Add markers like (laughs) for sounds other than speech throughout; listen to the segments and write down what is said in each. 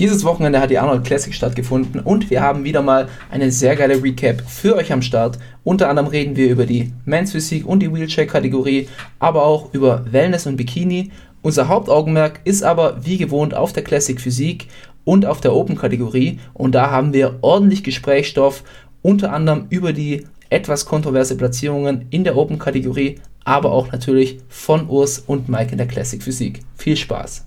Dieses Wochenende hat die Arnold Classic stattgefunden und wir haben wieder mal eine sehr geile Recap für euch am Start. Unter anderem reden wir über die Men's Physik und die Wheelchair-Kategorie, aber auch über Wellness und Bikini. Unser Hauptaugenmerk ist aber wie gewohnt auf der Classic Physik und auf der Open-Kategorie und da haben wir ordentlich Gesprächsstoff, unter anderem über die etwas kontroverse Platzierungen in der Open-Kategorie, aber auch natürlich von Urs und Mike in der Classic Physik. Viel Spaß!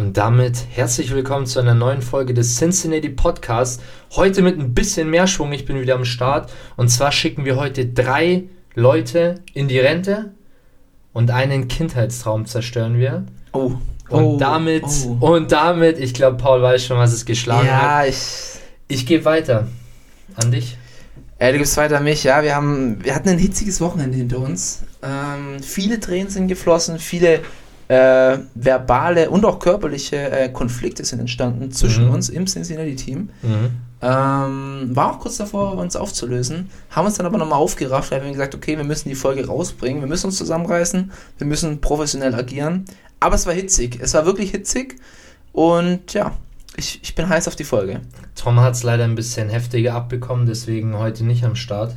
Und damit herzlich willkommen zu einer neuen Folge des Cincinnati Podcast. Heute mit ein bisschen mehr Schwung, ich bin wieder am Start. Und zwar schicken wir heute drei Leute in die Rente und einen Kindheitstraum zerstören wir. Oh. Und oh, damit, oh. und damit, ich glaube, Paul weiß schon, was es geschlagen Ja, hat. ich. Ich gebe weiter. An dich. Äh, du gibst weiter an mich, ja. Wir, haben, wir hatten ein hitziges Wochenende hinter uns. Ähm, viele Tränen sind geflossen, viele äh, verbale und auch körperliche äh, Konflikte sind entstanden zwischen Mhm. uns im Cincinnati-Team. Mhm. Ähm, war auch kurz davor, uns aufzulösen. Haben uns dann aber nochmal aufgerafft, weil wir haben gesagt, okay, wir müssen die Folge rausbringen, wir müssen uns zusammenreißen, wir müssen professionell agieren. Aber es war hitzig, es war wirklich hitzig. Und ja, ich, ich bin heiß auf die Folge. Tom hat es leider ein bisschen heftiger abbekommen, deswegen heute nicht am Start.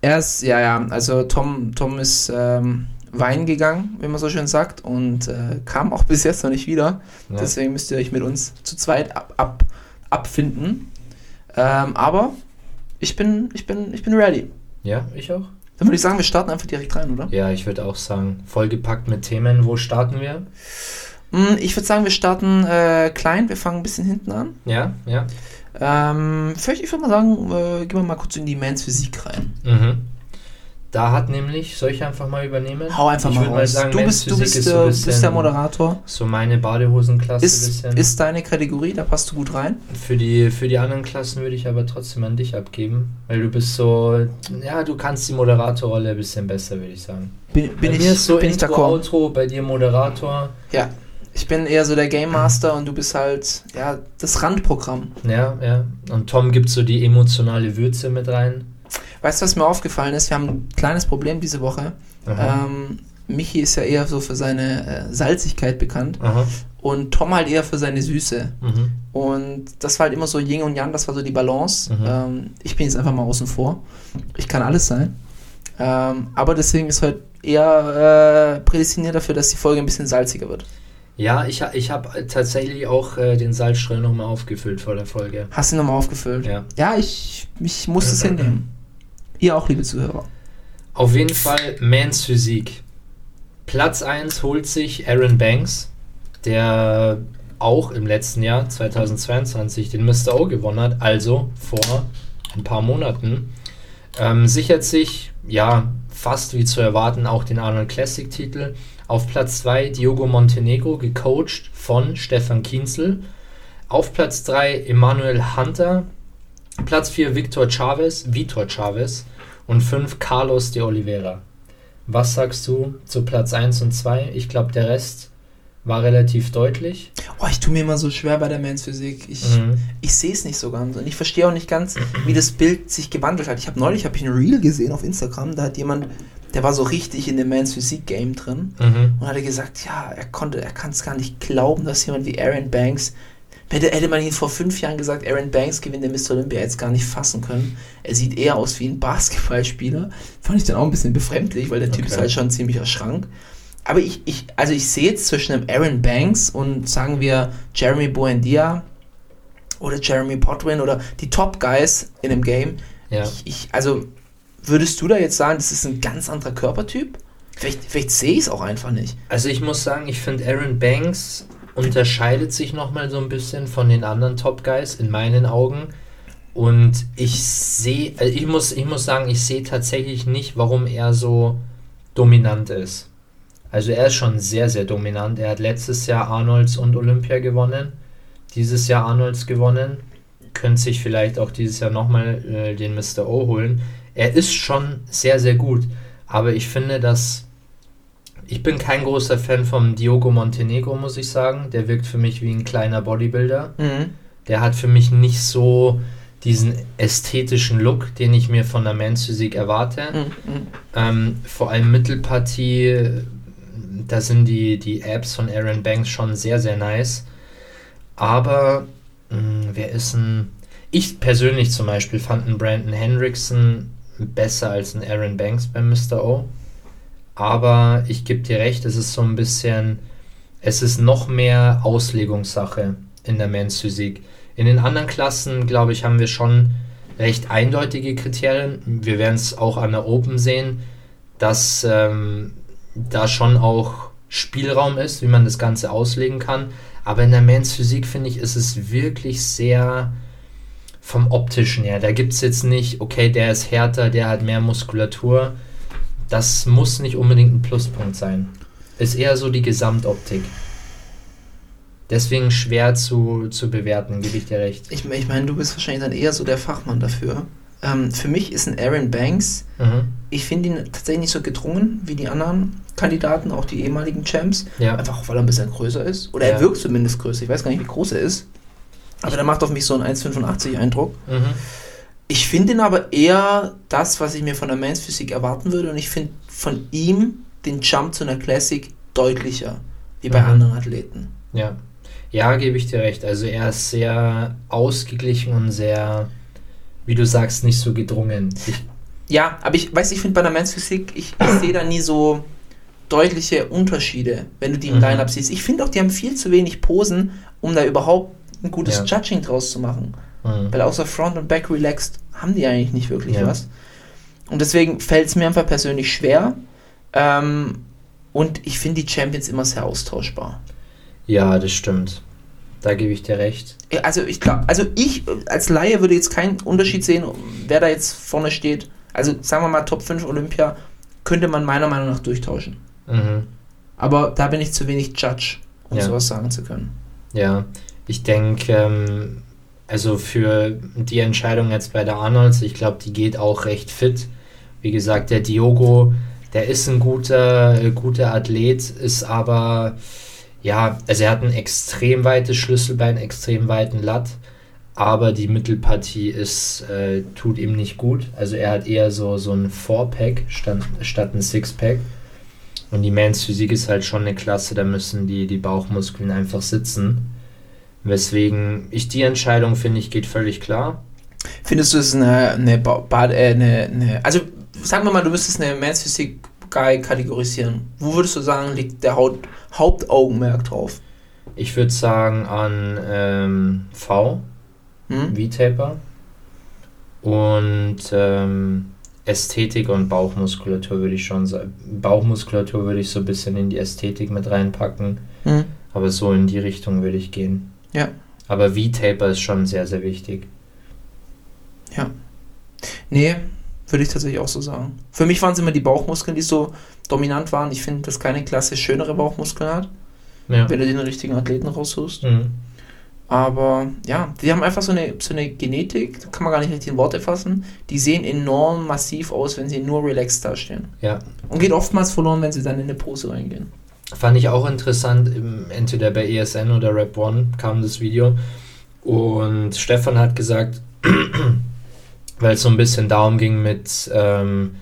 Er ist, ja, ja, also Tom, Tom ist ähm, weinen gegangen, wie man so schön sagt, und äh, kam auch (laughs) bis jetzt noch nicht wieder. Ja. Deswegen müsst ihr euch mit uns zu zweit ab, ab, abfinden. Ähm, aber ich bin, ich, bin, ich bin ready. Ja, ich auch. Dann würde ich sagen, wir starten einfach direkt rein, oder? Ja, ich würde auch sagen, vollgepackt mit Themen. Wo starten wir? Mm, Ich würde sagen, wir starten äh, klein, wir fangen ein bisschen hinten an. Ja, ja. Ähm, vielleicht, ich würde mal sagen, äh, gehen wir mal kurz in die Mans Physik rein. Mhm. Da hat nämlich, soll ich einfach mal übernehmen? Hau einfach ich mal würd raus. du bist, du bist, ist äh, so ein bist der Moderator. So meine Badehosenklasse Ist, bisschen. ist deine Kategorie, da passt du gut rein. Für die, für die anderen Klassen würde ich aber trotzdem an dich abgeben, weil du bist so, ja, du kannst die Moderatorrolle ein bisschen besser, würde ich sagen. Bin, bei bin, ich, mir ist so bin ich Intro, d'accord. Outro, bei dir Moderator. Ja, ich bin eher so der Game Master und du bist halt, ja, das Randprogramm. Ja, ja. Und Tom gibt so die emotionale Würze mit rein. Weißt du, was mir aufgefallen ist? Wir haben ein kleines Problem diese Woche. Ähm, Michi ist ja eher so für seine äh, Salzigkeit bekannt Aha. und Tom halt eher für seine Süße. Mhm. Und das war halt immer so Yin und Yang, das war so die Balance. Mhm. Ähm, ich bin jetzt einfach mal außen vor. Ich kann alles sein. Ähm, aber deswegen ist heute eher äh, prädestiniert dafür, dass die Folge ein bisschen salziger wird. Ja, ich, ich habe tatsächlich auch äh, den Salzstreuer nochmal aufgefüllt vor der Folge. Hast du nochmal aufgefüllt? Ja. Ja, ich, ich muss es hinnehmen. Ihr auch, liebe Zuhörer. Auf jeden Fall Mans Physik. Platz 1 holt sich Aaron Banks, der auch im letzten Jahr, 2022, den Mr. O gewonnen hat, also vor ein paar Monaten. Ähm, sichert sich, ja, fast wie zu erwarten, auch den Arnold Classic-Titel. Auf Platz 2 Diogo Montenegro, gecoacht von Stefan Kienzel. Auf Platz 3 Emanuel Hunter. Platz 4 Victor Chavez, Vitor Chavez. Und 5 Carlos de Oliveira. Was sagst du zu Platz 1 und 2? Ich glaube, der Rest war relativ deutlich. Oh, ich tue mir immer so schwer bei der Mans Physik. Ich, Mhm. ich sehe es nicht so ganz. Und ich verstehe auch nicht ganz, wie das Bild sich gewandelt hat. Ich habe neulich hab ich ein Reel gesehen auf Instagram, da hat jemand, der war so richtig in dem Mans Physik Game drin Mhm. und hatte gesagt, ja, er konnte, er kann es gar nicht glauben, dass jemand wie Aaron Banks, hätte, hätte man ihn vor fünf Jahren gesagt, Aaron Banks gewinnt den Mr. Olympia, jetzt gar nicht fassen können. Er sieht eher aus wie ein Basketballspieler. Fand ich dann auch ein bisschen befremdlich, weil der Typ Okay. ist halt schon ein ziemlicher Schrank. Aber ich, ich, also ich sehe jetzt zwischen einem Aaron Banks und sagen wir Jeremy Buendia oder Jeremy Potwin oder die Top Guys in dem Game. Ja. Ich, ich, also würdest du da jetzt sagen, das ist ein ganz anderer Körpertyp? Vielleicht, vielleicht sehe ich es auch einfach nicht. Also ich muss sagen, ich finde Aaron Banks unterscheidet sich nochmal so ein bisschen von den anderen Top Guys in meinen Augen. Und ich sehe, also ich muss, ich muss sagen, ich sehe tatsächlich nicht, warum er so dominant ist. Also er ist schon sehr, sehr dominant. Er hat letztes Jahr Arnolds und Olympia gewonnen. Dieses Jahr Arnolds gewonnen. Könnte sich vielleicht auch dieses Jahr nochmal äh, den Mr. O holen. Er ist schon sehr, sehr gut. Aber ich finde, dass. Ich bin kein großer Fan vom Diogo Montenegro, muss ich sagen. Der wirkt für mich wie ein kleiner Bodybuilder. Mhm. Der hat für mich nicht so diesen ästhetischen Look, den ich mir von der Men's Physik erwarte. Mhm. Ähm, vor allem Mittelpartie, da sind die, die Apps von Aaron Banks schon sehr, sehr nice. Aber mh, wer ist ein. Ich persönlich zum Beispiel fand einen Brandon Hendrickson besser als einen Aaron Banks beim Mr. O. Aber ich gebe dir recht, es ist so ein bisschen. Es ist noch mehr Auslegungssache in der Men's Physik. In den anderen Klassen, glaube ich, haben wir schon recht eindeutige Kriterien. Wir werden es auch an der Open sehen, dass ähm, da schon auch Spielraum ist, wie man das Ganze auslegen kann. Aber in der Men's Physik, finde ich, ist es wirklich sehr vom optischen her. Da gibt es jetzt nicht, okay, der ist härter, der hat mehr Muskulatur. Das muss nicht unbedingt ein Pluspunkt sein. Ist eher so die Gesamtoptik. Deswegen schwer zu, zu bewerten, gebe ich dir recht. Ich, ich meine, du bist wahrscheinlich dann eher so der Fachmann dafür. Ähm, für mich ist ein Aaron Banks, Mhm. ich finde ihn tatsächlich nicht so gedrungen wie die anderen Kandidaten, auch die ehemaligen Champs. Ja. Einfach auch, weil er ein bisschen größer ist. Oder Ja. er wirkt zumindest größer. Ich weiß gar nicht, wie groß er ist. Aber der macht auf mich so einen 1,85 Eindruck. Mhm. Ich finde ihn aber eher das, was ich mir von der Men's Physik erwarten würde. Und ich finde von ihm den Jump zu einer Classic deutlicher, wie bei Mhm. anderen Athleten. Ja. Ja, gebe ich dir recht. Also er ist sehr ausgeglichen und sehr, wie du sagst, nicht so gedrungen. Ich, Ja, aber ich weiß, ich finde bei der Men's Physik, ich, ich sehe da nie so deutliche Unterschiede, wenn du die im Mhm. Line-Up siehst. Ich finde auch, die haben viel zu wenig Posen, um da überhaupt ein gutes Ja. Judging draus zu machen. Mhm. Weil außer Front und Back relaxed haben die eigentlich nicht wirklich Ja. was. Und deswegen fällt es mir einfach persönlich schwer. Ähm, und ich finde die Champions immer sehr austauschbar. Ja, das stimmt. Da gebe ich dir recht. Also ich glaube, also ich äh, als Laie würde jetzt keinen Unterschied sehen, wer da jetzt vorne steht. Also sagen wir mal Top 5 Olympia könnte man meiner Meinung nach durchtauschen. Mhm. Aber da bin ich zu wenig Judge, um Ja. sowas sagen zu können. Ja, ich denke, ähm, also für die Entscheidung jetzt bei der Arnolds, ich glaube, die geht auch recht fit. Wie gesagt, der Diogo, der ist ein guter, guter Athlet, ist aber, ja, also er hat ein extrem weites Schlüsselbein, extrem weiten Latt, aber die Mittelpartie ist, äh, tut ihm nicht gut. Also er hat eher so, so ein Four-Pack statt, statt ein Six-Pack. Und die Mans Physik ist halt schon eine Klasse, da müssen die, die Bauchmuskeln einfach sitzen. Weswegen ich die Entscheidung finde, ich geht völlig klar. Findest du es eine, eine, Ba- äh, eine, eine, also sagen wir mal, du müsstest eine Men's Physik Guy kategorisieren. Wo würdest du sagen, liegt der Haut, Hauptaugenmerk drauf? Ich würde sagen an ähm, V, Hm? V-Taper. Und ähm, Ästhetik und Bauchmuskulatur würde ich schon sagen. Bauchmuskulatur würde ich so ein bisschen in die Ästhetik mit reinpacken. Hm? Aber so in die Richtung würde ich gehen. Ja. Aber V-Taper ist schon sehr, sehr wichtig. Ja. Nee, würde ich tatsächlich auch so sagen. Für mich waren es immer die Bauchmuskeln, die so dominant waren. Ich finde, dass keine Klasse schönere Bauchmuskeln hat, Ja. wenn du den richtigen Athleten raussuchst. Mhm. Aber ja, die haben einfach so eine, so eine Genetik, da kann man gar nicht richtig in Worte fassen. Die sehen enorm massiv aus, wenn sie nur relaxed dastehen. Ja. Und geht oftmals verloren, wenn sie dann in eine Pose reingehen. Fand ich auch interessant, entweder bei ESN oder Rap One kam das Video. Und Stefan hat gesagt, (clears throat) weil es so ein bisschen darum ging mit, ähm,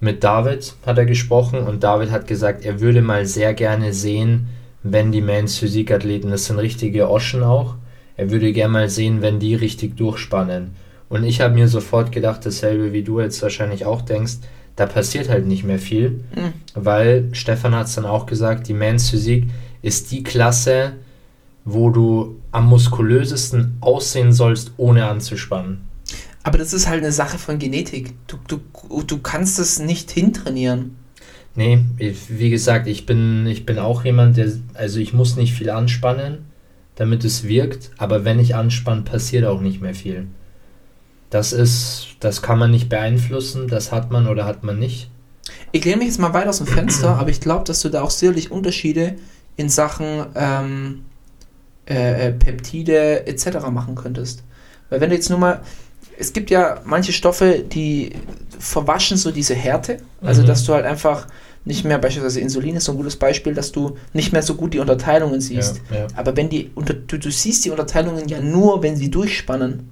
mit David, hat er gesprochen. Und David hat gesagt, er würde mal sehr gerne sehen, wenn die Mans Physikathleten, das sind richtige Oschen auch, er würde gerne mal sehen, wenn die richtig durchspannen. Und ich habe mir sofort gedacht, dasselbe wie du jetzt wahrscheinlich auch denkst, da passiert halt nicht mehr viel Mhm. weil Stefan hat es dann auch gesagt, die Men's Physik ist die Klasse, wo du am muskulösesten aussehen sollst, ohne anzuspannen. Aber das ist halt eine Sache von Genetik. Du, du, du kannst es nicht hintrainieren. Nee, wie gesagt, ich bin, ich bin auch jemand, der, also ich muss nicht viel anspannen, damit es wirkt, aber wenn ich anspanne, passiert auch nicht mehr viel. Das ist, das kann man nicht beeinflussen, das hat man oder hat man nicht. Ich lehne mich jetzt mal weit aus dem Fenster, aber ich glaube, dass du da auch sicherlich Unterschiede in Sachen ähm, äh, äh, Peptide etc. machen könntest. Weil wenn du jetzt nur mal, es gibt ja manche Stoffe, die verwaschen so diese Härte, also Mhm. dass du halt einfach nicht mehr, beispielsweise Insulin ist so ein gutes Beispiel, dass du nicht mehr so gut die Unterteilungen siehst. Ja, ja. Aber wenn die, unter, du, du siehst die Unterteilungen ja nur, wenn sie durchspannen.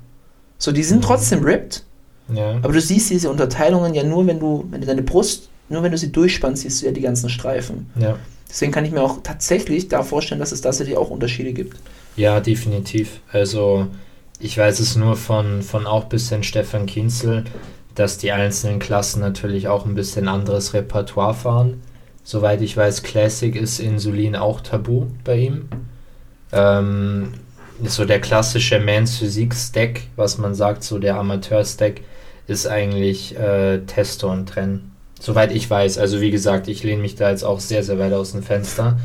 So, die sind Mhm. trotzdem ripped, Ja. aber du siehst diese Unterteilungen ja nur, wenn du, wenn du deine Brust, nur wenn du sie durchspannst, siehst du ja die ganzen Streifen. ja. Deswegen kann ich mir auch tatsächlich da vorstellen, dass es tatsächlich auch Unterschiede gibt. Ja, definitiv. Also ich weiß es nur von, von auch bisschen Stefan Kienzel, dass die einzelnen Klassen natürlich auch ein bisschen anderes Repertoire fahren. Soweit ich weiß, Classic ist Insulin auch tabu bei ihm. Ähm, so der klassische Mans Physik Stack, was man sagt, so der Amateur Stack, ist eigentlich äh, Testo und Trenn. Soweit ich weiß. Also wie gesagt, ich lehne mich da jetzt auch sehr, sehr weit aus dem Fenster.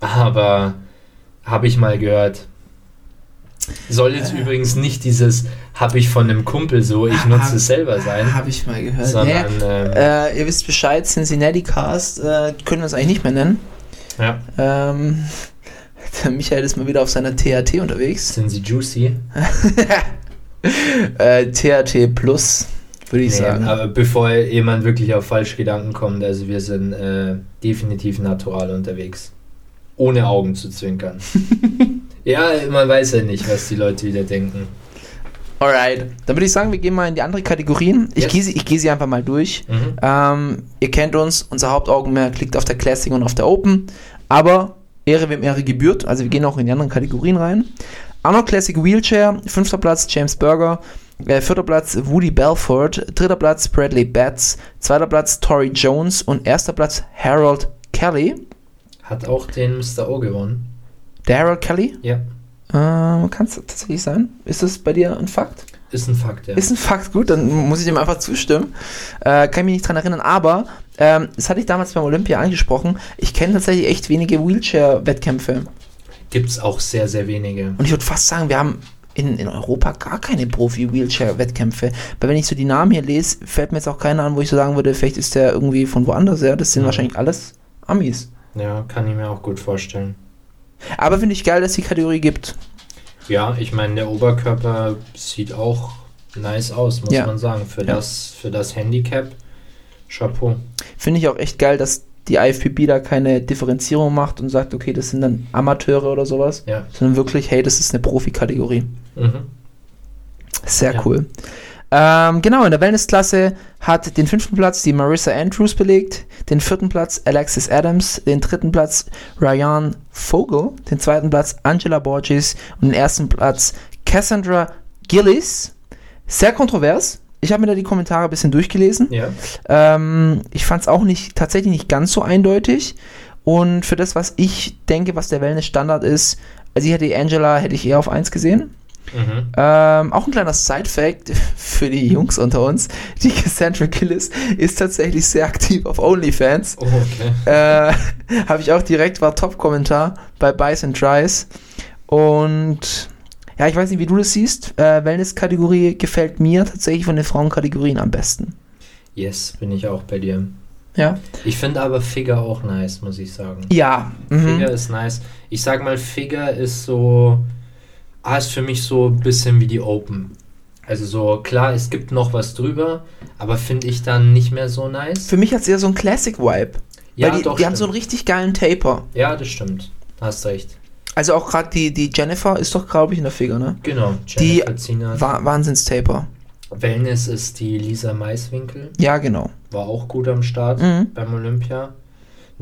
Aber habe ich mal gehört. Soll jetzt übrigens nicht dieses habe ich von einem Kumpel so, ich nutze es selber sein, Habe ich mal gehört. sondern ähm, äh, ihr wisst Bescheid, Cincinnati Cast äh, können wir es eigentlich nicht mehr nennen. ja, Ähm, der (laughs) Michael ist mal wieder auf seiner THT unterwegs. sind sie juicy. (laughs) Äh, THT Plus, würde ich Nee, sagen. aber bevor jemand wirklich auf falsche Gedanken kommt, also wir sind äh, definitiv natural unterwegs. Ohne Augen zu zwinkern. (laughs) ja, man weiß ja nicht, was die Leute wieder denken. Alright, dann würde ich sagen, wir gehen mal in die andere Kategorien. Ich Yes. gehe sie, ich gehe sie einfach mal durch. Mhm. Ähm, ihr kennt uns, unser Hauptaugenmerk liegt auf der Classic und auf der Open. Aber Ehre wem Ehre gebührt. Also wir gehen auch in die anderen Kategorien rein. Arnold Classic Wheelchair, fünfter Platz James Berger, äh, vierter Platz Woody Belford, dritter Platz Bradley Betts, zweiter Platz Tory Jones und erster Platz Harold Kelly. Hat auch den Mr. O gewonnen. Der Harold Kelly? Ja, Äh, Kann es tatsächlich sein? Ist das bei dir ein Fakt? Ist ein Fakt, ja. Ist ein Fakt, gut, dann muss ich dem einfach zustimmen. Äh, kann ich mich nicht dran erinnern, aber ähm, das hatte ich damals beim Olympia angesprochen. Ich kenne tatsächlich echt wenige Wheelchair-Wettkämpfe. Gibt es auch sehr, sehr wenige. Und ich würde fast sagen, wir haben in, in Europa gar keine Profi-Wheelchair-Wettkämpfe. Weil wenn ich so die Namen hier lese, fällt mir jetzt auch keiner an, wo ich so sagen würde, vielleicht ist der irgendwie von woanders her. Das sind Mhm. wahrscheinlich alles Amis. Ja, kann ich mir auch gut vorstellen. Aber finde ich geil, dass die Kategorie gibt. Ja, ich meine, der Oberkörper sieht auch nice aus, muss Ja. man sagen. Für, Ja. das, für das Handicap, Chapeau. Finde ich auch echt geil, dass die IFPB da keine Differenzierung macht und sagt, okay, das sind dann Amateure oder sowas, Ja. sondern wirklich, hey, das ist eine Profikategorie. Mhm. Sehr cool. Ähm, genau, in der Wellnessklasse hat den fünften Platz die Marissa Andrews belegt, den vierten Platz Alexis Adams, den dritten Platz Ryan Vogel, den zweiten Platz Angela Borges und den ersten Platz Cassandra Gillis. Sehr kontrovers. Ich habe mir da die Kommentare ein bisschen durchgelesen. Ja. Ähm, ich fand es auch nicht, tatsächlich nicht ganz so eindeutig. Und für das, was ich denke, was der Wellness-Standard ist, also ich hätte die Angela, hätte ich eher auf 1 gesehen. Mhm. Ähm, auch ein kleiner Side-Fact (laughs) für die Jungs unter uns. Die Cassandra Gillis ist tatsächlich sehr aktiv auf OnlyFans. Oh, okay. Äh, (laughs) Habe ich auch direkt, war Top-Kommentar bei Buys and Tries. Und ja, ich weiß nicht, wie du das siehst. Äh, Wellness-Kategorie gefällt mir tatsächlich von den Frauenkategorien am besten. Yes, bin ich auch bei dir. Ja. Ich finde aber Figure auch nice, muss ich sagen. Ja. Mhm. Figure ist nice. Ich sag mal, Figure ist so. Ah, ist für mich so ein bisschen wie die Open. Also so, klar, es gibt noch was drüber, aber finde ich dann nicht mehr so nice. Für mich hat es eher so ein Classic-Vibe. Ja, die, doch, die haben so einen richtig geilen Taper. Ja, das stimmt. Hast recht. Also auch gerade die, die Jennifer ist doch, glaube ich, in der Figur, ne? Genau. Die Jennifer Zinner. Wa Wahnsinns-Taper. Wellness ist die Lisa Maiswinkel. Ja, genau. War auch gut am Start Mhm. beim Olympia.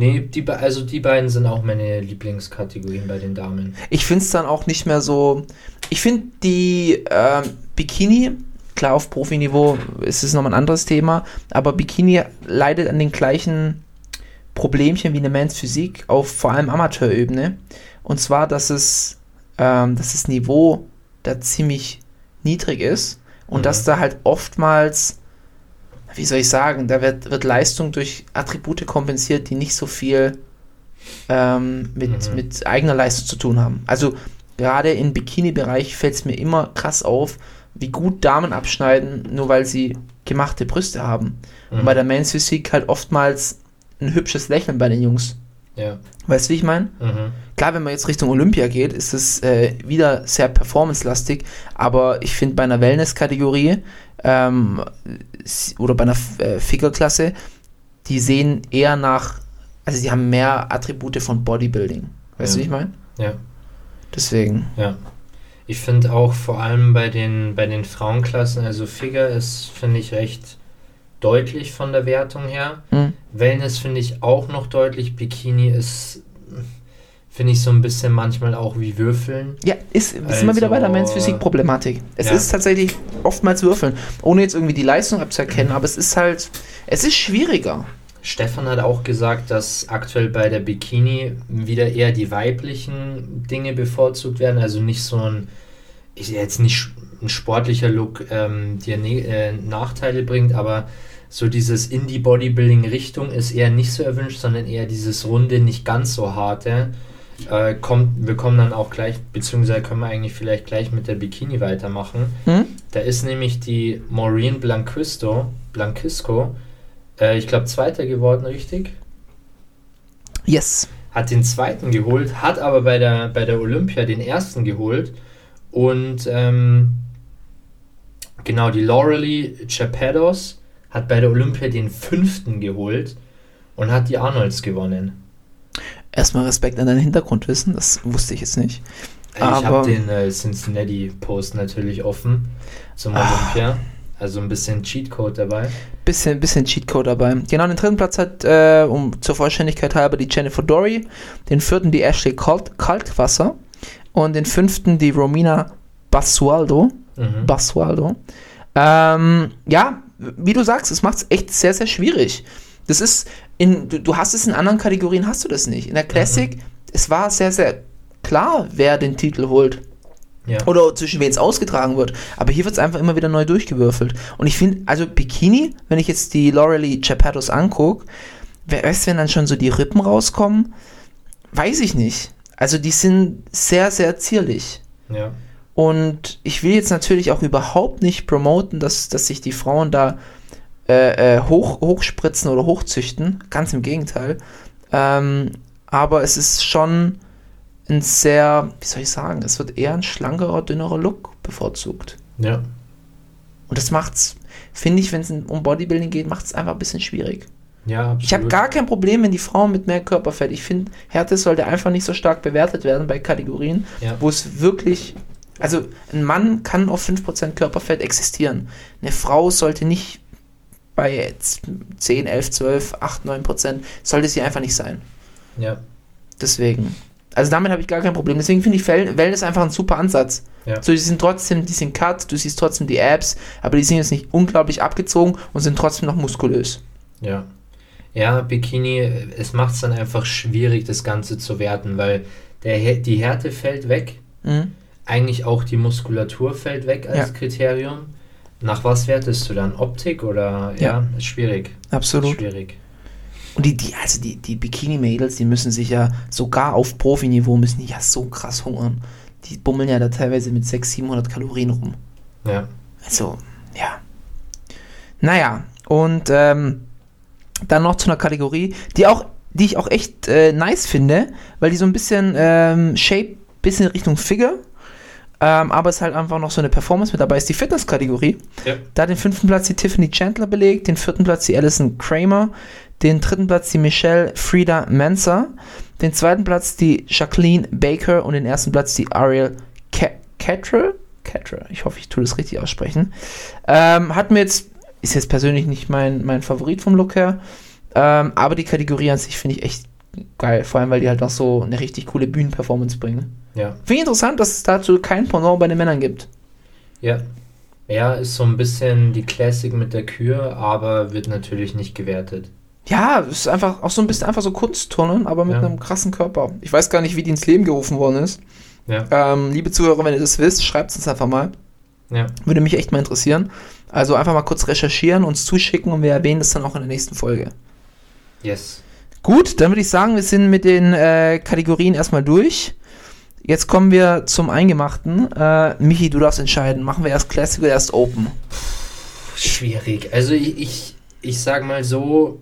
Nee, die, be- also die beiden sind auch meine Lieblingskategorien bei den Damen. Ich finde es dann auch nicht mehr so. Ich finde die ähm, Bikini, klar auf Profiniveau ist es nochmal ein anderes Thema, aber Bikini leidet an den gleichen Problemchen wie eine Mans Physik auf vor allem Amateurebene. Und zwar, dass es ähm, dass das Niveau da ziemlich niedrig ist und Mhm. dass da halt oftmals, wie soll ich sagen, da wird, wird Leistung durch Attribute kompensiert, die nicht so viel ähm, mit, Mhm. mit eigener Leistung zu tun haben. Also gerade im Bikini-Bereich fällt es mir immer krass auf, wie gut Damen abschneiden, nur weil sie gemachte Brüste haben. Und Mhm. bei der Men's Physik halt oftmals ein hübsches Lächeln bei den Jungs. Ja. Weißt du, wie ich meine? Mhm. Klar, wenn man jetzt Richtung Olympia geht, ist es äh, wieder sehr performance-lastig, aber ich finde bei einer Wellness-Kategorie ähm, oder bei einer äh, Figure-Klasse, die sehen eher nach, also die haben mehr Attribute von Bodybuilding. Weißt du, Ja. wie ich meine? Ja. Deswegen. Ja. Ich finde auch vor allem bei den, bei den Frauenklassen, also Figure ist, finde ich, recht deutlich von der Wertung her. Hm. Wellness finde ich auch noch deutlich. Bikini ist, finde ich, so ein bisschen manchmal auch wie Würfeln. Ja, ist, wir sind wir wieder bei der Also, Men's Physik-Problematik. Es ja. ist tatsächlich oftmals Würfeln, ohne jetzt irgendwie die Leistung abzuerkennen, aber es ist halt, es ist schwieriger. Stefan hat auch gesagt, dass aktuell bei der Bikini wieder eher die weiblichen Dinge bevorzugt werden. Also nicht so ein, ich jetzt nicht ein sportlicher Look, ähm, der ne äh, Nachteile bringt, aber so dieses Indie-Bodybuilding-Richtung ist eher nicht so erwünscht, sondern eher dieses runde, nicht ganz so harte. Äh, kommt, wir kommen dann auch gleich, beziehungsweise können wir eigentlich vielleicht gleich mit der Bikini weitermachen. Hm? Da ist nämlich die Maureen Blanquisto, Blanchisco, äh, ich glaube Zweiter geworden, richtig? Yes. Hat den Zweiten geholt, hat aber bei der, bei der Olympia den Ersten geholt und ähm, genau, die Laurelie Chapados hat bei der Olympia den Fünften geholt und hat die Arnolds gewonnen. Erstmal Respekt an dein Hintergrundwissen, das wusste ich jetzt nicht. Äh, Ich habe den äh, Cincinnati-Post natürlich offen zum Ah. Olympia. Also ein bisschen Cheatcode dabei. Bisschen, bisschen Cheatcode dabei. Genau, den dritten Platz hat, äh, um zur Vollständigkeit halber, die Jennifer Dory, den vierten die Ashley Kalt Kaltwasser und den fünften die Romina Basualdo. Mhm. Basualdo. Ähm, ja, wie du sagst, es macht es echt sehr, sehr schwierig. Das ist, in, du, hast es in anderen Kategorien, hast du das nicht. In der Classic, es war sehr, sehr klar, wer den Titel holt. Ja. Oder zwischen wen es ausgetragen wird. Aber hier wird es einfach immer wieder neu durchgewürfelt. Und ich finde, also Bikini, wenn ich jetzt die Laurelie Chapatos angucke, wer weiß, wenn dann schon so die Rippen rauskommen, weiß ich nicht. Also die sind sehr, sehr zierlich. ja. Und ich will jetzt natürlich auch überhaupt nicht promoten, dass, dass sich die Frauen da äh, äh, hoch, hochspritzen oder hochzüchten. Ganz im Gegenteil. Ähm, aber es ist schon ein sehr, wie soll ich sagen, es wird eher ein schlankerer, dünnerer Look bevorzugt. Ja. Und das macht's, finde ich, wenn es um Bodybuilding geht, macht es einfach ein bisschen schwierig. Ja, absolut. Ich habe gar kein Problem, wenn die Frauen mit mehr Körperfett. Ich finde, Härte sollte einfach nicht so stark bewertet werden bei Kategorien, Ja. wo es wirklich. Also, ein Mann kann auf 5% Körperfett existieren. Eine Frau sollte nicht bei jetzt 10, 11, 12, 8, 9%, sollte sie einfach nicht sein. Ja. Deswegen. Also, damit habe ich gar kein Problem. Deswegen finde ich Well- Wellness einfach ein super Ansatz. Ja. So, die sind trotzdem, die sind cut, du siehst trotzdem die Abs, aber die sind jetzt nicht unglaublich abgezogen und sind trotzdem noch muskulös. Ja. Ja, Bikini, es macht es dann einfach schwierig, das Ganze zu werten, weil der, die Härte fällt weg, Mhm. Eigentlich auch die Muskulatur fällt weg als Ja. Kriterium. Nach was wertest du dann? Optik oder? Ja, Ja. ist schwierig. Absolut. Schwierig. Und die, die, also die, die Bikini-Mädels, die müssen sich ja sogar auf Profiniveau müssen die ja so krass hungern. Die bummeln ja da teilweise mit 600, 700 Kalorien rum. Ja. Also, ja. Naja, und ähm, dann noch zu einer Kategorie, die auch, die ich auch echt äh, nice finde, weil die so ein bisschen ähm, Shape, bisschen Richtung Figure, ähm, aber es ist halt einfach noch so eine Performance mit dabei, ist die Fitness-Kategorie. Ja. Da den fünften Platz die Tiffany Chandler belegt, den vierten Platz die Alison Kramer, den dritten Platz die Michelle Frieda Mensa, den zweiten Platz die Jacqueline Baker und den ersten Platz die Ariel Ca- Catra. Catra, ich hoffe, ich tue das richtig aussprechen. Ähm, hat mir jetzt, ist jetzt persönlich nicht mein, mein Favorit vom Look her, ähm, aber die Kategorie an sich finde ich echt geil, vor allem weil die halt auch so eine richtig coole Bühnenperformance bringen. Ja. Finde ich interessant, dass es dazu kein Pendant bei den Männern gibt. Ja. Ja, ist so ein bisschen die Classic mit der Kür, aber wird natürlich nicht gewertet. Ja, ist einfach auch so ein bisschen einfach so Kunstturnen, aber mit Ja. einem krassen Körper. Ich weiß gar nicht, wie die ins Leben gerufen worden ist. Ja. Ähm, liebe Zuhörer, wenn ihr das wisst, schreibt es uns einfach mal. Ja. Würde mich echt mal interessieren. Also einfach mal kurz recherchieren, uns zuschicken und wir erwähnen das dann auch in der nächsten Folge. Yes. Gut, dann würde ich sagen, wir sind mit den äh, Kategorien erstmal durch. Jetzt kommen wir zum Eingemachten. Äh, Michi, du darfst entscheiden. Machen wir erst Classic oder erst Open? schwierig. Also ich, ich, ich sag mal so,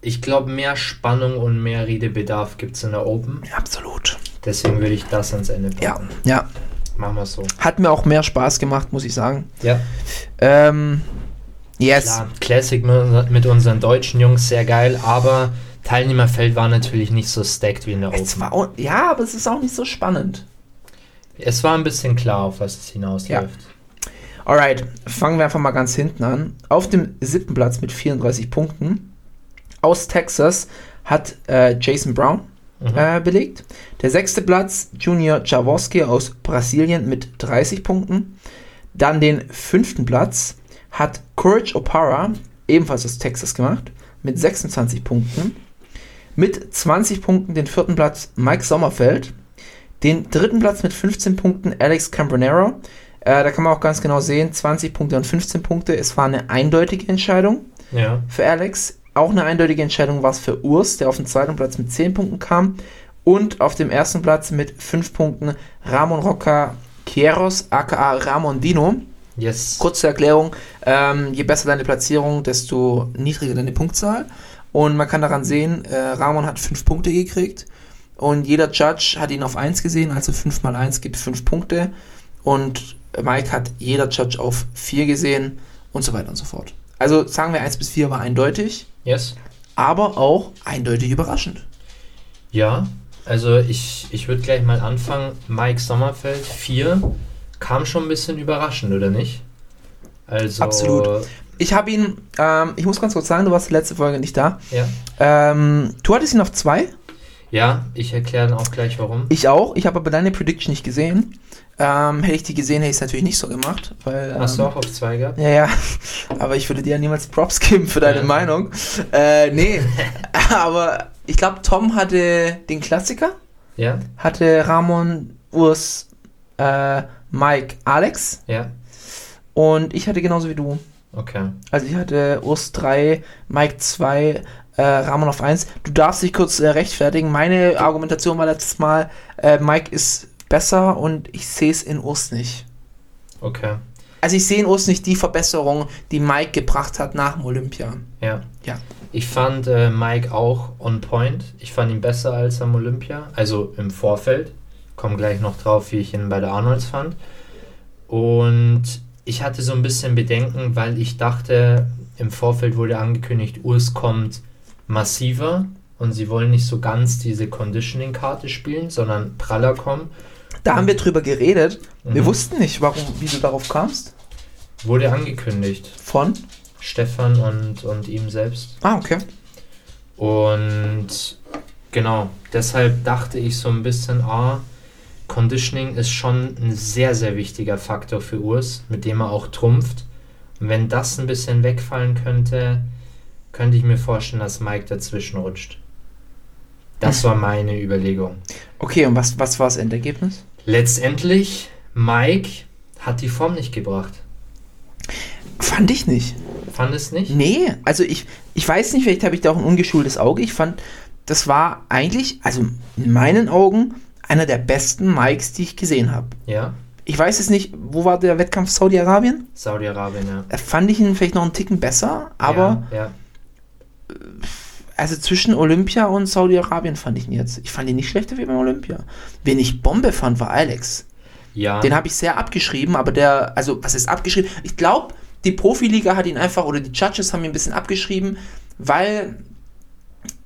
ich glaube, mehr Spannung und mehr Redebedarf gibt es in der Open. Absolut. Deswegen würde ich das ans Ende Ja, packen. ja. Machen wir so. Hat mir auch mehr Spaß gemacht, muss ich sagen. Ja, Ähm, yes. klar. Classic mit unseren deutschen Jungs sehr geil, aber Teilnehmerfeld war natürlich nicht so stacked wie in der Es war auch, ja, aber es ist auch nicht so spannend. Es war ein bisschen klar, auf was es hinausläuft. Alright, fangen wir einfach mal ganz hinten an. Auf dem siebten Platz mit 34 Punkten aus Texas hat äh, Jason Brown Mhm. äh, belegt. Der sechste Platz Junior Jaworski aus Brasilien mit 30 Punkten. Dann den fünften Platz hat Courage Opara, ebenfalls aus Texas gemacht, mit 26 Punkten. Mit 20 Punkten den vierten Platz Mike Sommerfeld. Den dritten Platz mit 15 Punkten Alex Cambronero. Äh, da kann man auch ganz genau sehen, 20 Punkte und 15 Punkte. Es war eine eindeutige Entscheidung Ja. für Alex. Auch eine eindeutige Entscheidung war es für Urs, der auf den zweiten Platz mit 10 Punkten kam. Und auf dem ersten Platz mit 5 Punkten Ramon Roca Quieros, aka Ramon Dino. Yes. Kurze Erklärung, ähm, je besser deine Platzierung, desto niedriger deine Punktzahl. Und man kann daran sehen, äh, Ramon hat 5 Punkte gekriegt. Und jeder Judge hat ihn auf 1 gesehen, also 5 mal 1 gibt 5 Punkte. Und Mike hat jeder Judge auf 4 gesehen und so weiter und so fort. Also sagen wir 1 bis 4 war eindeutig, Yes. aber auch eindeutig überraschend. Ja, also ich, ich würde gleich mal anfangen. Mike Sommerfeld 4 kam schon ein bisschen überraschend, oder nicht? Also, Absolut. Ich habe ihn, ähm, ich muss ganz kurz sagen, du warst die letzte Folge nicht da. Ja, Ähm, du hattest ihn auf 2. ja ich erkläre dann auch gleich warum. Ich auch. Ich habe aber deine Prediction nicht gesehen. Ähm, hätte ich die gesehen, hätte ich es natürlich nicht so gemacht. Weil, ähm, Hast du auch auf 2 gehabt? Ja, ja. (laughs) Aber ich würde dir ja niemals Props (laughs) geben für deine Ja. Meinung. Äh, nee. (laughs) aber ich glaube, Tom hatte den Klassiker. Ja, Hatte Ramon, Urs, äh, Mike, Alex. ja, Und ich hatte genauso wie du. Okay. Also ich hatte Urs 3, Mike 2, äh, Ramon auf 1. Du darfst dich kurz äh, rechtfertigen. Meine Argumentation war letztes Mal, äh, Mike ist besser und ich sehe es in Urs nicht. Okay, Also ich sehe in Urs nicht die Verbesserung, die Mike gebracht hat nach dem Olympia. ja. Ja. Ich fand äh, Mike auch on point. Ich fand ihn besser als am Olympia, also im Vorfeld. Komm gleich noch drauf, wie ich ihn bei der Arnolds fand. Und ich hatte so ein bisschen Bedenken, weil ich dachte, im Vorfeld wurde angekündigt, Urs kommt massiver und sie wollen nicht so ganz diese Conditioning-Karte spielen, sondern praller kommen. Da haben wir drüber geredet. Wir Mhm. wussten nicht, warum, wie du darauf kamst. Wurde angekündigt. Von? Stefan und, und ihm selbst. Ah, okay. Und genau, deshalb dachte ich so ein bisschen, ah, Conditioning ist schon ein sehr, sehr wichtiger Faktor für Urs, mit dem er auch trumpft. Und wenn das ein bisschen wegfallen könnte, könnte ich mir vorstellen, dass Mike dazwischen rutscht. Das war meine Überlegung. Okay, und was, was war das Endergebnis? Letztendlich, Mike hat die Form nicht gebracht. Fand ich nicht. Fand es nicht? Nee, also ich, ich weiß nicht, vielleicht habe ich da auch ein ungeschultes Auge. Ich fand, das war eigentlich, also in meinen Augen, einer der besten Mikes, die ich gesehen habe. Ja, Ich weiß es nicht, wo war der Wettkampf Saudi-Arabien? Saudi-Arabien, ja. Da fand ich ihn vielleicht noch einen Ticken besser, aber Ja, ja. also zwischen Olympia und Saudi-Arabien fand ich ihn jetzt. Ich fand ihn nicht schlechter wie beim Olympia. Wen ich Bombe fand, war Alex. ja. Den habe ich sehr abgeschrieben, aber der, also was ist abgeschrieben? Ich glaube, die Profiliga hat ihn einfach, oder die Judges haben ihn ein bisschen abgeschrieben, weil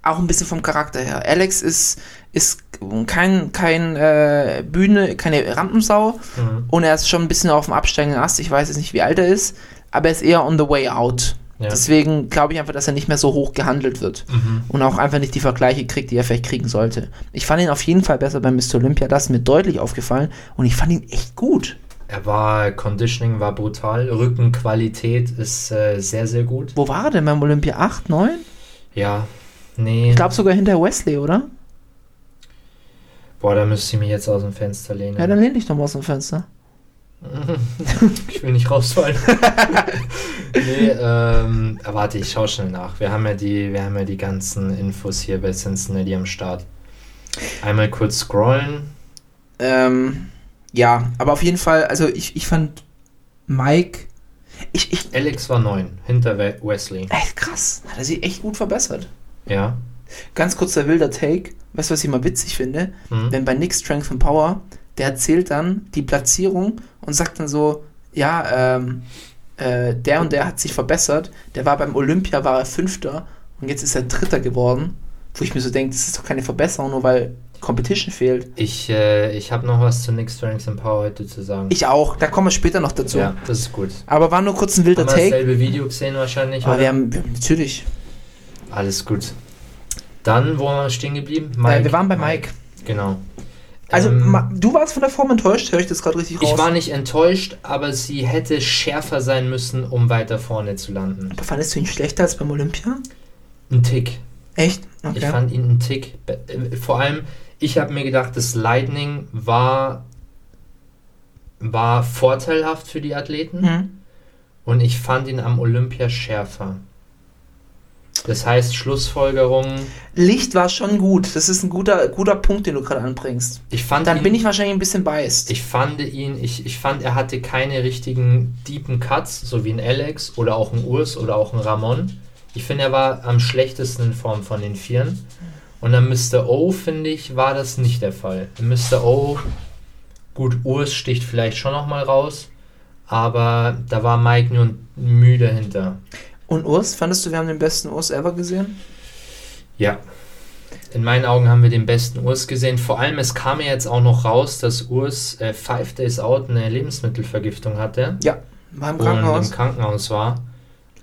auch ein bisschen vom Charakter her. Alex ist, ist kein, kein äh, Bühne, keine Rampensau Mhm. und er ist schon ein bisschen auf dem absteigenden Ast. Ich weiß jetzt nicht, wie alt er ist, aber er ist eher on the way out. Ja. Deswegen glaube ich einfach, dass er nicht mehr so hoch gehandelt wird Mhm. und auch einfach nicht die Vergleiche kriegt, die er vielleicht kriegen sollte. Ich fand ihn auf jeden Fall besser beim Mr. Olympia, das ist mir deutlich aufgefallen und ich fand ihn echt gut. Er war, Conditioning war brutal, Rückenqualität ist äh, sehr, sehr gut. Wo war er denn beim Olympia? 8, 9? Ja, nee, Ich glaube sogar hinter Wesley, oder? boah, da müsste ich mich jetzt aus dem Fenster lehnen. Ja, dann lehn dich doch mal aus dem Fenster. (laughs) ich will nicht rausfallen. (laughs) nee, ähm, warte, ich schaue schnell nach. Wir haben, ja die, wir haben ja die ganzen Infos hier bei Cincinnati am Start. Einmal kurz scrollen. Ähm, ja, aber auf jeden Fall, also ich, ich fand Mike, Ich, ich, Alex war 9, hinter We- Wesley. echt krass. Hat er sich echt gut verbessert. Ja. Ganz kurzer wilder Take. Weißt du, was ich mal witzig finde? Mhm. Wenn bei Nick Strength and Power, der erzählt dann die Platzierung und sagt dann so, ja, ähm, äh, der und der hat sich verbessert. Der war beim Olympia, war er Fünfter und jetzt ist er Dritter geworden. Wo ich mir so denke, das ist doch keine Verbesserung, nur weil Competition fehlt. Ich, äh, ich habe noch was zu Nick Strength and Power heute zu sagen. Ich auch, da kommen wir später noch dazu. ja, das ist gut. Aber war nur kurz ein wilder Haben wir Take. dasselbe Video gesehen wahrscheinlich? Aber oder? wir haben, wir haben natürlich. Alles gut. Dann, wo waren wir stehen geblieben? Äh, wir waren bei Mike. Genau. Also, Ähm, du warst von der Form enttäuscht, höre ich das gerade richtig raus? ich war nicht enttäuscht, aber sie hätte schärfer sein müssen, um weiter vorne zu landen. Aber fandest du ihn schlechter als beim Olympia? Ein Tick. Echt? Okay. Ich fand ihn einen Tick. äh, Vor allem, ich habe mir gedacht, das Lightning war, war vorteilhaft für die Athleten Mhm. und ich fand ihn am Olympia schärfer. Das heißt, Schlussfolgerung, Licht war schon gut. Das ist ein guter, guter Punkt, den du gerade anbringst. ich fand Dann ihn, bin ich wahrscheinlich ein bisschen biased. ich fand ihn, ich, ich fand, er hatte keine richtigen deepen Cuts, so wie ein Alex oder auch ein Urs oder auch ein Ramon. Ich finde, er war am schlechtesten in Form von den Vieren. Und dann Mr. O, finde ich, war das nicht der Fall. Mr. O, gut, Urs sticht vielleicht schon nochmal raus, aber da war Mike nur müde hinter. Und Urs, fandest du, wir haben den besten Urs ever gesehen? Ja. In meinen Augen haben wir den besten Urs gesehen. Vor allem, es kam ja jetzt auch noch raus, dass Urs äh, Five Days Out eine Lebensmittelvergiftung hatte Ja, war im Krankenhaus. im Krankenhaus war.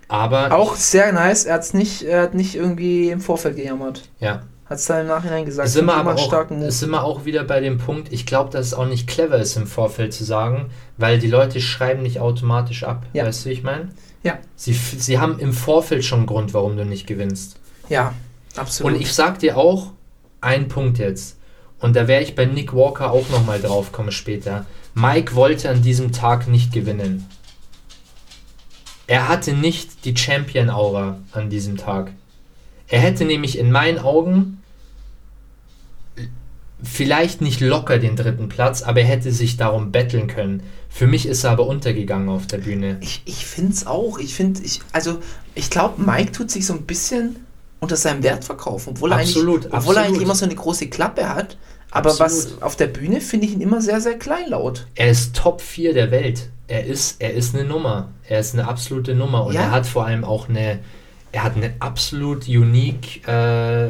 Aber Auch sehr nice. Er, hat's nicht, er hat nicht irgendwie im Vorfeld gejammert. ja, Hat es dann im Nachhinein gesagt. aber immer auch, starken Move. sind wir auch wieder bei dem Punkt, ich glaube, dass es auch nicht clever ist, im Vorfeld zu sagen, weil die Leute schreiben nicht automatisch ab. Ja. Weißt du, wie ich meine? Ja. Sie, sie haben im Vorfeld schon einen Grund, warum du nicht gewinnst. Ja, absolut. Und ich sag dir auch einen Punkt jetzt. Und da werde ich bei Nick Walker auch nochmal drauf kommen später. Mike wollte an diesem Tag nicht gewinnen. Er hatte nicht die Champion-Aura an diesem Tag. Er hätte nämlich in meinen Augen vielleicht nicht locker den dritten Platz, aber er hätte sich darum betteln können. Für mich ist er aber untergegangen auf der Bühne. Ich, ich finde es auch. Ich finde, ich, also, ich glaube, Mike tut sich so ein bisschen unter seinem Wert verkaufen, obwohl, Absolut, er, eigentlich, obwohl er eigentlich immer so eine große Klappe hat. Aber was Absolut. auf der Bühne finde ich ihn immer sehr, sehr kleinlaut. Er ist Top 4 der Welt. Er ist, er ist eine Nummer. Er ist eine absolute Nummer. Und Ja. er hat vor allem auch eine, er hat eine absolut unique äh,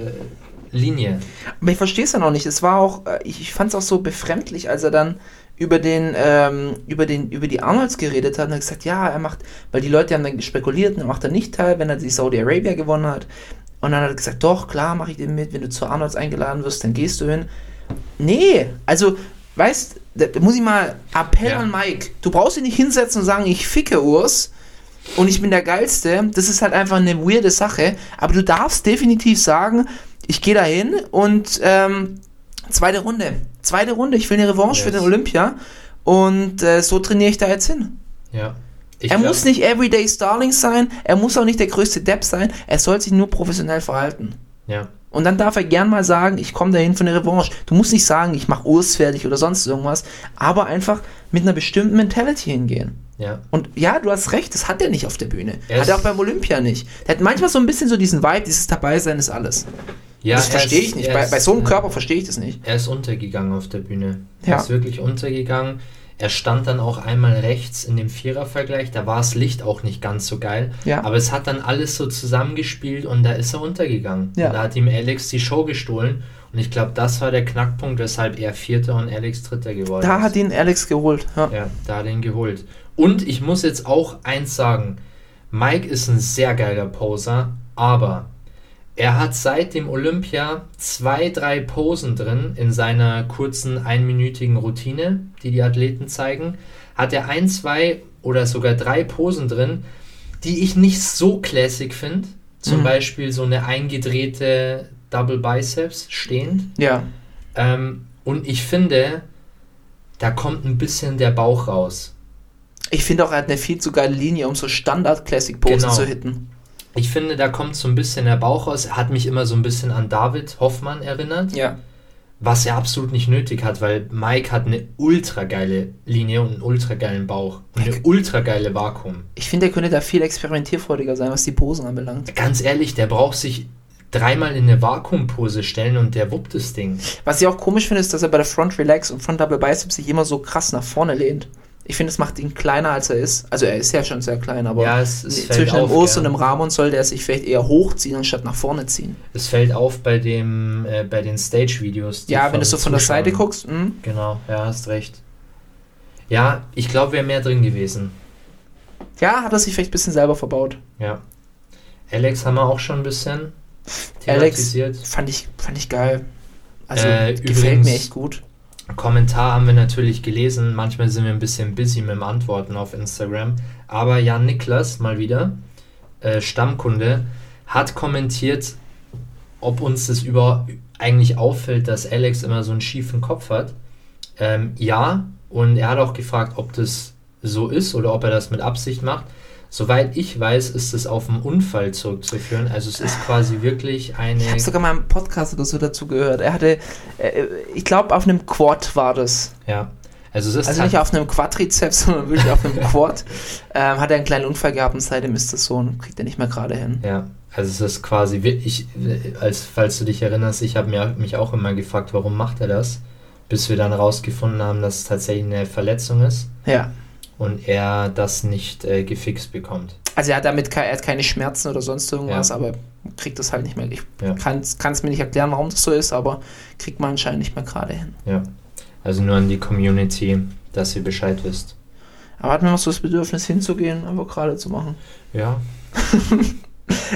Linie. Aber ich verstehe es ja noch nicht. Es war auch, äh, ich, ich fand es auch so befremdlich, als er dann über den, ähm, über den, über die Arnolds geredet hat und hat gesagt, ja, er macht, weil die Leute haben dann spekuliert, er macht er nicht teil, wenn er die Saudi Arabia gewonnen hat. Und dann hat er gesagt, doch, klar, mache ich den mit, wenn du zu Arnolds eingeladen wirst, dann gehst du hin. Nee, also, weißt, da da muss ich mal Appell Ja. an Mike. Du brauchst dich nicht hinsetzen und sagen, ich ficke Urs und ich bin der Geilste. Das ist halt einfach eine weirde Sache. Aber du darfst definitiv sagen, ich gehe da hin und ähm, zweite Runde. Zweite Runde, ich will eine Revanche für Yes. den Olympia. Und äh, so trainiere ich da jetzt hin. Ja. Ich er glaub- muss nicht Everyday Starling sein, er muss auch nicht der größte Depp sein, er soll sich nur professionell verhalten. Ja. Und dann darf er gern mal sagen, ich komme dahin für eine Revanche. Du musst nicht sagen, ich mache Urs fertig oder sonst irgendwas, aber einfach mit einer bestimmten Mentality hingehen. Ja. Und ja, du hast recht, das hat er nicht auf der Bühne. Er hat er auch beim Olympia nicht. Der hat manchmal so ein bisschen so diesen Vibe, dieses Dabeisein ist alles. Ja das er verstehe ich nicht. Bei, ist, bei so einem Körper verstehe ich das nicht. Er ist untergegangen auf der Bühne. Ja. Er ist wirklich untergegangen. Er stand dann auch einmal rechts in dem Vierervergleich. Da war das Licht auch nicht ganz so geil. Ja. Aber es hat dann alles so zusammengespielt und da ist er untergegangen. Ja. Da hat ihm Alex die Show gestohlen. Und ich glaube, das war der Knackpunkt, weshalb er Vierter und Alex Dritter geworden Da ist. hat ihn Alex geholt. Ja. Ja, da hat ihn geholt. Und ich muss jetzt auch eins sagen. Mike ist ein sehr geiler Poser, aber er hat seit dem Olympia zwei, drei Posen drin in seiner kurzen einminütigen Routine, die die Athleten zeigen. Hat er ein, zwei oder sogar drei Posen drin, die ich nicht so classic finde. Zum Mhm. Beispiel so eine eingedrehte Double Biceps stehend. ja. Ähm, und ich finde, da kommt ein bisschen der Bauch raus. Ich finde auch, er hat eine viel zu geile Linie, um so Standard-Classic-Posen Genau. zu hitten. Ich finde, da kommt so ein bisschen der Bauch raus. Er hat mich immer so ein bisschen an David Hoffmann erinnert, Ja. was er absolut nicht nötig hat, weil Mike hat eine ultra geile Linie und einen ultra geilen Bauch und eine ultra geile Vakuum. Ich finde, er könnte da viel experimentierfreudiger sein, was die Posen anbelangt. Ganz ehrlich, der braucht sich dreimal in eine Vakuumpose stellen und der wuppt das Ding. Was ich auch komisch finde, ist, dass er bei der Front Relax und Front Double Bicep sich immer so krass nach vorne lehnt. Ich finde, es macht ihn kleiner, als er ist. Also er ist ja schon sehr klein, aber Ja, es- es zwischen dem gell. und dem Ramon sollte er sich vielleicht eher hochziehen, anstatt nach vorne ziehen. Es fällt auf bei dem äh, bei den Stage-Videos. Ja, wenn du so von der Seite guckst, hm, Genau, ja, hast recht. Ja, ich glaube, wäre mehr drin gewesen. ja, hat er sich vielleicht ein bisschen selber verbaut. Ja. Alex haben wir auch schon ein bisschen Alex thematisiert. fand ich, fand ich geil. Also Äh, gefällt übrigens- mir echt gut. Kommentar haben wir natürlich gelesen. Manchmal sind wir ein bisschen busy mit dem Antworten auf Instagram. Aber Jan Niklas, mal wieder, äh, Stammkunde, hat kommentiert, ob uns das über eigentlich auffällt, dass Alex immer so einen schiefen Kopf hat. Ähm, ja, und er hat auch gefragt, ob das so ist oder ob er das mit Absicht macht. Soweit ich weiß, ist es auf einen Unfall zurückzuführen. Also es ist quasi wirklich eine. Ich habe sogar mal im Podcast oder so dazu gehört. Er hatte, äh, ich glaube, auf einem Quad war das. ja. Also es ist Also nicht auf einem Quadrizeps, (laughs) sondern wirklich auf einem Quad. Ähm, hat er einen kleinen Unfall gehabt und seitdem ist das so und kriegt er nicht mehr gerade hin. Ja, also es ist quasi wirklich, als falls du dich erinnerst, ich habe mich auch immer gefragt, warum macht er das, bis wir dann rausgefunden haben, dass es tatsächlich eine Verletzung ist Ja. Und er das nicht äh, gefixt bekommt. Also er hat damit ke er hat keine Schmerzen oder sonst irgendwas, Ja. aber kriegt das halt nicht mehr. Ich Ja. kann es mir nicht erklären, warum das so ist, aber kriegt man anscheinend nicht mehr gerade hin. Ja, also nur an die Community, dass ihr Bescheid wisst. Aber hat man noch so das Bedürfnis hinzugehen, einfach gerade zu machen. Ja, (laughs)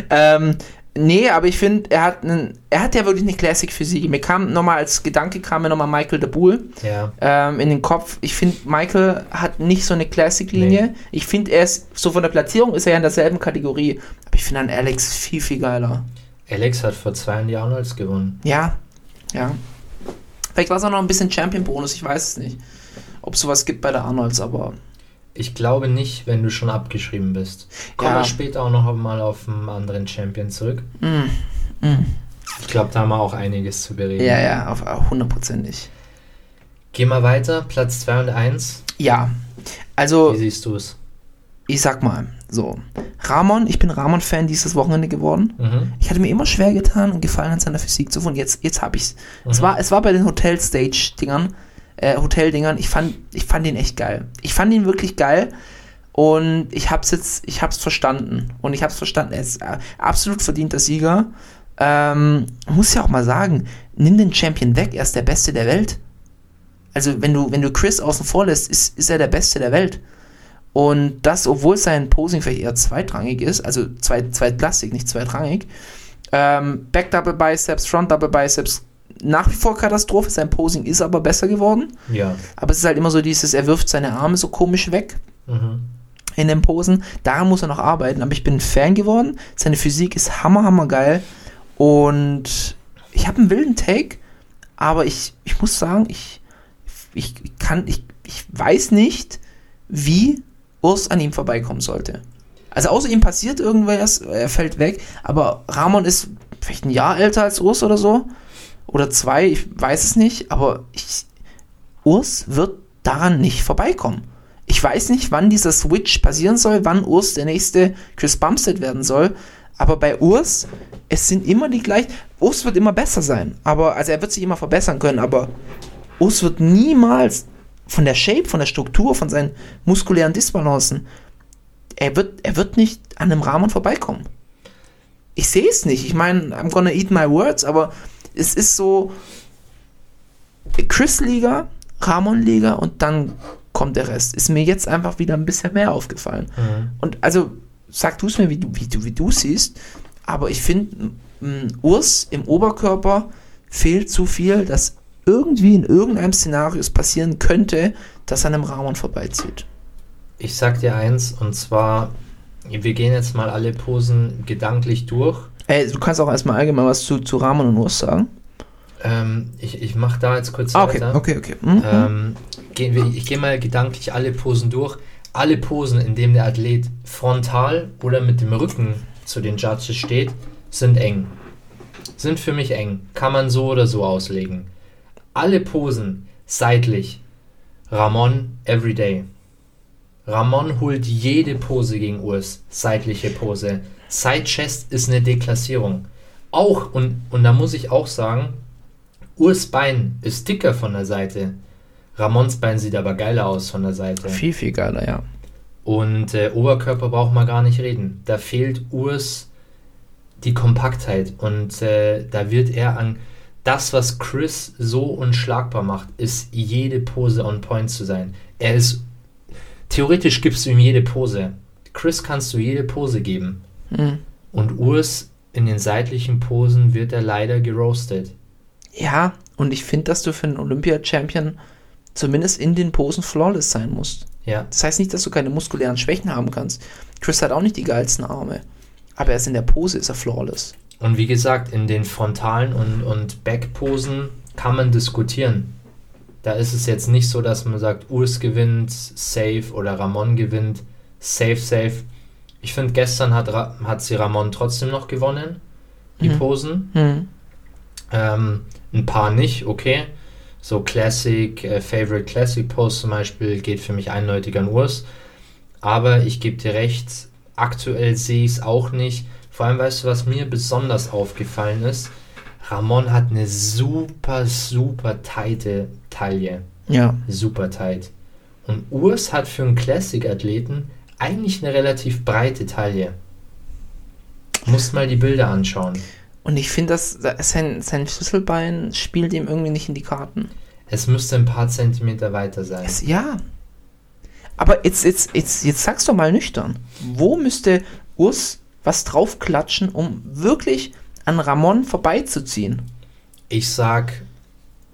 Ähm, nee, aber ich finde, er hat einen, er hat ja wirklich eine Classic Physik. Mir kam nochmal als Gedanke kam mir nochmal Michael de Boel ja, ähm, in den Kopf. Ich finde, Michael hat nicht so eine Classic-Linie. Nee. Ich finde, er ist, so von der Platzierung ist er ja in derselben Kategorie. Aber ich finde an Alex viel, viel geiler. Alex hat vor zwei Jahren als gewonnen. Ja, ja. Vielleicht war es auch noch ein bisschen Champion-Bonus, ich weiß es nicht. Ob es sowas gibt bei der Arnolds, aber Ich glaube nicht, wenn du schon abgeschrieben bist. Kommen Ja. wir später auch noch mal auf einen anderen Champion zurück. mm, mm. Ich glaube, da haben wir auch einiges zu bereden. ja, ja, auf, hundertprozentig. Gehen wir weiter, Platz 2 und 1. Ja, also Wie siehst du es? ich sag mal, so. Ramon, ich bin Ramon-Fan dieses Wochenende geworden. Mhm. Ich hatte mir immer schwer getan und gefallen an seiner Physik zu finden. Jetzt, jetzt habe ich's. Es, Mhm. war, es war bei den Hotel-Stage-Dingern, äh, Hotel-Dingern, ich fand, ich fand ihn echt geil. Ich fand ihn wirklich geil und ich hab's jetzt, ich hab's verstanden. Und ich hab's verstanden, er ist äh, absolut verdienter Sieger. Ähm, muss ja auch mal sagen, nimm den Champion weg, er ist der Beste der Welt. Also, wenn du, wenn du Chris außen vor lässt, ist, ist er der Beste der Welt. Und das, obwohl sein Posing vielleicht eher zweitrangig ist, also zweit, zweitklassig, nicht zweitrangig. Ähm, Back Double Biceps, Front Double Biceps, nach wie vor Katastrophe. Sein Posing ist aber besser geworden. Ja. Aber es ist halt immer so dieses, er wirft seine Arme so komisch weg Mhm. in den Posen. Daran muss er noch arbeiten. Aber ich bin ein Fan geworden. Seine Physik ist hammer, hammer geil. Und ich habe einen wilden Take, aber ich, ich muss sagen, ich, ich kann, ich, ich weiß nicht, wie Urs an ihm vorbeikommen sollte. Also außer ihm passiert irgendwas, er fällt weg, aber Ramon ist vielleicht ein Jahr älter als Urs oder so. Oder zwei, ich weiß es nicht, aber ich, Urs wird daran nicht vorbeikommen. Ich weiß nicht, wann dieser Switch passieren soll, wann Urs der nächste Chris Bumstead werden soll. Aber bei Urs, es sind immer die gleichen. Urs wird immer besser sein. Aber, also er wird sich immer verbessern können, aber Urs wird niemals von der Shape, von der Struktur, von seinen muskulären Disbalancen, er wird, er wird nicht an einem Rahmen vorbeikommen. Ich sehe es nicht. Ich meine, I'm gonna eat my words, aber es ist so Chris-Liga, Ramon-Liga und dann kommt der Rest. Ist mir jetzt einfach wieder ein bisschen mehr aufgefallen. Mhm. Und also, sag du es mir, wie du, wie du, wie du siehst, aber ich finde, Urs im Oberkörper fehlt zu viel, dass irgendwie in irgendeinem Szenario es passieren könnte, dass er an einem Ramon vorbeizieht. Ich sag dir eins, und zwar, wir gehen jetzt mal alle Posen gedanklich durch. Ey, du kannst auch erstmal allgemein was zu, zu Ramon und Urs sagen. Ähm, ich ich mache da jetzt kurz Ah, okay, weiter. okay, okay. Mhm. Ähm, gehen wir, ich gehe mal gedanklich alle Posen durch. Alle Posen, in denen der Athlet frontal oder mit dem Rücken zu den Judges steht, sind eng. Sind für mich eng. Kann man so oder so auslegen. alle Posen seitlich. Ramon everyday. Ramon holt jede Pose gegen Urs. Seitliche Pose. Side Chest ist eine Deklassierung. Auch, und, und da muss ich auch sagen, Urs Bein ist dicker von der Seite. Ramons Bein sieht aber geiler aus von der Seite. Viel, viel geiler, ja. Und äh, Oberkörper braucht man gar nicht reden. Da fehlt Urs die Kompaktheit. Und äh, da wird er an. Das, was Chris so unschlagbar macht, ist jede Pose on point zu sein. Er ist. Theoretisch gibst du ihm jede Pose. Chris kannst du jede Pose geben. Mhm. Und Urs in den seitlichen Posen wird er leider geroastet. Ja, und ich finde, dass du für einen Olympia-Champion zumindest in den Posen flawless sein musst. Ja. Das heißt nicht, dass du keine muskulären Schwächen haben kannst. Chris hat auch nicht die geilsten Arme. Aber er ist in der Pose, ist er flawless. Und wie gesagt, in den frontalen und, und Backposen kann man diskutieren. Da ist es jetzt nicht so, dass man sagt, Urs gewinnt, safe oder Ramon gewinnt, safe, safe. Ich finde, gestern hat, Ra hat sie Ramon trotzdem noch gewonnen, die Mhm. Posen. Hm. Ähm, ein paar nicht, okay. So Classic, äh, Favorite Classic Post zum Beispiel geht für mich eindeutig an Urs. Aber ich gebe dir recht, aktuell sehe ich es auch nicht. Vor allem, weißt du, was mir besonders aufgefallen ist? Ramon hat eine super, super tighte Taille. Ja. Super tight. Und Urs hat für einen Classic-Athleten eigentlich eine relativ breite Taille. Musst mal die Bilder anschauen. Und ich finde, dass sein, sein Schlüsselbein spielt ihm irgendwie nicht in die Karten. Es müsste ein paar Zentimeter weiter sein. Es, ja. Aber jetzt, jetzt, jetzt, jetzt sag's doch mal nüchtern. Wo müsste Urs was draufklatschen, um wirklich an Ramon vorbeizuziehen? Ich sag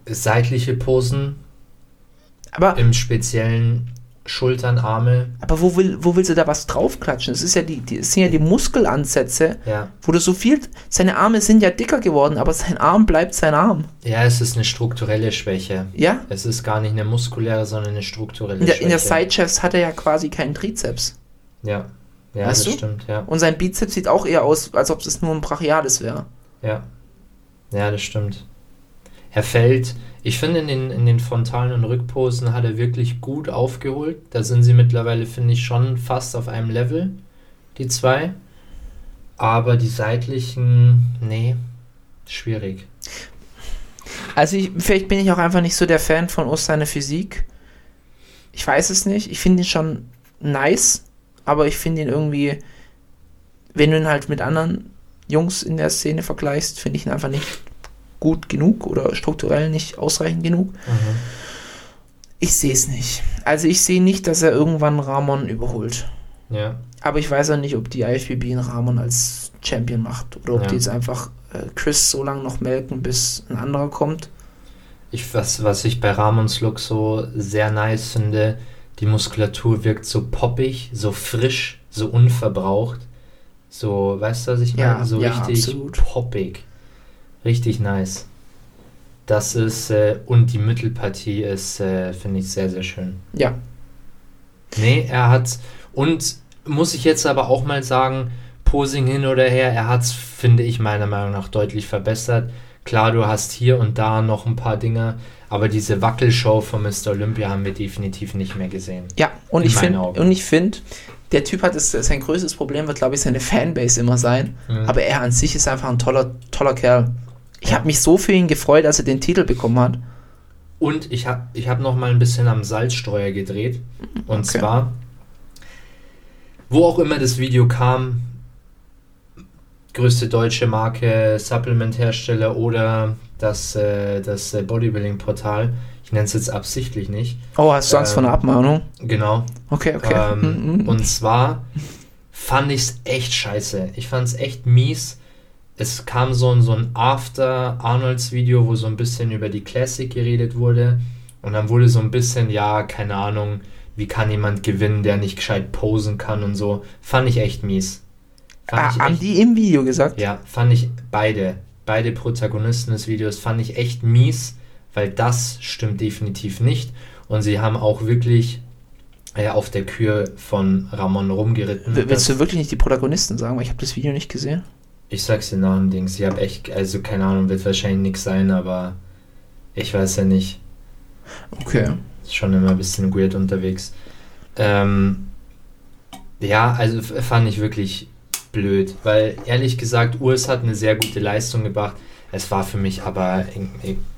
seitliche Posen, Aber, im speziellen Schultern, Arme. aber wo, will, wo willst du da was draufklatschen? Es ist ja die, die, sind ja die Muskelansätze, Ja. wo du so viel. Seine Arme sind ja dicker geworden, aber sein Arm bleibt sein Arm. Ja, es ist eine strukturelle Schwäche. Ja? Es ist gar nicht eine muskuläre, sondern eine strukturelle In der, Schwäche. in der Sidechest hat er ja quasi keinen Trizeps. Ja. Ja, Weißt das du? stimmt, ja. Und sein Bizeps sieht auch eher aus, als ob es nur ein Brachialis wäre. Ja. Ja, das stimmt. Er fällt, ich finde, in den, in den frontalen und Rückposen hat er wirklich gut aufgeholt. Da sind sie mittlerweile, finde ich, schon fast auf einem Level, die zwei. Aber die seitlichen, nee, schwierig. Also ich, vielleicht bin ich auch einfach nicht so der Fan von seine Physik. Ich weiß es nicht. Ich finde ihn schon nice, aber ich finde ihn irgendwie, wenn du ihn halt mit anderen Jungs in der Szene vergleichst, finde ich ihn einfach nicht gut genug oder strukturell nicht ausreichend genug. Ich sehe es nicht. Also ich sehe nicht, dass er irgendwann Ramon überholt. Ja. Aber ich weiß auch nicht, ob die IFBB einen Ramon als Champion macht oder ob Ja. die jetzt einfach äh, Chris so lange noch melken, bis ein anderer kommt. Ich, was, was ich bei Ramons Look so sehr nice finde, die Muskulatur wirkt so poppig, so frisch, so unverbraucht. So, weißt du, was ich Ja, meine? So ja, richtig absolut. poppig. Richtig nice. Das ist, äh, und die Mittelpartie ist, äh, finde ich, sehr, sehr schön. Ja, Nee, er hat, und muss ich jetzt aber auch mal sagen, Posing hin oder her, er hat es, finde ich, meiner Meinung nach deutlich verbessert. Klar, du hast hier und da noch ein paar Dinge, aber diese Wackelshow von Mr. Olympia haben wir definitiv nicht mehr gesehen. Ja, und ich finde, und ich finde, der Typ hat es, sein größtes Problem wird, glaube ich, seine Fanbase immer sein. Mhm. Aber er an sich ist einfach ein toller, toller Kerl. Ich Ja. habe mich so für ihn gefreut, als er den Titel bekommen hat. Und ich habe ich hab noch mal ein bisschen am Salzstreuer gedreht. Und Okay. zwar, wo auch immer das Video kam, größte deutsche Marke, Supplement-Hersteller oder das, äh, das äh, Bodybuilding-Portal. Ich nenne es jetzt absichtlich nicht. Oh, hast du Angst Ähm, vor einer Abmahnung? Genau. Okay, okay. Ähm, (laughs) und zwar fand ich es echt scheiße. Ich fand es echt mies. Es kam so ein, so ein After-Arnolds-Video, wo so ein bisschen über die Classic geredet wurde. Und dann wurde so ein bisschen, ja, keine Ahnung, wie kann jemand gewinnen, der nicht gescheit posen kann und so. Fand ich echt mies. Fand ah, ich haben echt, die im Video gesagt? ja, fand ich beide, beide Protagonisten des Videos fand ich echt mies, weil das stimmt definitiv nicht. Und sie haben auch wirklich äh, auf der Kür von Ramon rumgeritten. Willst du wirklich nicht die Protagonisten sagen? Weil ich habe das Video nicht gesehen. Ich sag's dir nach dem Dings. Ich habe echt, also keine Ahnung, wird wahrscheinlich nichts sein, aber Ich weiß ja nicht. Okay. Ist schon immer ein bisschen weird unterwegs. Ähm, ja, also fand ich wirklich blöd, weil ehrlich gesagt, Urs hat eine sehr gute Leistung gebracht. Es war für mich aber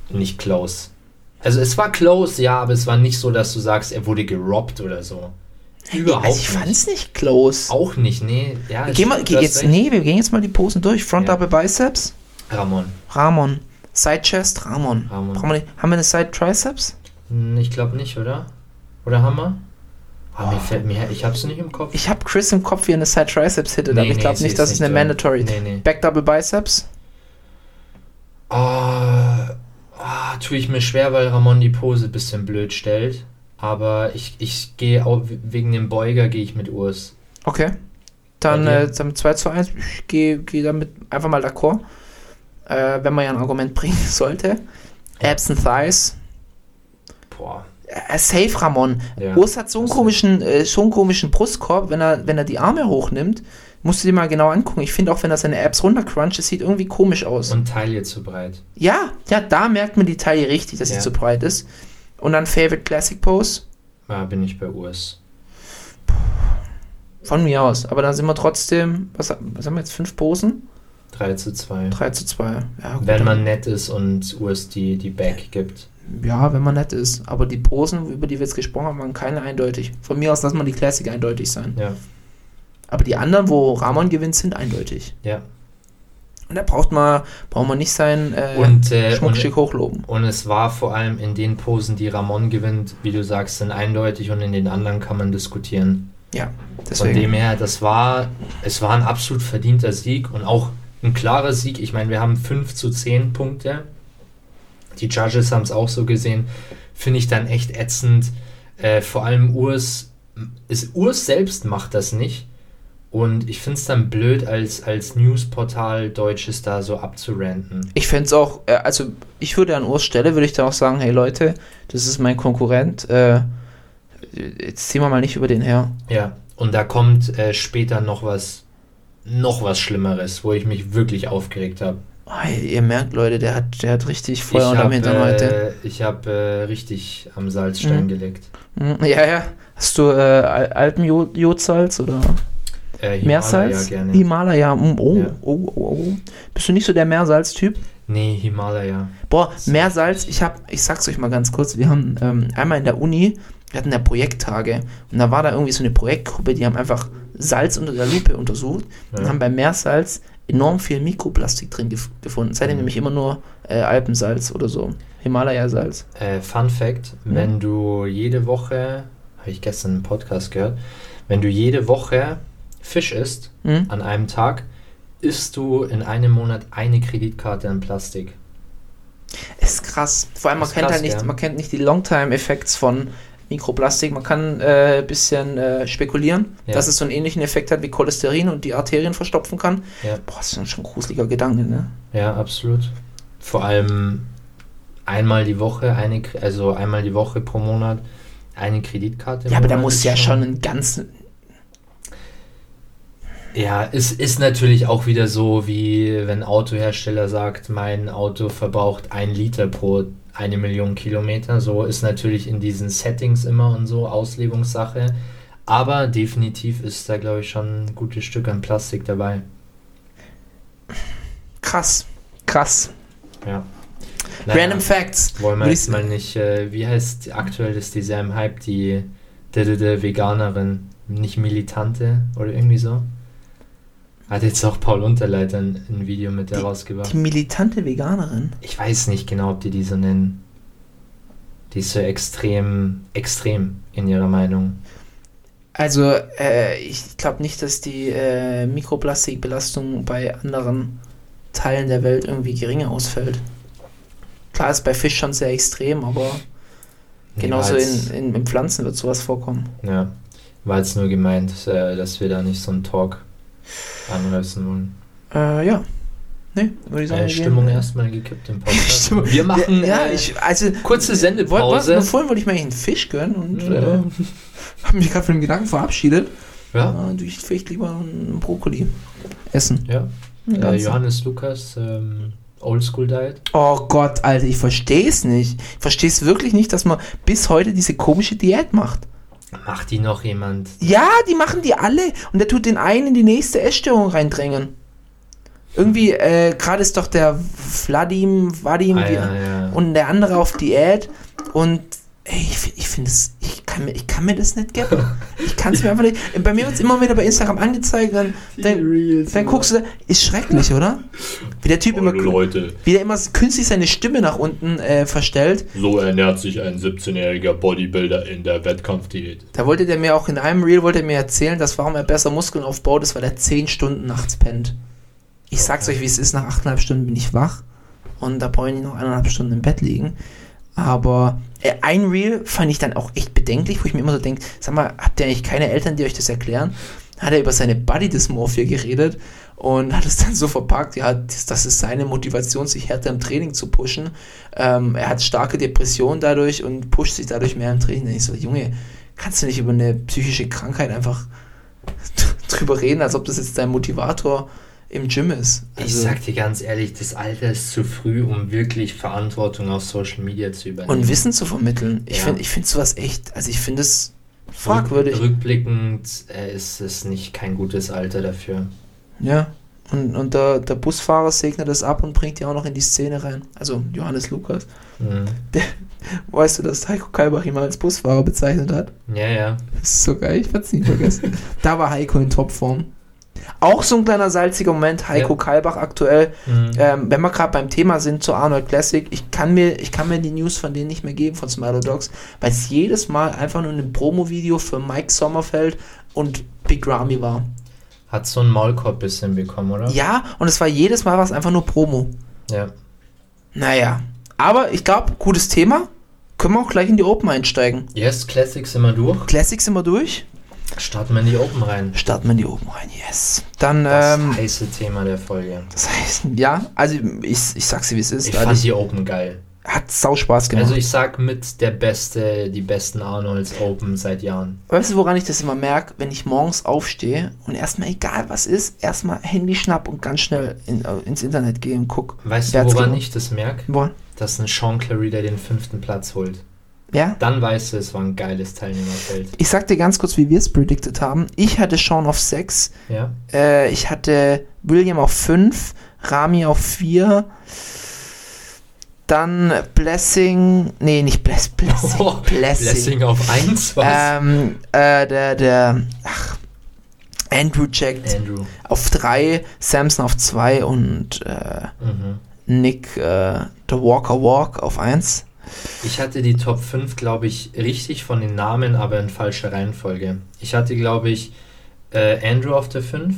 nicht close. Also es war close, ja, aber es war nicht so, dass du sagst, er wurde gerobbt oder so. Überhaupt also ich fand's nicht close. Auch nicht, nee. Ja, Geh mal, du geh hast jetzt, recht. nee, wir gehen jetzt mal die Posen durch. Front Ja. Double Biceps, Ramon. Ramon. Side Chest, Ramon. Ramon. Brauchen wir nicht, haben wir eine Side Triceps? Hm, Ich glaube nicht, oder? Oder haben wir? Ah, mir fällt mir, ich hab's nicht im Kopf. Ich habe Chris im Kopf, wie er eine Side Triceps hittet, Nee, aber ich nee, glaube sie nicht, dass es eine drin. Mandatory. Nee, nee. Back Double Biceps? Ah, ah, tue ich mir schwer, weil Ramon die Pose ein bisschen blöd stellt. Aber ich, ich gehe auch wegen dem Beuger gehe ich mit Urs. Okay. Dann, äh, dann 2 zu 1. Ich gehe geh damit einfach mal d'accord. Äh, wenn man ja ein Argument (laughs) bringen sollte. Abs and Thighs. Boah. Äh, safe Ramon. Ja. Urs hat so einen komischen, äh, so einen komischen Brustkorb, wenn er, wenn er die Arme hochnimmt. Musst du dir mal genau angucken. Ich finde auch, wenn er seine Abs runtercruncht, es sieht irgendwie komisch aus. Und Taille zu breit. ja, ja, da merkt man die Taille richtig, dass sie Ja. zu breit ist. Und dann Favorite Classic Pose. Da bin ich bei Urs. Von mir aus. Aber dann sind wir trotzdem, was, was haben wir jetzt, fünf Posen? 3 zu 2. 3 zu 2. Ja, gut, Wenn man nett ist und Urs die, die Back gibt. Ja, wenn man nett ist. Aber die Posen, über die wir jetzt gesprochen haben, waren keine eindeutig. Von mir aus lass mal die Classic eindeutig sein. Ja. Aber die anderen, wo Ramon gewinnt, sind eindeutig. Ja. Und da braucht man, braucht man nicht sein äh, Und, äh, Schmuckstück hochloben. Und es war vor allem in den Posen, die Ramon gewinnt, wie du sagst, sind eindeutig und in den anderen kann man diskutieren. Ja, Von deswegen. dem her, das war, es war ein absolut verdienter Sieg und auch ein klarer Sieg. Ich meine, wir haben 5 zu 10 Punkte. Die Judges haben es auch so gesehen. Finde ich dann echt ätzend. Äh, vor allem Urs, ist, Urs selbst macht das nicht. Und ich finde es dann blöd, als, als Newsportal Deutsches da so abzuranten. Ich fände es auch, äh, also ich würde an Urs Stelle, würde ich dann auch sagen, hey Leute, das ist mein Konkurrent, äh, jetzt ziehen wir mal nicht über den her. Ja, und da kommt äh, später noch was, noch was Schlimmeres, wo ich mich wirklich aufgeregt habe. Ah, ihr merkt, Leute, der hat, der hat richtig Feuer unterm habe Hintern heute. äh, ich hab, äh, richtig am Salzstein Mhm. gelegt. Mhm, Ja, ja. Hast du äh, Al- Alpenjodsalz oder Äh, Himalaya Meersalz? gerne. Himalaya. Oh, Ja. oh, oh, oh. Bist du nicht so der Meersalz-Typ? nee, Himalaya. Boah, Meersalz, ich hab, ich sag's euch mal ganz kurz, wir haben ähm, einmal in der Uni, wir hatten ja Projekttage und da war da irgendwie so eine Projektgruppe, die haben einfach Salz unter der Lupe untersucht und Ja. haben bei Meersalz enorm viel Mikroplastik drin gef gefunden. Seitdem Mhm. nämlich immer nur äh, Alpensalz oder so. Himalaya-Salz. Äh, Fun Fact: Mhm. Wenn du jede Woche, habe ich gestern im Podcast gehört, wenn du jede Woche Fisch isst Mhm. an einem Tag, isst du in einem Monat eine Kreditkarte an Plastik. Ist krass. Vor allem, man kennt krass, halt nicht, gell? man kennt nicht die Longtime-Effekts von Mikroplastik. Man kann ein äh, bisschen äh, spekulieren, Ja. dass es so einen ähnlichen Effekt hat wie Cholesterin und die Arterien verstopfen kann. Ja. Boah, das ist schon ein gruseliger Gedanke, ne? Ja, absolut. Vor allem einmal die Woche, eine, also einmal die Woche pro Monat eine Kreditkarte. Ja, aber da muss ja schon ein ganz. Ja, es ist natürlich auch wieder so, wie wenn Autohersteller sagt, mein Auto verbraucht ein Liter pro eine Million Kilometer. So ist natürlich in diesen Settings immer und so Auslegungssache. Aber definitiv ist da, glaube ich, schon ein gutes Stück an Plastik dabei. Krass. Krass. Ja. Random Facts. Wollen wir jetzt mal nicht, äh, wie heißt aktuell ist diese im Hype, die der, der, der Veganerin, nicht Militante oder irgendwie so? Hat jetzt auch Paul Unterleiter ein, ein Video mit Die rausgebracht. militante Veganerin. Ich weiß nicht genau, ob die die so nennen. Die ist so extrem, extrem in ihrer Meinung. Also, äh, ich glaube nicht, dass die äh, Mikroplastikbelastung bei anderen Teilen der Welt irgendwie geringer ausfällt. Klar ist bei Fisch schon sehr extrem, aber genauso in, in, in Pflanzen wird sowas vorkommen. Ja, war jetzt nur gemeint, äh, dass wir da nicht so einen Talk anreißen wollen. Äh, ja. Ne, würde ich sagen. Äh, wir Stimmung gehen- erstmal gekippt im (laughs) Podcast. Wir machen Ja, äh, ich, also. kurze Wollt, Sendepause. wollt, vorhin wollte ich mir eigentlich einen Fisch gönnen und Ja. (laughs) äh, habe mich gerade von dem Gedanken verabschiedet. Ja, Äh, ich vielleicht lieber einen Brokkoli essen. ja. Einen Äh. Johannes Lukas, ähm, Oldschool Diet. Oh Gott, Alter, ich verstehe es nicht. Ich verstehe es wirklich nicht, dass man bis heute diese komische Diät macht. Macht die noch jemand? Ja, die machen die alle. Und der tut den einen in die nächste Essstörung reindrängen. Irgendwie, äh, gerade ist doch der Vladim, Vadim Ah, ja, ja. und der andere auf Diät. Und ey, ich, ich finde es, ich kann, mir, ich kann mir das nicht geben. (laughs) Ich kann es mir einfach nicht. Bei mir wird es immer wieder bei Instagram angezeigt, dann, dann, dann guckst du, ist schrecklich, oder? Wie der Typ immer, kü- Leute, wie der immer künstlich seine Stimme nach unten äh, verstellt. so ernährt sich ein 17-jähriger Bodybuilder in der Wettkampfdiät. Da wollte der mir auch in einem Reel wollte er mir erzählen, dass warum er besser Muskeln aufbaut, ist, weil er 10 Stunden nachts pennt. Ich sag's euch, wie es ist, nach 8,5 Stunden bin ich wach und da brauche ich noch eineinhalb Stunden im Bett liegen. Aber äh, ein Reel fand ich dann auch echt bedenklich, wo ich mir immer so denke, sag mal, habt ihr eigentlich keine Eltern, die euch das erklären? Hat er über seine Body Dysmorphia geredet und hat es (laughs) dann so verpackt, ja, das, das ist seine Motivation, sich härter im Training zu pushen. Ähm, er hat starke Depressionen dadurch und pusht sich dadurch mehr im Training. Und ich so, Junge, kannst du nicht über eine psychische Krankheit einfach (laughs) drüber reden, als ob das jetzt dein Motivator im Gym ist? Ich Also- sag dir ganz ehrlich, das Alter ist zu früh, um wirklich Verantwortung auf Social Media zu übernehmen. und Wissen zu vermitteln. Ich Ja. finde ich find sowas echt, also ich finde es fragwürdig. Rück, rückblickend äh, ist es nicht kein gutes Alter dafür. Ja. Und, und der, der Busfahrer segnet das ab und bringt die auch noch in die Szene rein. Also Johannes Lukas. Mhm. Weißt du, dass Heiko Kalbach ihn mal als Busfahrer bezeichnet hat? Ja, ja. Das ist so geil, ich werde es nie vergessen. (laughs) da war Heiko in Topform. Auch so ein kleiner salziger Moment, Heiko Ja. Kalbach aktuell. Mhm. Ähm, wenn wir gerade beim Thema sind zur Arnold Classic, ich kann, mir, ich kann mir die News von denen nicht mehr geben, von Smilo Dogs, weil es jedes Mal einfach nur ein Promo-Video für Mike Sommerfeld und Big Ramy war. Hat so ein Maulkorb bisschen bekommen, oder? Ja, und es war jedes Mal was einfach nur Promo. Ja. Naja, aber ich glaube, gutes Thema. Können wir auch gleich in die Open einsteigen. Yes, Classics immer durch. Classics sind wir durch. Starten wir in die Open rein. Starten wir in die Open rein, yes. Dann, Das ähm, heiße Thema der Folge. das heißt, ja, also ich, ich sag's dir, wie es ist. Ich Alter. fand die Open geil. Hat sau Spaß gemacht. Also ich sag mit der beste, die besten Arnolds Open seit Jahren. Weißt du, woran ich das immer merke? Wenn ich morgens aufstehe und erstmal, egal was ist, erstmal Handy schnapp und ganz schnell in, äh, ins Internet gehe und guck. Weißt du, woran ich das merke? Woran? Dass ein Sean Clary, der den fünften Platz holt. Ja? Dann weißt du, es war ein geiles Teilnehmerfeld. Ich sag dir ganz kurz, wie wir es predicted haben. Ich hatte Sean auf 6, Ja? äh, ich hatte William auf 5, Rami auf 4, dann Blessing, nee, nicht Bless, Blessing, Oh, (laughs) Blessing. Blessing auf 1 was? Ähm, äh, der, der, ach, Andrew checkt Andrew. auf 3, Samson auf 2 und äh, Mhm. Nick äh, The Walker Walk auf 1. Ich hatte die Top 5, glaube ich, richtig von den Namen, aber in falscher Reihenfolge. Ich hatte, glaube ich, äh, Andrew auf der 5,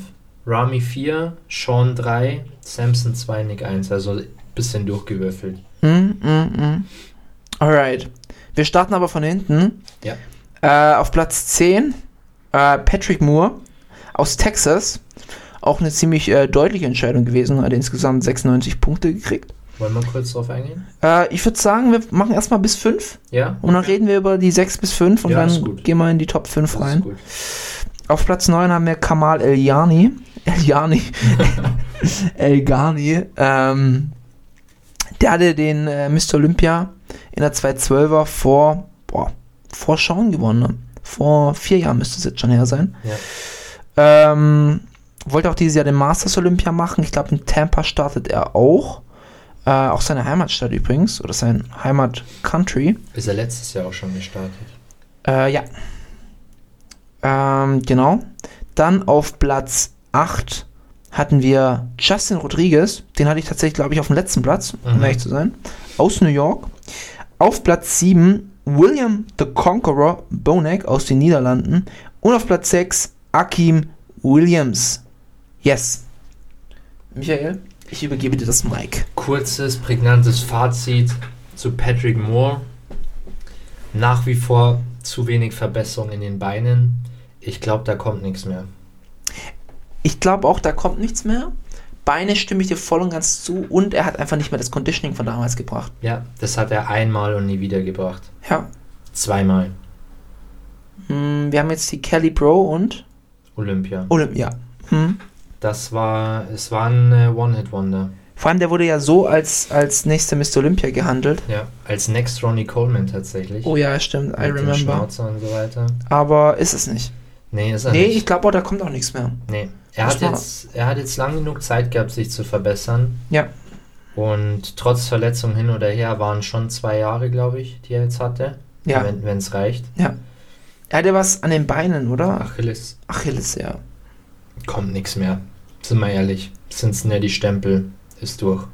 Rami 4, Sean 3, Samson 2, Nick 1. Also ein bisschen durchgewürfelt. Mm, mm, mm. Alright. Wir starten aber von hinten. Ja. Äh, auf Platz 10 äh, Patrick Moore aus Texas. Auch eine ziemlich äh, deutliche Entscheidung gewesen. Hat insgesamt 96 Punkte gekriegt. Wollen wir kurz drauf eingehen? Äh, ich würde sagen, wir machen erstmal bis 5 Ja? und dann reden wir über die 6 bis 5 und Ja, dann gehen wir in die Top 5 Das rein. Auf Platz 9 haben wir Kamal Eliani. (laughs) Eliani. (laughs) Elgani. Ähm, der hatte den äh, Mr. Olympia in der 212er vor, boah, vor Sean gewonnen. Ne? Vor vier Jahren müsste es jetzt schon her sein. Ja. Ähm, wollte auch dieses Jahr den Masters Olympia machen. Ich glaube, in Tampa startet er auch. Äh, auch seine Heimatstadt übrigens. Oder sein Heimat-Country. Ist er letztes Jahr auch schon gestartet? Äh, ja. Ähm, genau. Dann auf Platz 8 hatten wir Justin Rodriguez. Den hatte ich tatsächlich, glaube ich, auf dem letzten Platz, um Mhm. ehrlich zu sein. Aus New York. Auf Platz 7 William the Conqueror Bonek aus den Niederlanden. Und auf Platz 6 Akim Williams. Yes. Michael, ich übergebe dir das Mic. Kurzes, prägnantes Fazit zu Patrick Moore. Nach wie vor zu wenig Verbesserung in den Beinen. Ich glaube, da kommt nichts mehr. Ich glaube auch, da kommt nichts mehr. Beine stimme ich dir voll und ganz zu. Und er hat einfach nicht mehr das Conditioning von damals gebracht. Ja, das hat er einmal und nie wieder gebracht. Ja. Zweimal. Hm, wir haben jetzt die Kelly Pro und Olympia. Olympia. Hm. Das war, es war ein äh, One-Hit-Wonder. Vor allem, der wurde ja so als, als nächster Mr. Olympia gehandelt. Ja, als Next Ronnie Coleman tatsächlich. Oh ja, stimmt, I Mit dem remember. Schnauzer und so weiter. Aber ist es nicht. Nee, ist er Nee, nicht. ich glaube auch, da kommt auch nichts mehr. Nee. Er hat, jetzt, er hat jetzt lang genug Zeit gehabt, sich zu verbessern. Ja. Und trotz Verletzung hin oder her waren schon zwei Jahre, glaube ich, die er jetzt hatte. Ja. Wenn es reicht. Ja. Er hatte was an den Beinen, oder? Achilles. Achilles, ja. Kommt nichts mehr. Sind wir ehrlich. Cincinnati-Stempel ist durch.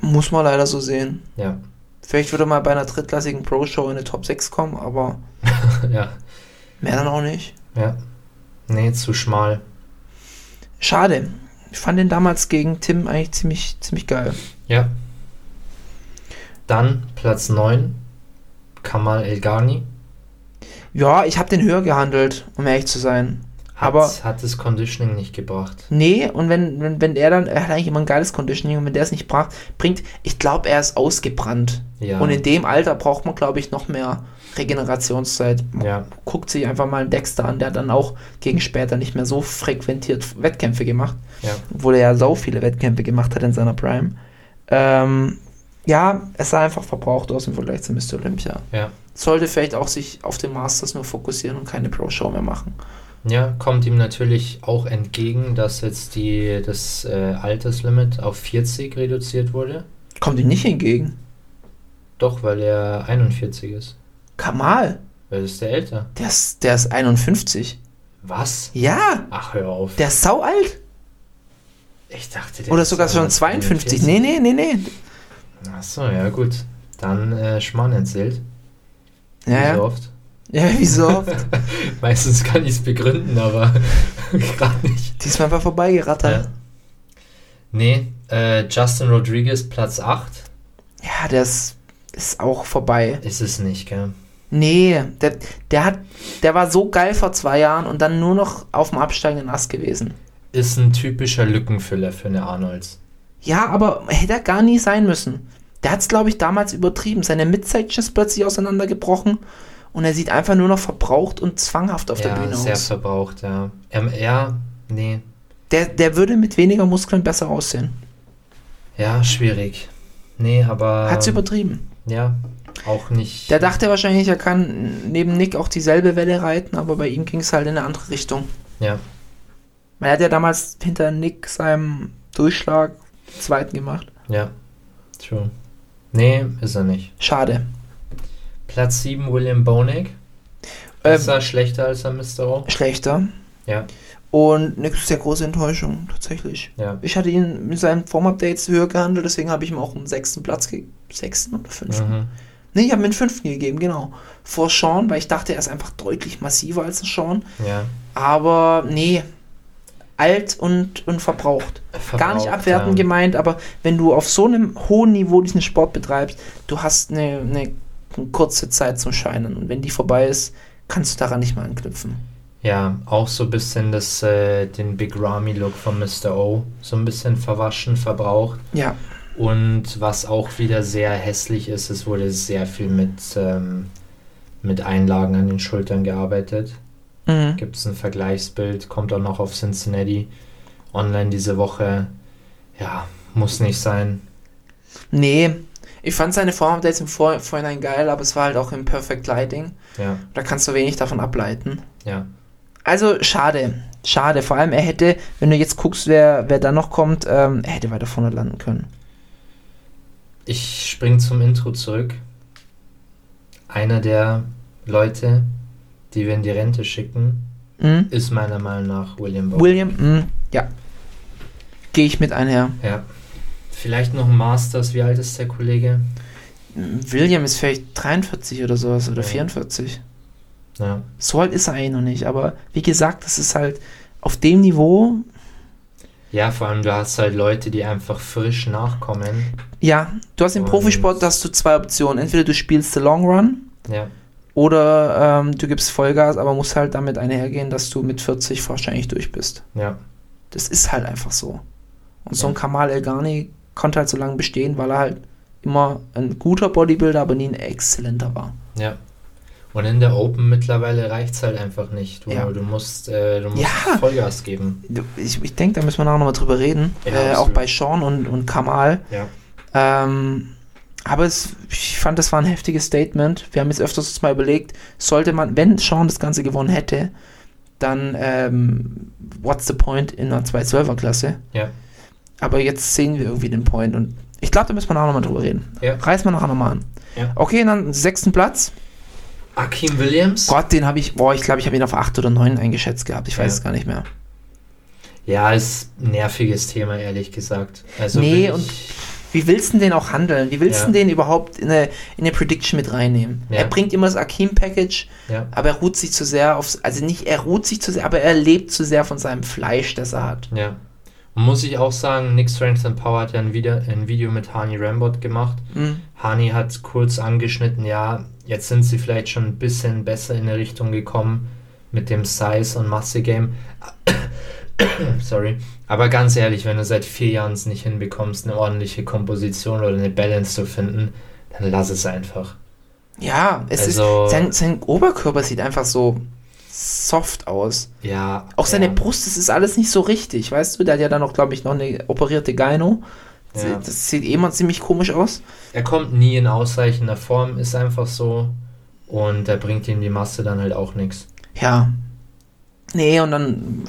Muss man leider so sehen. Ja. Vielleicht würde mal bei einer drittklassigen Pro-Show in die Top 6 kommen, aber (laughs) ja. mehr dann auch nicht. Ja. Nee, zu schmal. Schade. Ich fand den damals gegen Tim eigentlich ziemlich, ziemlich geil. Ja. Dann Platz 9. Kamal El-Ghani. Ja, ich habe den höher gehandelt, um ehrlich zu sein. Aber hat das Conditioning nicht gebracht. nee, und wenn, wenn, wenn er dann, er hat eigentlich immer ein geiles Conditioning und wenn der es nicht bracht, bringt, ich glaube, er ist ausgebrannt. Ja. Und in dem Alter braucht man, glaube ich, noch mehr Regenerationszeit. Man Ja. Guckt sich einfach mal einen Dexter an, der hat dann auch gegen später nicht mehr so frequentiert Wettkämpfe gemacht. Ja. Obwohl er ja so viele Wettkämpfe gemacht hat in seiner Prime. Ähm, ja, es sah einfach verbraucht aus im Vergleich zu Mr. Olympia. Ja. Sollte vielleicht auch sich auf den Masters nur fokussieren und keine Pro-Show mehr machen. Ja, kommt ihm natürlich auch entgegen, dass jetzt die, das äh, Alterslimit auf 40 reduziert wurde. Kommt ihm nicht entgegen. Doch, weil er 41 ist. Kamal, Weil ist der älter. der ist, der ist 51. Was? Ja, Ach, hör auf. der ist sau alt. ich dachte, der Oder sogar schon 52. Nee, nee, nee, nee. Achso, ja, gut. Dann äh, Schmarrn erzählt. Ja, Wie so ja. oft. (laughs) ja wieso? (laughs) Meistens kann ich es begründen, aber (laughs) gerade nicht. Diesmal war vorbeigerattert. Ja. Nee, äh, Justin Rodriguez Platz 8 Ja, der ist, ist auch vorbei. ist es nicht, gell? Nee, der, der hat, der war so geil vor zwei Jahren und dann nur noch auf dem absteigenden Ast gewesen. Ist ein typischer Lückenfüller für eine Arnolds. Ja, aber hätte er gar nie sein müssen. Der hat es, glaube ich, damals übertrieben. Seine Midsection ist plötzlich auseinandergebrochen und er sieht einfach nur noch verbraucht und zwanghaft auf der ja, Bühne sehr aus. verbraucht, ja. Ähm, ja, nee. Der, der würde mit weniger Muskeln besser aussehen. Ja, schwierig. Nee, aber. Hat's übertrieben. Ja, auch nicht. Der dachte wahrscheinlich, er kann neben Nick auch dieselbe Welle reiten, aber bei ihm ging es halt in eine andere Richtung. Ja, Weil Er hat ja damals hinter Nick seinem Durchschlag zweiten gemacht. ja. True. Nee, ist er nicht. Schade. Platz 7, William Bonig. Ähm, Besser, schlechter als er Mr. O. schlechter. Ja, Und eine sehr große Enttäuschung, tatsächlich. ja. Ich hatte ihn mit seinen Form-Updates höher gehandelt, deswegen habe ich ihm auch einen sechsten Platz gegeben. Sechsten oder fünften? Mhm. Nee, ich habe ihm einen fünften gegeben, genau. Vor Sean, weil ich dachte, er ist einfach deutlich massiver als ein Sean. Ja. Aber nee, alt und, und verbraucht. Gar nicht Verbraucht, abwertend ja. gemeint, aber wenn du auf so einem hohen Niveau diesen Sport betreibst, du hast eine, eine kurze Zeit zum Scheinen. Und wenn die vorbei ist, kannst du daran nicht mehr anknüpfen. Ja, auch so ein bisschen das, äh, den Big Ramy-Look von Mr. O. So ein bisschen verwaschen, verbraucht. Ja, Und was auch wieder sehr hässlich ist, es wurde sehr viel mit, ähm, mit Einlagen an den Schultern gearbeitet. mhm. Gibt es ein Vergleichsbild, kommt auch noch auf Cincinnati online diese Woche. Ja, muss nicht sein. nee. Ich fand seine Form-Updates im Vor Vorhinein geil, aber es war halt auch im Perfect Lighting. Ja, Da kannst du wenig davon ableiten. ja. Also schade, schade. Vor allem er hätte, wenn du jetzt guckst, wer, wer da noch kommt, ähm, er hätte weiter vorne landen können. Ich spring zum Intro zurück. Einer der Leute, die wir in die Rente schicken, Mhm. ist meiner Meinung nach William Bowen. William, mhm. ja. Gehe ich mit einher. Ja. Vielleicht noch ein Masters. Wie alt ist der Kollege? William ist vielleicht 43 oder sowas oder Ja. 44. Ja. So alt ist er eigentlich noch nicht, aber wie gesagt, das ist halt auf dem Niveau, Ja, vor allem du hast halt Leute, die einfach frisch nachkommen. ja, du hast im Und- Profisport hast du zwei Optionen. Entweder du spielst the Long Run Ja, oder ähm, du gibst Vollgas, aber musst halt damit einhergehen, dass du mit 40 wahrscheinlich durch bist. ja, Das ist halt einfach so. Und so ein. Kamal El Ghani konnte halt so lange bestehen, weil er halt immer ein guter Bodybuilder, aber nie ein exzellenter war. ja. Und in der Open mittlerweile reicht es halt einfach nicht. Du, Ja. du musst, äh, du musst Ja. Vollgas geben. Ich, ich denke, da müssen wir nachher nochmal drüber reden. Ja, äh, auch bei Sean und, und Kamal. Ja. Ähm, aber es, ich fand, das war ein heftiges Statement. Wir haben jetzt öfters uns mal überlegt, sollte man, wenn Sean das Ganze gewonnen hätte, dann ähm, what's the point in einer 212er-Klasse? Ja. Aber jetzt sehen wir irgendwie den Point und ich glaube, da müssen wir nachher nochmal drüber reden. Ja. Reiß mal nachher nochmal an. Ja. Okay, dann sechsten Platz. Akim Williams. Gott, den habe ich, boah, ich glaube, ich habe ihn auf 8 oder 9 eingeschätzt gehabt. Ich weiß Ja. es gar nicht mehr. Ja, ist ein nerviges Thema, ehrlich gesagt. Also Nee, und Wie willst du denn den auch handeln? Wie willst du Ja. den überhaupt in eine, in eine Prediction mit reinnehmen? Ja. Er bringt immer das Akim-Package, Ja. aber er ruht sich zu sehr aufs, also nicht, er ruht sich zu sehr, aber er lebt zu sehr von seinem Fleisch, das er hat. Ja. Und muss ich auch sagen, Nick Strength and Power hat ja ein Video, ein Video mit Hani Rambot gemacht. Mhm. Hani hat kurz angeschnitten, ja, jetzt sind sie vielleicht schon ein bisschen besser in eine Richtung gekommen mit dem Size- und Masse-Game. (coughs) Sorry. Aber ganz ehrlich, wenn du seit vier Jahren es nicht hinbekommst, eine ordentliche Komposition oder eine Balance zu finden, dann lass es einfach. Ja, es Also- ist, sein, sein Oberkörper sieht einfach so soft aus. Ja. Auch seine ja. Brust, das ist alles nicht so richtig, weißt du? Der hat ja dann noch, glaube ich, noch eine operierte Gyno. Das- Ja. Das sieht eh mal ziemlich komisch aus. Er kommt nie in ausreichender Form, ist einfach so. Und er bringt ihm die Masse dann halt auch nichts. Ja. Nee, und dann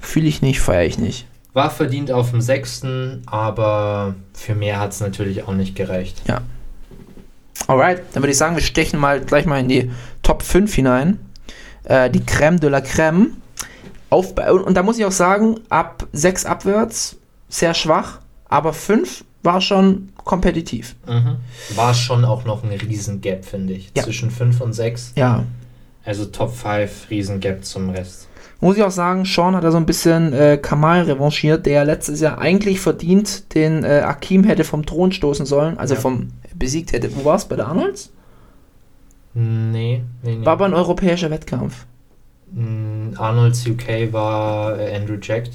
fühle ich nicht, feiere ich nicht. War verdient auf dem sechsten, aber für mehr hat es natürlich auch nicht gereicht. Alright, dann würde ich sagen, wir stechen mal gleich mal in die Top 5 hinein. Äh, die Crème de la Crème. Auf, und, und da muss ich auch sagen, ab 6 abwärts sehr schwach, aber 5 war schon kompetitiv. Mhm. War schon auch noch ein Riesengap, finde ich. Ja. Zwischen 5 und 6. Ja. Also Top 5, Riesengap zum Rest. Muss ich auch sagen, Sean hat da so ein bisschen äh, Kamal revanchiert, der letztes Jahr eigentlich verdient den äh, Akim hätte vom Thron stoßen sollen, also Ja. vom besiegt hätte. Wo war es? Bei der Arnolds? Nee, nee, nee. War aber ein europäischer Wettkampf. Mm, Arnold's UK war äh, Andrew Jacked.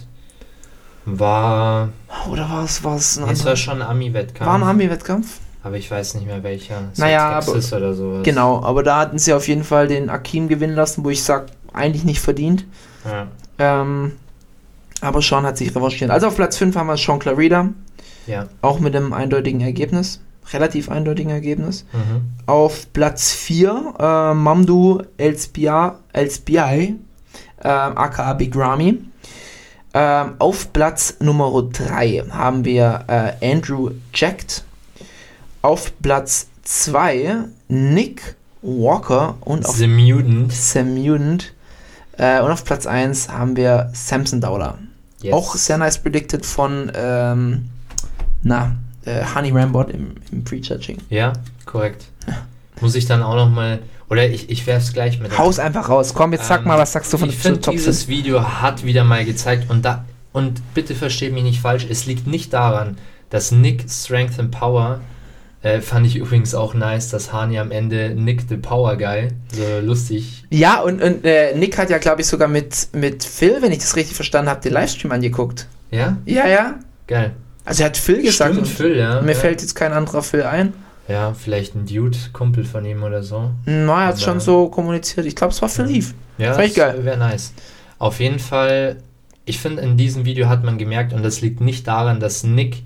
War. Oder war es war es ein es war schon ein Ami-Wettkampf. War ein Army-Wettkampf? Aber ich weiß nicht mehr welcher. Es Naja, Texas oder sowas. Genau, aber da hatten sie auf jeden Fall den Akim gewinnen lassen, wo ich sage, eigentlich nicht verdient. Ja. Ähm, aber Sean hat sich revanchiert. Also auf Platz 5 haben wir Sean Clarida, ja. auch mit einem eindeutigen Ergebnis. Relativ eindeutigen Ergebnis. Mhm. Auf Platz 4 äh, Mamdu Elsbia, Elsbiai, ähm, aka Big Ramy. Ähm, auf Platz Nummer 3 haben wir äh, Andrew Jacked. Auf Platz 2 Nick Walker und auf The Mutant. Sam Mutant. Äh, und auf Platz 1 haben wir Samson Dowler. Yes. Auch sehr nice predicted von ähm, na, äh, Honey Rambot im, im Prejudging. Ja, korrekt. Muss ich dann auch noch mal oder ich, ich werf's gleich mit. Haus einfach raus. Komm, jetzt sag Ähm, mal, was sagst du von Ich zu finde, Top dieses 5? Video hat wieder mal gezeigt und da und bitte versteht mich nicht falsch, es liegt nicht daran, dass Nick Strength and Power äh, fand ich übrigens auch nice, dass Hani am Ende Nick the Power Guy so lustig. Ja, und, und äh, Nick hat ja, glaube ich, sogar mit, mit Phil, wenn ich das richtig verstanden habe, den Livestream angeguckt. Ja, Ja, ja. geil. Also er hat Phil gesagt. Stimmt, Phil, ja. Mir ja. fällt jetzt kein anderer Phil ein. Ja, vielleicht ein Dude, Kumpel von ihm oder so. Na, er hat Aber- schon so kommuniziert. Ich glaube, es war Phil. Ja, Fand ich geil. Wäre nice. Auf jeden Fall, ich finde, in diesem Video hat man gemerkt, und das liegt nicht daran, dass Nick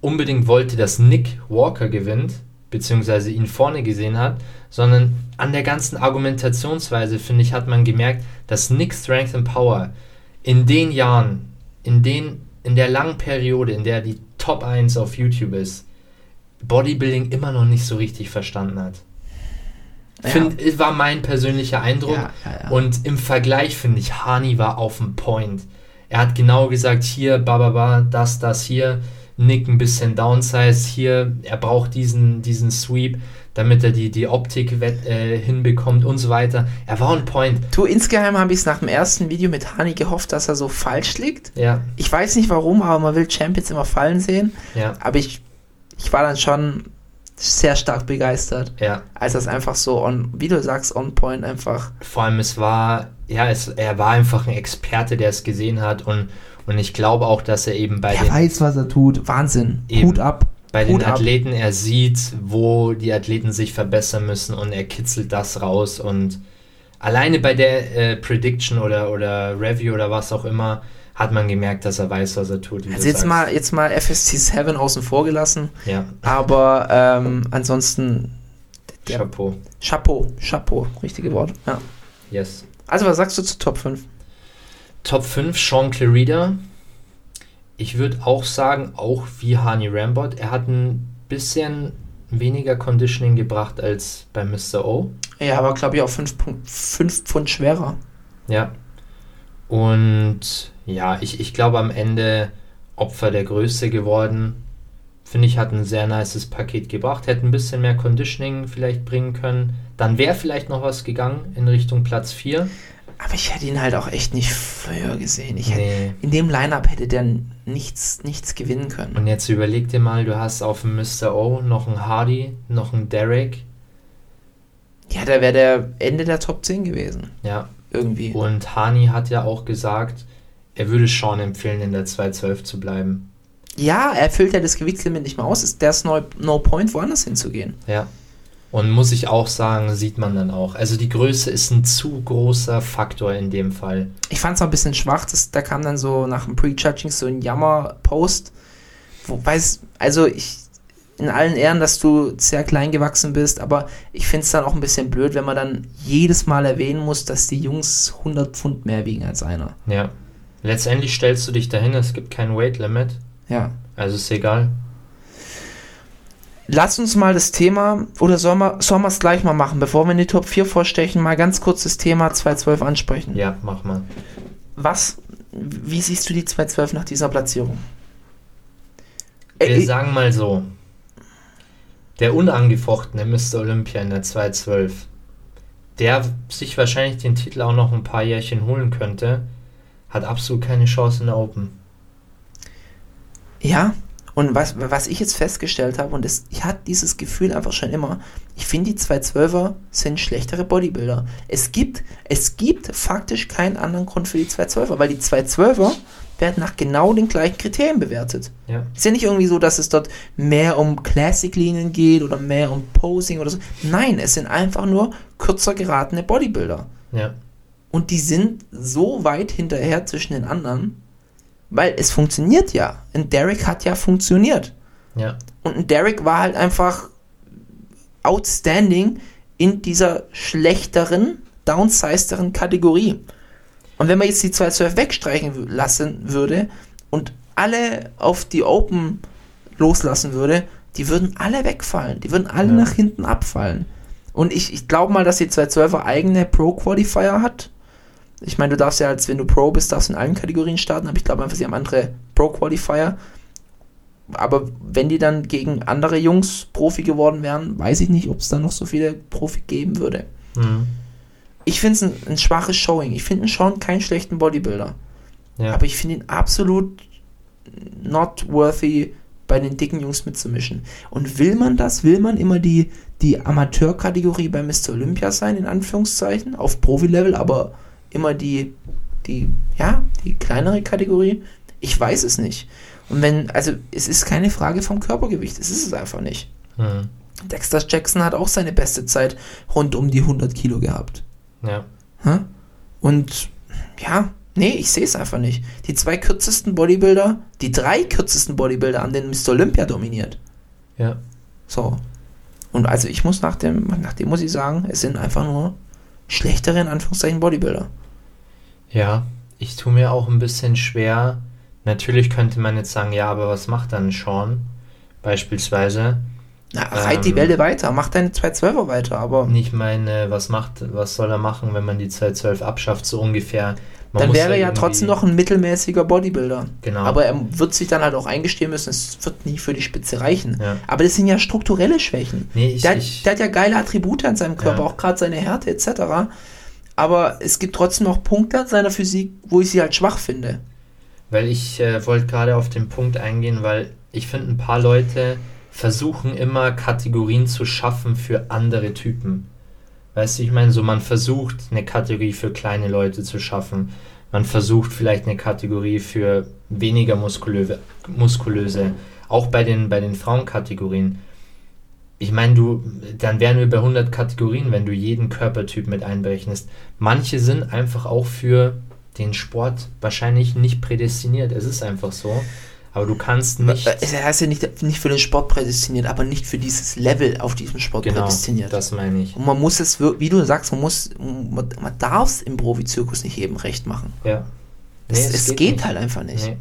unbedingt wollte, dass Nick Walker gewinnt, beziehungsweise ihn vorne gesehen hat, sondern an der ganzen Argumentationsweise, finde ich, hat man gemerkt, dass Nick Strength and Power in den Jahren, in, den, in der langen Periode, in der die Top 1 auf YouTube ist, Bodybuilding immer noch nicht so richtig verstanden hat. Ja. Find, war mein persönlicher Eindruck. Ja, ja. Und im Vergleich finde ich, Hani war auf dem Point. Er hat genau gesagt, hier, bababa, das, das, hier, Nick ein bisschen downsize, hier, er braucht diesen, diesen Sweep, damit er die, die Optik äh, hinbekommt und so weiter. Er war on Point. Du, insgeheim habe ich es nach dem ersten Video mit Hani gehofft, dass er so falsch liegt. Ja, Ich weiß nicht warum, aber man will Champions immer fallen sehen. ja, Aber ich, ich war dann schon sehr stark begeistert, ja. als das einfach so on, wie du sagst, on point einfach. Vor allem, es war, ja, es, er war einfach ein Experte, der es gesehen hat und, und ich glaube auch, dass er eben bei Er den weiß, was er tut. Wahnsinn. Eben. Hut ab. bei den Hut ab. Athleten, er sieht, wo die Athleten sich verbessern müssen und er kitzelt das raus und alleine bei der äh, Prediction oder, oder Review oder was auch immer hat man gemerkt, dass er weiß, was er tut. Also jetzt sagst. mal, jetzt mal FST 7 außen vor gelassen, Ja, aber ähm, ansonsten der- Chapeau. Chapeau, Chapeau, richtige Wort. Ja. Yes. Also was sagst du zu Top 5? Top 5, Sean Clarida. Ich würde auch sagen, auch wie Hani Rambot, er hat ein bisschen weniger Conditioning gebracht als bei Mr. O. Ja, aber glaube ich auch 5 Pfund schwerer. Ja. Und ja, ich, ich glaube am Ende Opfer der Größe geworden. Finde ich, hat ein sehr nices Paket gebracht. Hätte ein bisschen mehr Conditioning vielleicht bringen können. Dann wäre vielleicht noch was gegangen in Richtung Platz 4. Aber ich hätte ihn halt auch echt nicht früher gesehen. Ich hätte, Nee. In dem Lineup hätte der nichts, nichts gewinnen können. Und jetzt überleg dir mal, du hast auf dem Mr. O noch einen Hardy, noch einen Derek. Ja, da wäre der Ende der Top 10 gewesen. Ja. Irgendwie. Und Hani hat ja auch gesagt, er würde Sean empfehlen, in der 212 zu bleiben. Ja, er füllt ja das Gewichtslimit nicht mehr aus. Ist there's no, no point, woanders hinzugehen. Ja. Und muss ich auch sagen, sieht man dann auch. Also die Größe ist ein zu großer Faktor in dem Fall. Ich fand es auch ein bisschen schwach. Das, da kam dann so nach dem Pre-Judging so ein Jammer-Post. Wobei es, also ich, in allen Ehren, dass du sehr klein gewachsen bist, aber ich finde es dann auch ein bisschen blöd, wenn man dann jedes Mal erwähnen muss, dass die Jungs 100 Pfund mehr wiegen als einer. Ja. Letztendlich stellst du dich dahin, es gibt kein Weight Limit. Ja. Also ist egal. Lass uns mal das Thema, oder sollen wir sollen wir es gleich mal machen, bevor wir in die Top 4 vorstechen, mal ganz kurz das Thema 212 ansprechen. Ja, mach mal. Was, wie siehst du die 212 nach dieser Platzierung? Wir Äh, sagen mal so. Der unangefochtene Mr. Olympia in der 212, der sich wahrscheinlich den Titel auch noch ein paar Jährchen holen könnte, hat absolut keine Chance in der Open. Ja, und was, was ich jetzt festgestellt habe, und das, ich hatte dieses Gefühl einfach schon immer, ich finde die 212er sind schlechtere Bodybuilder. Es gibt, es gibt faktisch keinen anderen Grund für die 212er, weil die 212er werden nach genau den gleichen Kriterien bewertet. Ja. Ist ja nicht irgendwie so, dass es dort mehr um Classic-Linien geht oder mehr um Posing oder so. Nein, es sind einfach nur kürzer geratene Bodybuilder. Ja. Und die sind so weit hinterher zwischen den anderen, weil es funktioniert ja. Ein Derek hat ja funktioniert. Ja. Und ein Derek war halt einfach outstanding in dieser schlechteren, downsizederen Kategorie. Und wenn man jetzt die 212 wegstreichen w- lassen würde und alle auf die Open loslassen würde, die würden alle wegfallen. Die würden alle Ja. nach hinten abfallen. Und ich, ich glaube mal, dass die 212er eigene Pro-Qualifier hat. Ich meine, du darfst ja, als wenn du Pro bist, darfst du in allen Kategorien starten, aber ich glaube einfach, sie haben andere Pro-Qualifier. Aber wenn die dann gegen andere Jungs Profi geworden wären, weiß ich nicht, ob es da noch so viele Profi geben würde. Mhm. Ich finde es ein, ein schwaches Showing. Ich finde ihn schon keinen schlechten Bodybuilder. Ja. Aber ich finde ihn absolut not worthy, bei den dicken Jungs mitzumischen. Und will man das? Will man immer die, die Amateurkategorie bei Mr. Olympia sein, in Anführungszeichen, auf Profi-Level, aber immer die, die, ja, die kleinere Kategorie? Ich weiß es nicht. Und wenn, also es ist keine Frage vom Körpergewicht, es ist es einfach nicht. Mhm. Dexter Jackson hat auch seine beste Zeit rund um die 100 Kilo gehabt. Ja. Hä? Und ja, nee, ich sehe es einfach nicht. Die zwei kürzesten Bodybuilder, die drei kürzesten Bodybuilder an den Mr. Olympia dominiert. Ja. So. Und also ich muss nach dem, nach dem muss ich sagen, es sind einfach nur schlechtere, in Anführungszeichen, Bodybuilder. Ja, ich tue mir auch ein bisschen schwer. Natürlich könnte man jetzt sagen, ja, aber was macht dann Sean? Beispielsweise. Na, reit die Ähm. Welle weiter, mach deine 212er weiter, aber Nicht meine, was macht, was soll er machen, wenn man die 212 abschafft, so ungefähr. Man dann wäre er ja trotzdem noch ein mittelmäßiger Bodybuilder. Genau. Aber er wird sich dann halt auch eingestehen müssen, es wird nie für die Spitze reichen. Ja. Aber das sind ja strukturelle Schwächen. Nee, ich- der, hat- ich- der hat ja geile Attribute an seinem Körper, Ja. auch gerade seine Härte etc. Aber es gibt trotzdem noch Punkte an seiner Physik, wo ich sie halt schwach finde. Weil ich äh, wollte gerade auf den Punkt eingehen, weil ich finde, ein paar Leute versuchen immer Kategorien zu schaffen für andere Typen. Weißt du, ich meine, so man versucht eine Kategorie für kleine Leute zu schaffen. Man versucht vielleicht eine Kategorie für weniger muskulöse, muskulöse Auch bei den, bei den Frauenkategorien. Ich meine, du, dann wären wir bei 100 Kategorien, wenn du jeden Körpertyp mit einberechnest. Manche sind einfach auch für den Sport wahrscheinlich nicht prädestiniert. Es ist einfach so. Aber du kannst nicht. Äh, Er ist ja nicht, nicht für den Sport prädestiniert, aber nicht für dieses Level auf diesem Sport Genau, prädestiniert. das meine ich. Und man muss es, wie du sagst, man muss, man, man darf es im Profizirkus nicht jedem recht machen. Ja. Es, Nee, es, geht, nicht. halt einfach nicht. Nee.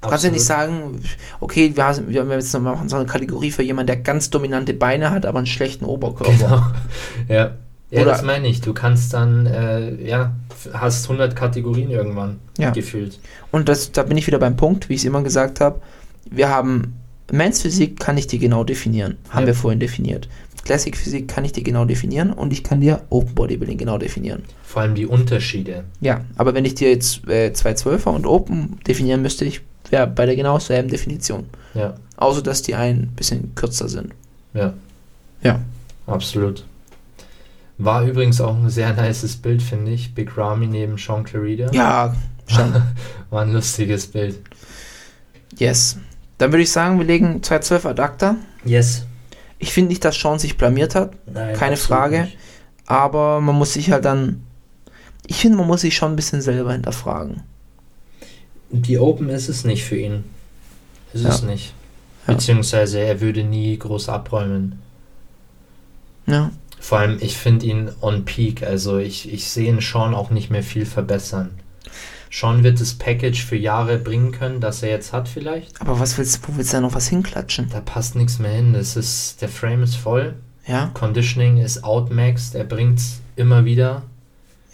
Du kannst ja nicht Absolut. sagen, okay, wir, haben- wir haben jetzt noch machen so eine Kategorie für jemanden, der ganz dominante Beine hat, aber einen schlechten Oberkörper. Genau. (laughs) Ja. Ja, Oder- das meine ich. Du kannst dann, äh, ja, hast 100 Kategorien irgendwann Ja. gefühlt. Und das, da bin ich wieder beim Punkt, wie ich es immer gesagt habe. Wir haben Men's Physik kann ich dir genau definieren. Haben Ja. wir vorhin definiert. Classic Physik kann ich dir genau definieren und ich kann dir Open Bodybuilding genau definieren. Vor allem die Unterschiede. Ja, aber wenn ich dir jetzt äh, 212er und Open definieren müsste, ich wäre bei der genau selben Definition. Ja, Außer dass die ein bisschen kürzer sind. ja, Ja. absolut. War übrigens auch ein sehr nices Bild, finde ich. Big Ramy neben Sean Clarida. Ja, schon. (laughs) War ein lustiges Bild. yes. Dann würde ich sagen, wir legen 212 ad acta. Yes. Ich finde nicht, dass Sean sich blamiert hat. Nein, Keine Frage. nicht. Aber man muss sich halt dann. Ich finde, man muss sich schon ein bisschen selber hinterfragen. Die Open ist es nicht für ihn. Ist Ja. es nicht. Ja. Beziehungsweise er würde nie groß abräumen. Ja. Vor allem, ich finde ihn on peak. Also ich, ich sehe ihn Sean auch nicht mehr viel verbessern. Sean wird das Package für Jahre bringen können, das er jetzt hat vielleicht. Aber was willst wo willst du da noch was hinklatschen? Da passt nichts mehr hin. Das ist, der Frame ist voll. Ja. Conditioning ist outmaxed. Er bringt's immer wieder.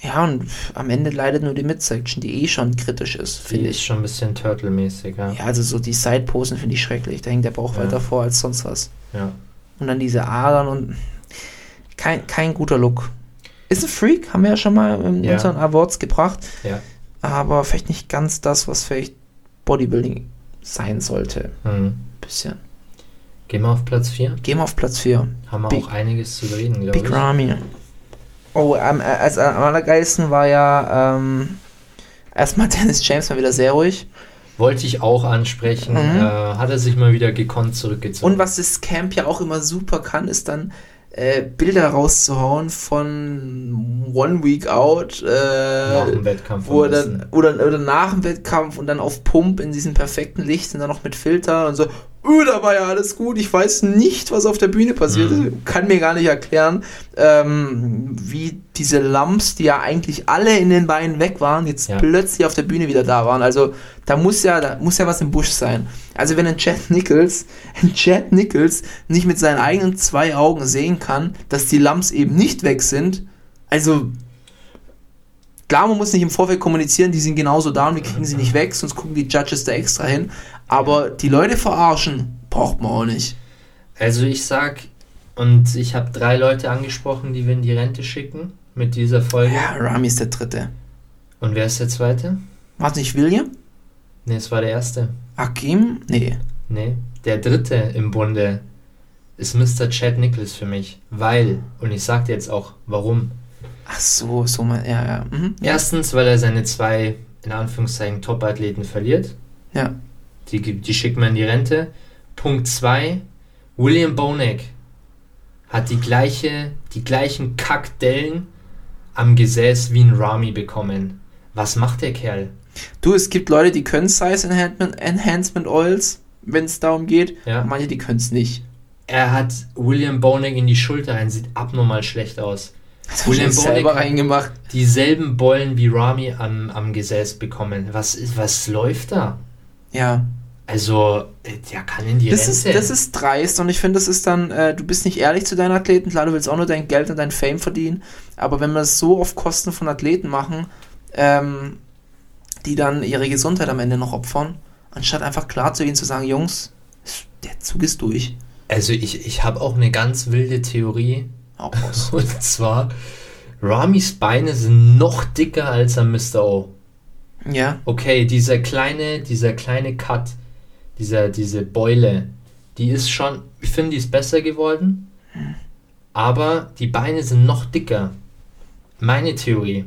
Ja, und am Ende leidet nur die Midsection, die eh schon kritisch ist, finde ist ich. schon ein bisschen Turtle-mäßig, ja. Ja, also so die Sideposen finde ich schrecklich. Da hängt der Bauch Ja. weiter vor als sonst was. ja. Und dann diese Adern und kein, kein guter Look. Ist ein Freak, haben wir ja schon mal in Ja. unseren Awards gebracht. Ja. Aber vielleicht nicht ganz das, was vielleicht Bodybuilding sein sollte. Hm. Bisschen. Gehen wir auf Platz 4. Gehen wir auf Platz 4. Haben wir Big- auch einiges zu reden, glaube Big ich. Ramy. Oh, ähm, äh, also am allergeilsten war ja ähm, erstmal (laughs) Dennis James mal wieder sehr ruhig. Wollte ich auch ansprechen. Mhm. Äh, hat er sich mal wieder gekonnt zurückgezogen. Und was das Camp ja auch immer super kann, ist dann äh, Bilder rauszuhauen von One Week Out, nach äh, dem Wettkampf. wo dann, oder, oder nach dem Wettkampf und dann auf Pump in diesem perfekten Licht und dann noch mit Filter und so, öh, da war ja alles gut, ich weiß nicht, was auf der Bühne passiert Mhm. ist, kann mir gar nicht erklären, ähm, wie diese Lumps, die ja eigentlich alle in den Beinen weg waren, jetzt Ja. plötzlich auf der Bühne wieder da waren. Also da muss ja, da muss ja was im Busch sein. Also wenn ein Chad Nichols, (laughs) ein Chad Nichols nicht mit seinen eigenen zwei Augen sehen kann, dass die Lumps eben nicht weg sind, also Klar, man muss nicht im Vorfeld kommunizieren, die sind genauso da und wir kriegen sie nicht weg, sonst gucken die Judges da extra hin. Aber die Leute verarschen, braucht man auch nicht. Also ich sag, und ich habe drei Leute angesprochen, die wir in die Rente schicken mit dieser Folge. Ja, Rami ist der Dritte. Und wer ist der zweite? War es nicht William? Ne, es war der erste. Akim? Nee. Nee, der dritte im Bunde ist Mr. Chad Nichols für mich. Weil, und ich sag dir jetzt auch, warum. Ach so, so mal, ja, ja. Mhm. Erstens, weil er seine zwei, in Anführungszeichen, Top-Athleten verliert. Ja. Die, die schickt man in die Rente. Punkt 2. William Bonek hat die gleiche, die gleichen Kackdellen am Gesäß wie ein Rami bekommen. Was macht der Kerl? Du, es gibt Leute, die können Size Enhancement, Enhancement Oils, wenn es darum geht. Ja. Manche, die können es nicht. Er hat William Bonek in die Schulter rein, sieht abnormal schlecht aus. Das William selber reingemacht. Dieselben Bollen wie Rami am, am Gesäß bekommen. Was, ist, was läuft da? Ja. Also, der kann in die Das ist, Rente. das ist dreist und ich finde, das ist dann, äh, du bist nicht ehrlich zu deinen Athleten. Klar, du willst auch nur dein Geld und dein Fame verdienen, aber wenn wir es so auf Kosten von Athleten machen, ähm, die dann ihre Gesundheit am Ende noch opfern, anstatt einfach klar zu ihnen zu sagen, Jungs, der Zug ist durch. also, ich, ich habe auch eine ganz wilde Theorie. Auch raus. (laughs) Und zwar, Ramis Beine sind noch dicker als am Mr. O. ja, Okay, dieser kleine, dieser kleine Cut, dieser, diese Beule, die ist schon, ich finde, die ist besser geworden. Aber die Beine sind noch dicker. Meine Theorie.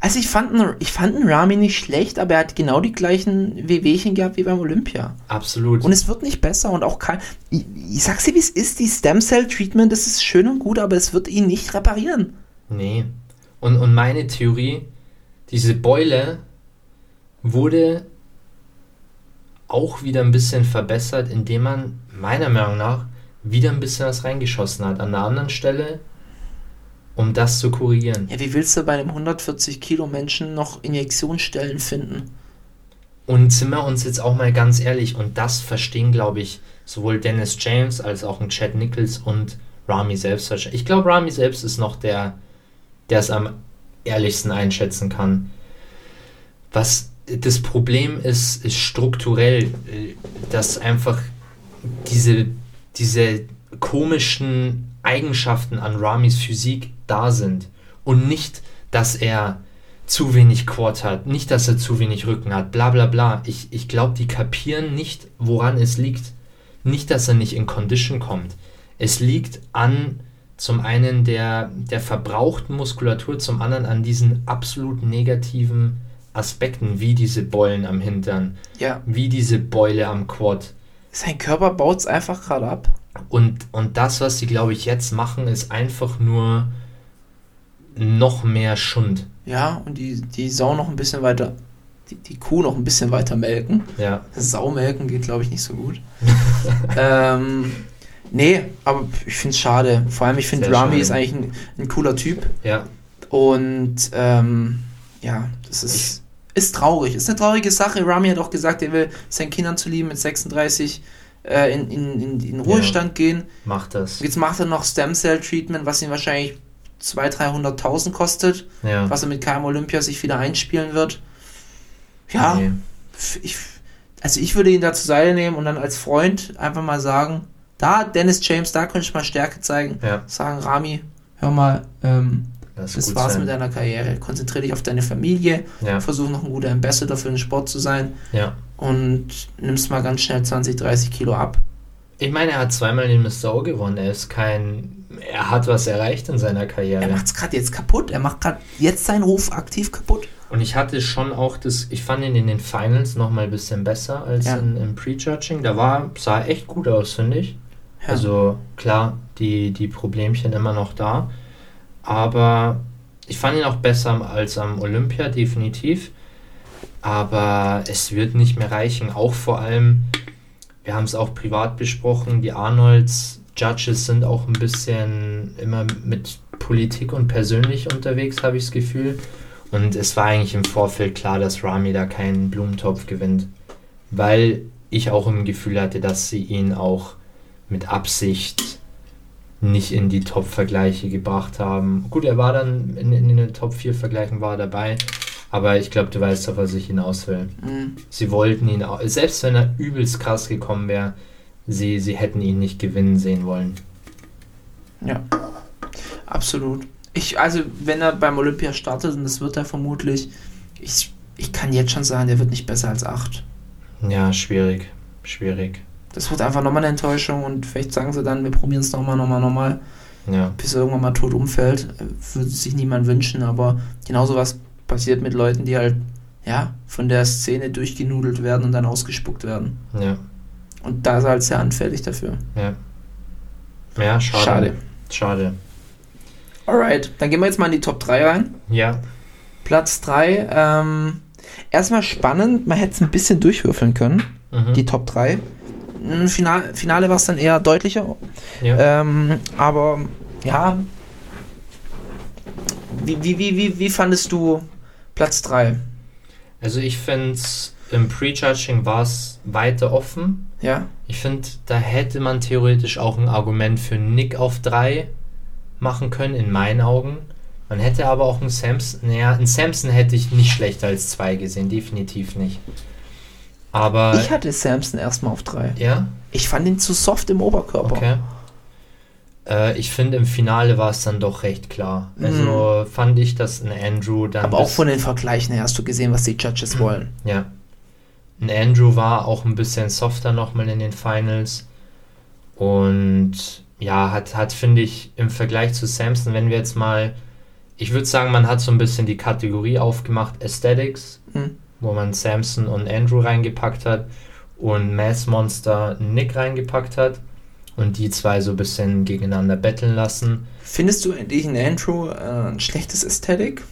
Also ich fand, einen- ich fand einen Rami nicht schlecht, aber er hat genau die gleichen Wehwehchen gehabt wie beim Olympia. Absolut. Und es wird nicht besser und auch kein. Ich, ich sag's dir, wie es ist, die Stem Cell Treatment, das ist schön und gut, aber es wird ihn nicht reparieren. Nee. Und, und meine Theorie, diese Beule wurde auch wieder ein bisschen verbessert, indem man meiner Meinung nach wieder ein bisschen was reingeschossen hat an einer anderen Stelle, um das zu korrigieren. Ja, wie willst du bei einem 140 Kilo Menschen noch Injektionsstellen finden? Und sind wir uns jetzt auch mal ganz ehrlich, und das verstehen, glaube ich, sowohl Dennis James als auch ein Chad Nichols und Rami selbst. Ich glaube, Rami selbst ist noch der, der es am ehrlichsten einschätzen kann. Was das Problem ist, ist strukturell, äh, dass einfach diese, diese komischen Eigenschaften an Ramis Physik da sind. Und nicht, dass er zu wenig Quad hat, nicht, dass er zu wenig Rücken hat, bla bla bla. Ich, ich glaube, die kapieren nicht, woran es liegt. Nicht, dass er nicht in Condition kommt. Es liegt an zum einen der, der verbrauchten Muskulatur, zum anderen an diesen absolut negativen Aspekten, wie diese Beulen am Hintern, Ja, wie diese Beule am Quad. sein Körper baut es einfach gerade ab. Und, und das, was sie, glaube ich, jetzt machen, ist einfach nur noch mehr Schund. Ja, und die, die Sau noch ein bisschen weiter, die, die Kuh noch ein bisschen weiter melken. Ja, Sau melken geht, glaube ich, nicht so gut. (laughs) ähm, nee, aber ich finde es schade. Vor allem, ich finde, Rami schade. ist eigentlich ein, ein cooler Typ. ja, Und ähm, ja, das ist, ist traurig. Ist eine traurige Sache. Rami hat auch gesagt, er will seinen Kindern zu lieben mit 36 äh, in, in, in, in Ruhestand gehen. macht das. Jetzt macht er noch Stem Cell Treatment, was ihn wahrscheinlich 200.000, 300.000 kostet, Ja. was er mit keinem Olympia sich wieder einspielen wird. Ja, f- ich, also ich würde ihn da zur Seite nehmen und dann als Freund einfach mal sagen, da Dennis James, da könnte ich mal Stärke zeigen. Ja. Sagen, Rami, hör mal, ähm, Das, das war's sein. mit deiner Karriere. Konzentriere dich auf deine Familie, Ja, versuch noch ein guter Ambassador für den Sport zu sein ja. und nimmst mal ganz schnell 20, 30 Kilo ab. Ich meine, er hat zweimal den Mr. O gewonnen. Er ist kein. Er hat was erreicht in seiner Er Karriere. macht's gerade jetzt kaputt. Er macht gerade jetzt seinen Ruf aktiv kaputt. Und ich hatte schon auch das. Ich fand ihn in den Finals noch mal ein bisschen besser als Ja. in, im Prejudging. Da war, sah echt gut aus, finde ich. Ja. Also klar, die, die Problemchen immer noch da. Aber ich fand ihn auch besser als am Olympia, definitiv. Aber es wird nicht mehr reichen. Auch vor allem, wir haben es auch privat besprochen, die Arnolds Judges sind auch ein bisschen immer mit Politik und persönlich unterwegs, habe ich das Gefühl. Und es war eigentlich im Vorfeld klar, dass Rami da keinen Blumentopf gewinnt. Weil ich auch im Gefühl hatte, dass sie ihn auch mit Absicht nicht in die Top-Vergleiche gebracht haben. Gut, er war dann in, in den Top 4 Vergleichen war dabei, aber ich glaube, du weißt, auf was ich hinaus will. Mhm. Sie wollten ihn auch, selbst wenn er übelst krass gekommen wäre, sie, sie hätten ihn nicht gewinnen sehen wollen. Ja, absolut. Ich, also, wenn er beim Olympia startet, und das wird er vermutlich, ich, ich kann jetzt schon sagen, der wird nicht besser als 8. Ja, schwierig, schwierig. Das wird einfach nochmal eine Enttäuschung und vielleicht sagen sie dann, wir probieren es nochmal, nochmal, nochmal, Ja, bis er irgendwann mal tot umfällt. Äh, Würde sich niemand wünschen, aber genauso was passiert mit Leuten, die halt, ja, von der Szene durchgenudelt werden und dann ausgespuckt werden. ja, Und da ist er halt sehr anfällig dafür. ja. Ja, schade. Schade. Schade. Alright, dann gehen wir jetzt mal in die Top 3 rein. Ja, Platz 3, ähm, erstmal spannend, man hätte es ein bisschen durchwürfeln können, mhm. die Top 3. Im Finale, Finale war es dann eher deutlicher, ja. ähm, aber ja, wie, wie, wie, wie, wie fandest du Platz 3? Also ich finde im Prejudging war es weiter offen. Ja, Ich finde, da hätte man theoretisch auch ein Argument für Nick auf 3 machen können, in meinen Augen. Man hätte aber auch einen Samson, naja, einen Samson hätte ich nicht schlechter als 2 gesehen, definitiv nicht. Aber, ich hatte Samson erstmal auf 3. ja, Ich fand ihn zu soft im Oberkörper. okay. Äh, ich finde, im Finale war es dann doch recht klar. Also fand ich, dass ein Andrew dann. Mhm. Aber auch von den Vergleichen her hast du gesehen, was die Judges wollen. Ja. Ein Andrew war auch ein bisschen softer nochmal in den Finals. Und ja, hat, hat finde ich, im Vergleich zu Samson, wenn wir jetzt mal ich würde sagen, man hat so ein bisschen die Kategorie aufgemacht, Aesthetics, Hm. wo man Samson und Andrew reingepackt hat und Mass Monster Nick reingepackt hat und die zwei so ein bisschen gegeneinander betteln lassen. Findest du in Andrew äh, ein schlechtes Ästhetik?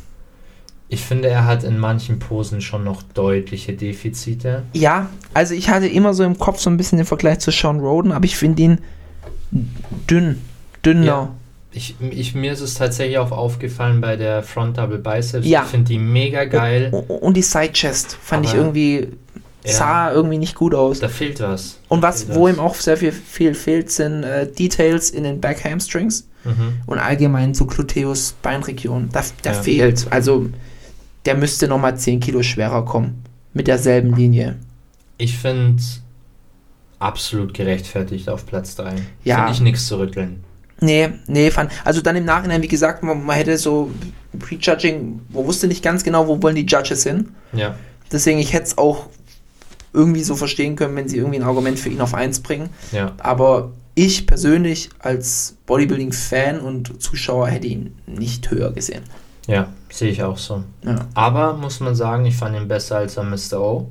Ich finde, er hat in manchen Posen schon noch deutliche Defizite. Ja, also ich hatte immer so im Kopf so ein bisschen den Vergleich zu Sean Roden, aber ich finde ihn dünn, dünner. Ja. Ich, ich, mir ist es tatsächlich auch aufgefallen bei der Front Double Biceps. Ja. Ich finde die mega geil. O- Und die Side Chest fand ich Aber- irgendwie, Ja. sah irgendwie nicht gut aus. Da fehlt was. Und was, fehlt wo was. ihm auch sehr viel, viel fehlt, sind äh, Details in den Back Hamstrings Mhm. und allgemein zu Gluteus Beinregion. Da, da Ja. fehlt. Also der müsste nochmal 10 Kilo schwerer kommen. Mit derselben Linie. Ich finde absolut gerechtfertigt auf Platz 3. Ja. Finde ich nichts zu rütteln. Nee, nee, fand. Also dann im Nachhinein, wie gesagt, man, man hätte so Prejudging, man wusste nicht ganz genau, wo wollen die Judges hin. Ja. Deswegen, ich hätte es auch irgendwie so verstehen können, wenn sie irgendwie ein Argument für ihn auf 1 bringen. Ja. Aber ich persönlich als Bodybuilding-Fan und Zuschauer hätte ihn nicht höher gesehen. Ja, sehe ich auch so. Ja, Aber muss man sagen, ich fand ihn besser als am Mr. O.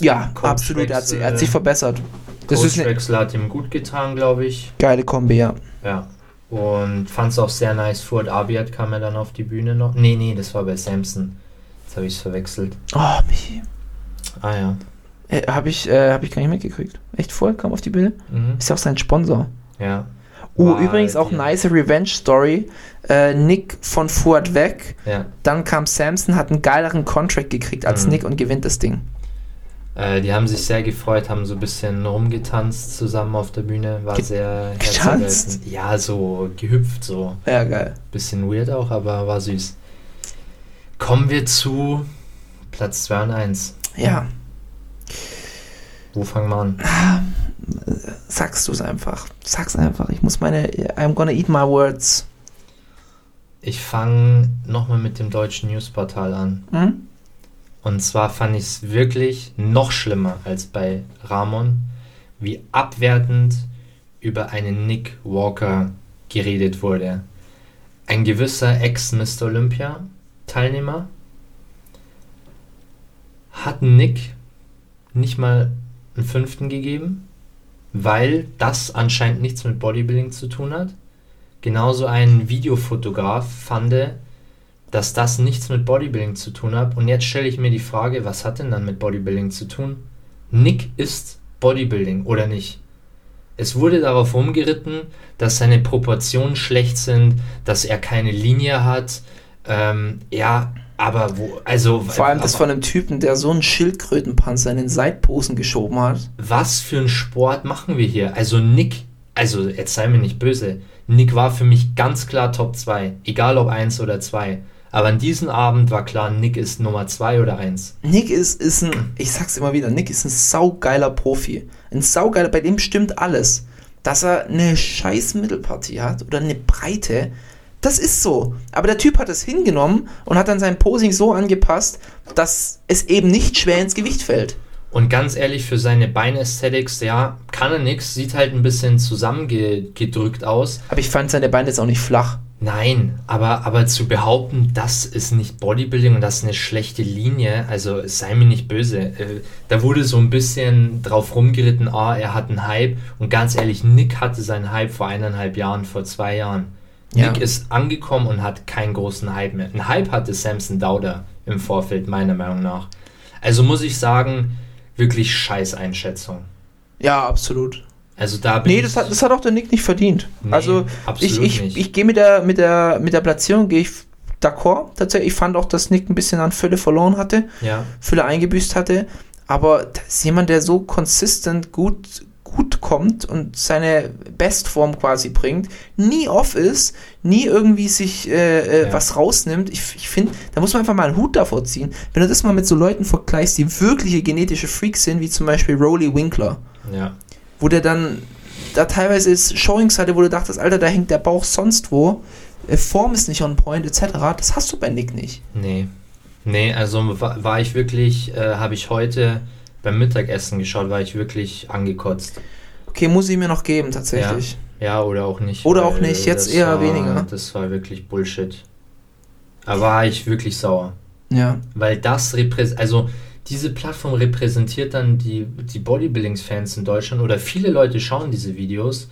ja Coach absolut. Er hat, sich, er hat Wechsel. sich verbessert. Das ist eine Coachwechsel hat ihm gut getan, glaube ich. geile Kombi, ja. Ja. Und fand es auch sehr nice. Fuad Abiat kam er dann auf die Bühne noch. Nee, nee, das war bei Samson. Jetzt habe ich es verwechselt. Oh, Michi. Ah ja. Äh, Habe ich, äh, hab ich gar nicht mitgekriegt. Echt voll, kam auf die Bühne. Mhm. Ist ja auch sein Sponsor. Ja. Uh, War übrigens auch die- nice Revenge-Story. Äh, Nick von Fuad weg. Ja. Dann kam Samson, hat einen geileren Contract gekriegt als Mhm. Nick und gewinnt das Ding. Äh, die haben sich sehr gefreut, haben so ein bisschen rumgetanzt zusammen auf der Bühne. War Ge- sehr getanzt? Ja, so gehüpft, so. Ja, geil. Bisschen weird auch, aber war süß. Kommen wir zu Platz 2 und 1. Ja, Wo fangen wir an? sagst du es einfach. Sag's einfach. Ich muss meine. I'm gonna eat my words. Ich fange nochmal mit dem deutschen Newsportal an. Hm? Und zwar fand ich es wirklich noch schlimmer als bei Ramon, wie abwertend über einen Nick Walker geredet wurde. Ein gewisser Ex-Mr. Olympia-Teilnehmer hat Nick nicht mal einen fünften gegeben, weil das anscheinend nichts mit Bodybuilding zu tun hat. Genauso ein Videofotograf fand, dass das nichts mit Bodybuilding zu tun hat. Und jetzt stelle ich mir die Frage, was hat denn dann mit Bodybuilding zu tun? Nick ist Bodybuilding oder nicht? Es wurde darauf rumgeritten, dass seine Proportionen schlecht sind, dass er keine Linie hat. Ähm, ja, aber wo, also Vor allem das von einem Typen, der so einen Schildkrötenpanzer in den Seitposen geschoben hat. was für einen Sport machen wir hier? Also Nick, also jetzt sei mir nicht böse, Nick war für mich ganz klar Top 2, egal ob 1 oder 2. Aber an diesem Abend war klar, Nick ist Nummer 2 oder 1. Nick ist, ist ein, ich sag's immer wieder, Nick ist ein saugeiler Profi. Ein saugeiler, bei dem stimmt alles. Dass er eine scheiß Mittelpartie hat oder eine Breite, das ist so. Aber der Typ hat es hingenommen und hat dann sein Posing so angepasst, dass es eben nicht schwer ins Gewicht fällt. Und ganz ehrlich, für seine Beinästhetics, ja, kann er nix, sieht halt ein bisschen zusammengedrückt aus. Aber ich fand seine Beine jetzt auch nicht flach. Nein, aber, aber zu behaupten, das ist nicht Bodybuilding und das ist eine schlechte Linie, also sei mir nicht böse. Äh, Da wurde so ein bisschen drauf rumgeritten, ah, er hat einen Hype. Und ganz ehrlich, Nick hatte seinen Hype vor eineinhalb Jahren, vor zwei Jahren. Ja. Nick ist angekommen und hat keinen großen Hype mehr. Ein Hype hatte Samson Dauder im Vorfeld, meiner Meinung nach. Also muss ich sagen, wirklich scheiß Einschätzung. Ja, absolut. Also da bin Nee, ich, das hat, das hat auch der Nick nicht verdient. Nee, also ich, absolut ich, nicht. ich gehe mit der, mit, der, mit der Platzierung, gehe ich d'accord. Tatsächlich, ich fand auch, dass Nick ein bisschen an Fülle verloren hatte, ja, Fülle eingebüßt hatte. Aber das ist jemand, der so konsistent gut, gut kommt und seine Bestform quasi bringt, nie off ist, nie irgendwie sich äh, äh, Ja. was rausnimmt. Ich, ich finde, da muss man einfach mal einen Hut davor ziehen. Wenn du das mal mit so Leuten vergleichst, die wirkliche genetische Freaks sind, wie zum Beispiel Rolly Winkler ja. wo der dann da teilweise ist Showings hatte, wo du dachtest, Alter, da hängt der Bauch sonst wo, äh, Form ist nicht on point, etc. Das hast du bei Nick nicht. Nee. Nee, also war, war ich wirklich, äh, habe ich heute beim Mittagessen geschaut, war ich wirklich angekotzt. Okay, muss ich mir noch geben, tatsächlich. Ja, oder auch nicht. Oder auch nicht, jetzt eher war, weniger. Das war wirklich Bullshit. Da war ich wirklich sauer. Ja. Weil das repräsentiert, also diese Plattform repräsentiert dann die, die Bodybuilding-Fans in Deutschland oder viele Leute schauen diese Videos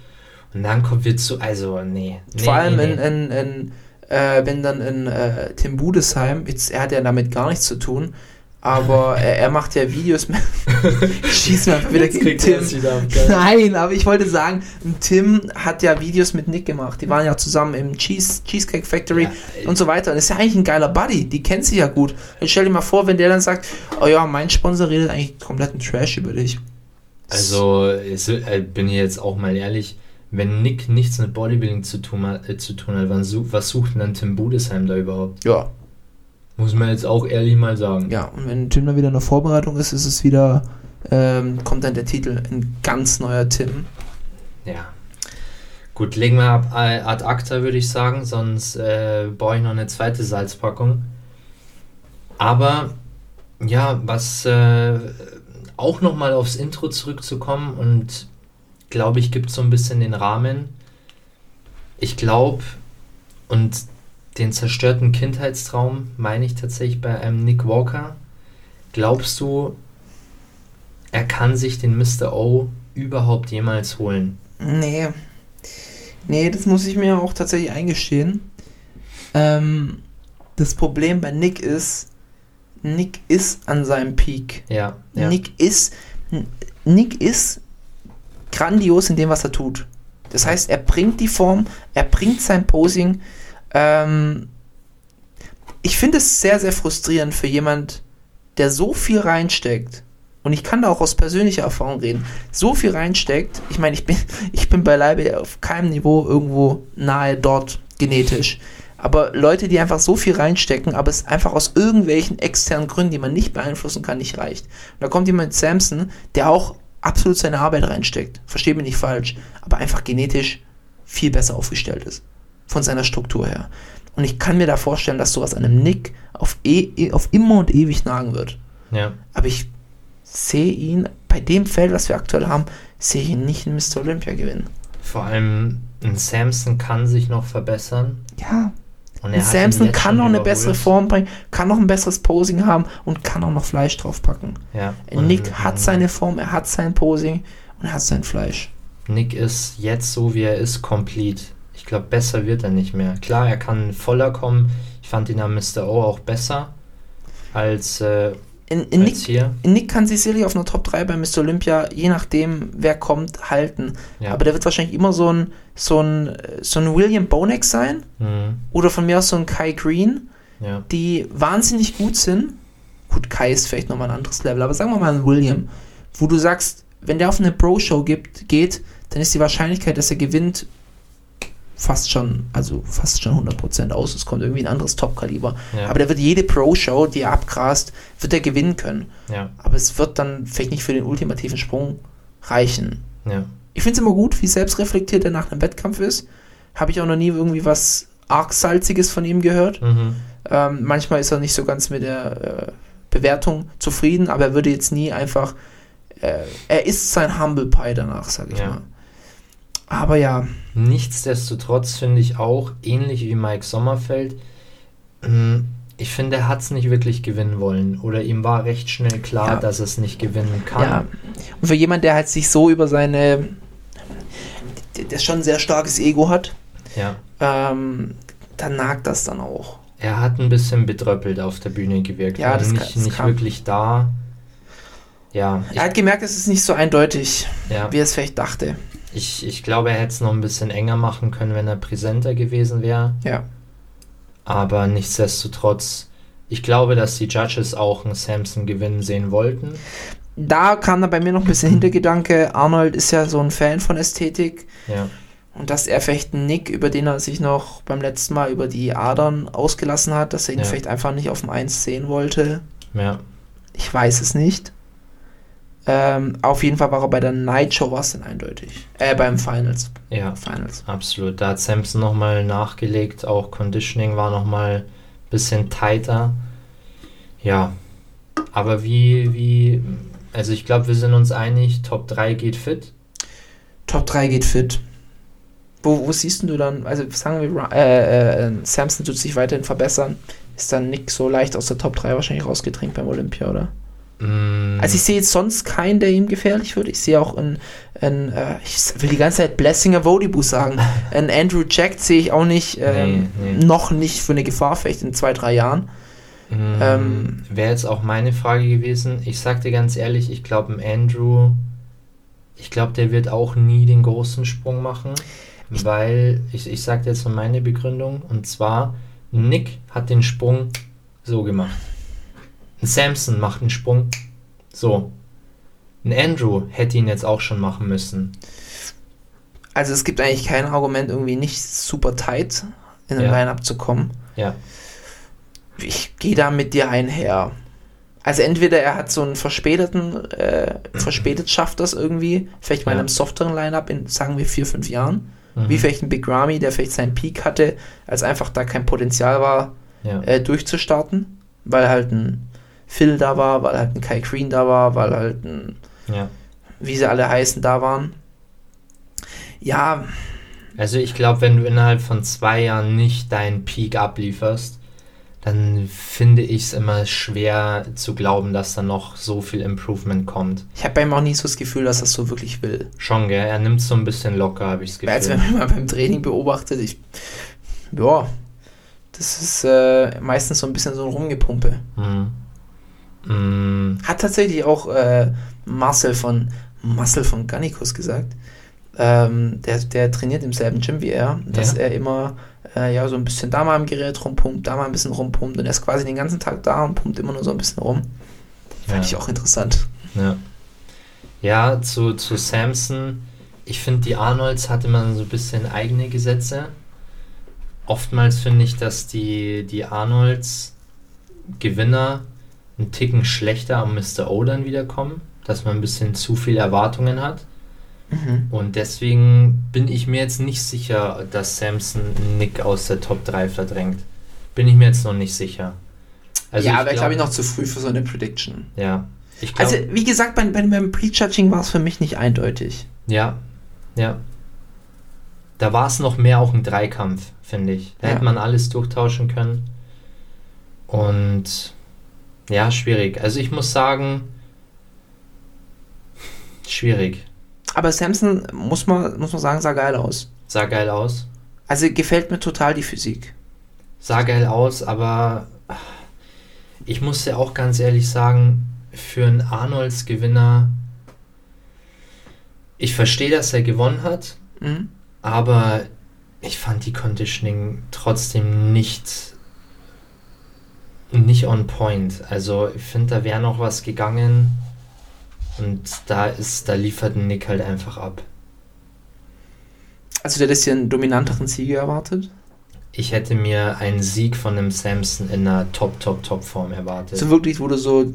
und dann kommt wir zu, also nee. nee Vor allem nee, in, in, in äh, wenn dann in äh, Tim Budesheim, jetzt, er hat ja damit gar nichts zu tun, aber er, er macht ja Videos mit. (laughs) Schieß einfach wieder gegen Tim. wieder ab. Nein, aber ich wollte sagen, Tim hat ja Videos mit Nick gemacht. Die waren ja zusammen im Cheese, Cheesecake Factory Ja, und so weiter. Und ist ja eigentlich ein geiler Buddy. Die kennt sich ja gut. Jetzt stell dir mal vor, wenn der dann sagt, oh ja, mein Sponsor redet eigentlich kompletten Trash über dich. Also äh, bin ich jetzt auch mal ehrlich, wenn Nick nichts mit Bodybuilding zu tun hat, äh, zu tun hat was sucht denn dann Tim Budesheim da überhaupt? Ja, Muss man jetzt auch ehrlich mal sagen. ja. Und wenn Tim dann wieder in der Vorbereitung ist, ist es wieder, ähm, kommt dann der Titel, ein ganz neuer Tim. Ja. Gut, legen wir ab äh, ad acta, würde ich sagen, sonst äh, brauche ich noch eine zweite Salzpackung. Aber ja, was äh, auch nochmal aufs Intro zurückzukommen und glaube ich, gibt so ein bisschen den Rahmen. Ich glaube, und den zerstörten Kindheitstraum meine ich tatsächlich bei einem Nick Walker. Glaubst du, er kann sich den Mr. O überhaupt jemals holen? Nee. Nee, das muss ich mir auch tatsächlich eingestehen. Ähm, das Problem bei Nick ist, Nick ist an seinem Peak. Ja, ja. Nick ist Nick ist grandios in dem, was er tut. Das heißt, er bringt die Form, er bringt sein Posing. Ähm, ich finde es sehr, sehr frustrierend für jemand, der so viel reinsteckt. Und ich kann da auch aus persönlicher Erfahrung reden. So viel reinsteckt. Ich meine, ich bin, (laughs) ich bin beileibe auf keinem Niveau irgendwo nahe dort genetisch. Aber Leute, die einfach so viel reinstecken, aber es einfach aus irgendwelchen externen Gründen, die man nicht beeinflussen kann, nicht reicht. Und da kommt jemand Samson, der auch absolut seine Arbeit reinsteckt. Versteht mich nicht falsch. Aber einfach genetisch viel besser aufgestellt ist. Von seiner Struktur her. Und ich kann mir da vorstellen, dass sowas einem Nick auf, e auf immer und ewig nagen wird. ja. Aber ich sehe ihn, bei dem Feld, was wir aktuell haben, sehe ich ihn nicht in Mr. Olympia gewinnen. Vor allem ein Samson kann sich noch verbessern. Ja, Und ein er Samson kann noch eine überholt. bessere Form bringen, kann noch ein besseres Posing haben und kann auch noch Fleisch draufpacken. Ja. Nick hat seine Form, er hat sein Posing und er hat sein Fleisch. Nick ist jetzt so, wie er ist, complete. Ich glaube, besser wird er nicht mehr. Klar, er kann voller kommen. Ich fand ihn am Mr. O auch besser als, äh, In, in, als Nick, hier. in Nick kann sich sicherlich auf einer Top 3 bei Mr. Olympia, je nachdem, wer kommt, halten. Ja. Aber der wird wahrscheinlich immer so ein, so ein, so ein William Bonek sein Mhm. oder von mir aus so ein Kai Green. Ja. die wahnsinnig gut sind. Gut, Kai ist vielleicht nochmal ein anderes Level, aber sagen wir mal ein William, wo du sagst, wenn der auf eine Pro-Show gibt, geht, dann ist die Wahrscheinlichkeit, dass er gewinnt, fast schon, also fast schon 100% aus. Es kommt irgendwie ein anderes Top-Kaliber. Ja. Aber der wird jede Pro-Show, die er abgrast, wird er gewinnen können. Ja. Aber es wird dann vielleicht nicht für den ultimativen Sprung reichen. Ja. Ich finde es immer gut, wie selbstreflektiert er nach einem Wettkampf ist. Habe ich auch noch nie irgendwie was arg Salziges von ihm gehört. Mhm. Ähm, manchmal ist er nicht so ganz mit der äh, Bewertung zufrieden, aber er würde jetzt nie einfach. Äh, er isst sein Humble Pie danach, sag ich mal. Aber ja, Nichtsdestotrotz finde ich auch, ähnlich wie Mike Sommerfeld, mh, ich finde, er hat es nicht wirklich gewinnen wollen. Oder ihm war recht schnell klar, Ja. dass er es nicht gewinnen kann. ja. Und für jemand, der halt sich so über seine. der, schon ein sehr starkes Ego hat, ja. ähm, dann nagt das dann auch. Er hat ein bisschen bedröppelt auf der Bühne gewirkt. Ja, das nicht, kann- nicht wirklich da. Ja, Er hat gemerkt, es ist nicht so eindeutig, ja. wie er es vielleicht dachte. Ich, ich glaube, er hätte es noch ein bisschen enger machen können, wenn er präsenter gewesen wäre. Ja. Aber nichtsdestotrotz, ich glaube, dass die Judges auch einen Samson gewinnen sehen wollten. Da kam dann bei mir noch ein bisschen Hintergedanke. Arnold ist ja so ein Fan von Ästhetik. Ja, Und dass er vielleicht einen Nick, über den er sich noch beim letzten Mal über die Adern ausgelassen hat, dass er ihn Ja. vielleicht einfach nicht auf dem 1 sehen wollte. ja, Ich weiß es nicht. Ähm, auf jeden Fall war er bei der Night Show was denn eindeutig. Äh, beim Finals. ja. Finals. Absolut. Da hat Samson nochmal nachgelegt. Auch Conditioning war nochmal ein bisschen tighter. Ja. Aber wie, wie, also ich glaube, wir sind uns einig, Top 3 geht fit. Top 3 geht fit. Wo, wo siehst du dann, also sagen wir, äh, äh, Samson tut sich weiterhin verbessern, ist dann Nick so leicht aus der Top 3 wahrscheinlich rausgedrängt beim Olympia, oder? Mm, Also ich sehe jetzt sonst keinen, der ihm gefährlich wird. Ich sehe auch einen, einen äh, ich will die ganze Zeit Blessinger Vodibu sagen, (laughs) einen Andrew Jack sehe ich auch nicht, ähm, Nee, nee. noch nicht für eine Gefahr, vielleicht in zwei, drei Jahren. Mm, Ähm, Wäre jetzt auch meine Frage gewesen. Ich sag dir ganz ehrlich, ich glaube, Andrew, ich glaube, der wird auch nie den großen Sprung machen, weil ich, ich sag dir jetzt mal meine Begründung und zwar, Nick hat den Sprung so gemacht. Ein Samson macht einen Sprung so. Ein Andrew hätte ihn jetzt auch schon machen müssen. Also es gibt eigentlich kein Argument, irgendwie nicht super tight in den Ja. Line-Up zu kommen. Ja. Ich gehe da mit dir einher. Also entweder er hat so einen verspäteten, äh, verspätet schafft das irgendwie, vielleicht mal in Ja. einem softeren Line-Up in, sagen wir, vier, fünf Jahren. Mhm. Wie vielleicht ein Big Ramy, der vielleicht seinen Peak hatte, als einfach da kein Potenzial war, Ja. äh, durchzustarten, weil halt ein Phil da war, weil halt ein Kai Green da war, weil halt ein, ja. wie sie alle heißen, da waren. Ja, Also ich glaube, wenn du innerhalb von zwei Jahren nicht deinen Peak ablieferst, dann finde ich es immer schwer zu glauben, dass da noch so viel Improvement kommt. ich habe bei ihm auch nie so das Gefühl, dass er es so wirklich will. Schon, gell? Er nimmt so ein bisschen locker, habe ich das Gefühl. Also wenn man mal beim Training beobachtet, ich, ja, das ist äh, meistens so ein bisschen so ein Rumgepumpe. Mhm. Mm, Hat tatsächlich auch äh, Marcel von Marcel von Gannikus gesagt. Ähm, der, der trainiert im selben Gym wie er, dass Ja. er immer äh, ja so ein bisschen da mal am Gerät rumpumpt, da mal ein bisschen rumpumpt und er ist quasi den ganzen Tag da und pumpt immer nur so ein bisschen rum. Fand Ja. ich auch interessant. ja. Ja, zu, zu Samson. Ich finde, die Arnolds hatte man so ein bisschen eigene Gesetze. Oftmals finde ich, dass die, die Arnolds Gewinner einen Ticken schlechter am Mr. O dann wiederkommen, dass man ein bisschen zu viele Erwartungen hat. Mhm. Und deswegen bin ich mir jetzt nicht sicher, dass Samson Nick aus der Top 3 verdrängt. Bin ich mir jetzt noch nicht sicher. Also ja, aber ich glaub- glaube ich noch zu früh für so eine Prediction. Ja. Ich glaube, Also, wie gesagt, bei, bei, beim Prejudging war es für mich nicht eindeutig. ja, ja. Da war es noch mehr auch ein Dreikampf, finde ich. Da Ja. hätte man alles durchtauschen können. Und ja, schwierig. Also ich muss sagen, schwierig. Aber Samson, muss man, muss man sagen, sah geil aus. Sah geil aus. Also gefällt mir total die Physik. sah geil aus, aber ich muss ja auch ganz ehrlich sagen, für einen Arnolds Gewinner, ich verstehe, dass er gewonnen hat, Mhm. aber ich fand die Conditioning trotzdem nicht nicht on point. Also ich finde, da wäre noch was gegangen und da ist, da liefert Nick halt einfach ab. Also der hat jetzt einen dominanteren Sieger erwartet. Ich hätte mir einen Sieg von einem Samson in einer Top, Top, Top Form erwartet. So wirklich, wo du so,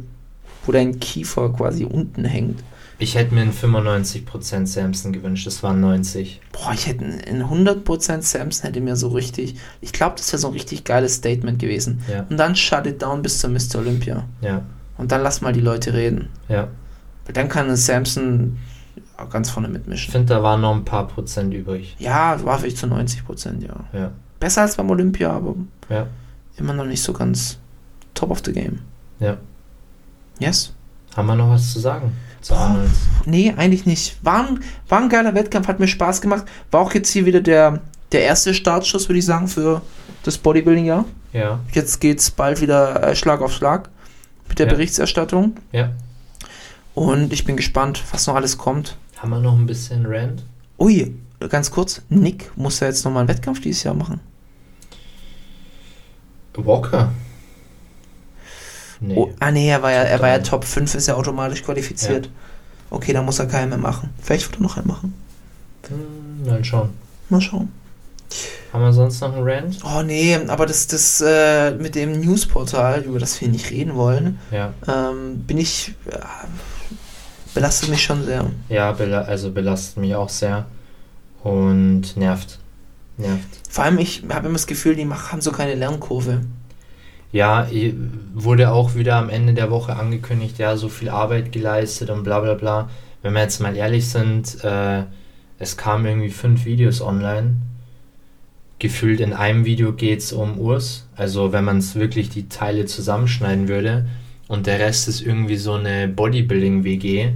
wo dein Kiefer quasi unten hängt. Ich hätte mir einen 95% Samson gewünscht, das waren 90. Boah, ich hätte einen 100% Samson hätte mir so richtig, ich glaube, das wäre so ein richtig geiles Statement gewesen. Ja. Und dann shut it down bis zum Mr. Olympia. Ja, Und dann lass mal die Leute reden. ja. Weil dann kann ein Samson auch ganz vorne Ich mitmischen. finde, da waren noch ein paar Prozent übrig. Ja, war vielleicht zu 90%, ja. Ja, Besser als beim Olympia, aber ja, immer noch nicht so ganz top of the game. ja. Yes? Haben wir noch was zu sagen? Zu Arnolds? Nee, eigentlich nicht. War ein, war ein geiler Wettkampf, hat mir Spaß gemacht. War auch jetzt hier wieder der, der erste Startschuss, würde ich sagen, für das Bodybuilding-Jahr. Ja, Jetzt geht's bald wieder äh, Schlag auf Schlag mit der Ja. Berichterstattung. ja. Und ich bin gespannt, was noch alles kommt. Haben wir noch ein bisschen Rand? Ui, ganz kurz, Nick muss ja jetzt nochmal einen Wettkampf dieses Jahr machen. Walker? Nee. Oh, ah nee, er war ja, er war ja Top Top 5, ist ja automatisch qualifiziert. Okay, dann muss er keinen mehr machen. Vielleicht wird er noch einen machen. Hm, mal schauen. Mal schauen. Haben wir sonst noch einen Rand? Oh nee, aber das, das äh, mit dem Newsportal, über das wir nicht reden wollen, Ja. ähm, bin ich. Äh, belastet mich schon sehr. Ja, bela also belastet mich auch sehr. Und nervt. Nervt. Vor allem, ich habe immer das Gefühl, die haben so keine Lernkurve. Ja, wurde auch wieder am Ende der Woche angekündigt, ja, so viel Arbeit geleistet und bla bla bla. Wenn wir jetzt mal ehrlich sind, äh, Es kamen irgendwie fünf Videos online. Gefühlt in einem Video geht es um Urs. Also wenn man es wirklich die Teile zusammenschneiden würde. Und der Rest ist irgendwie so eine Bodybuilding-WG,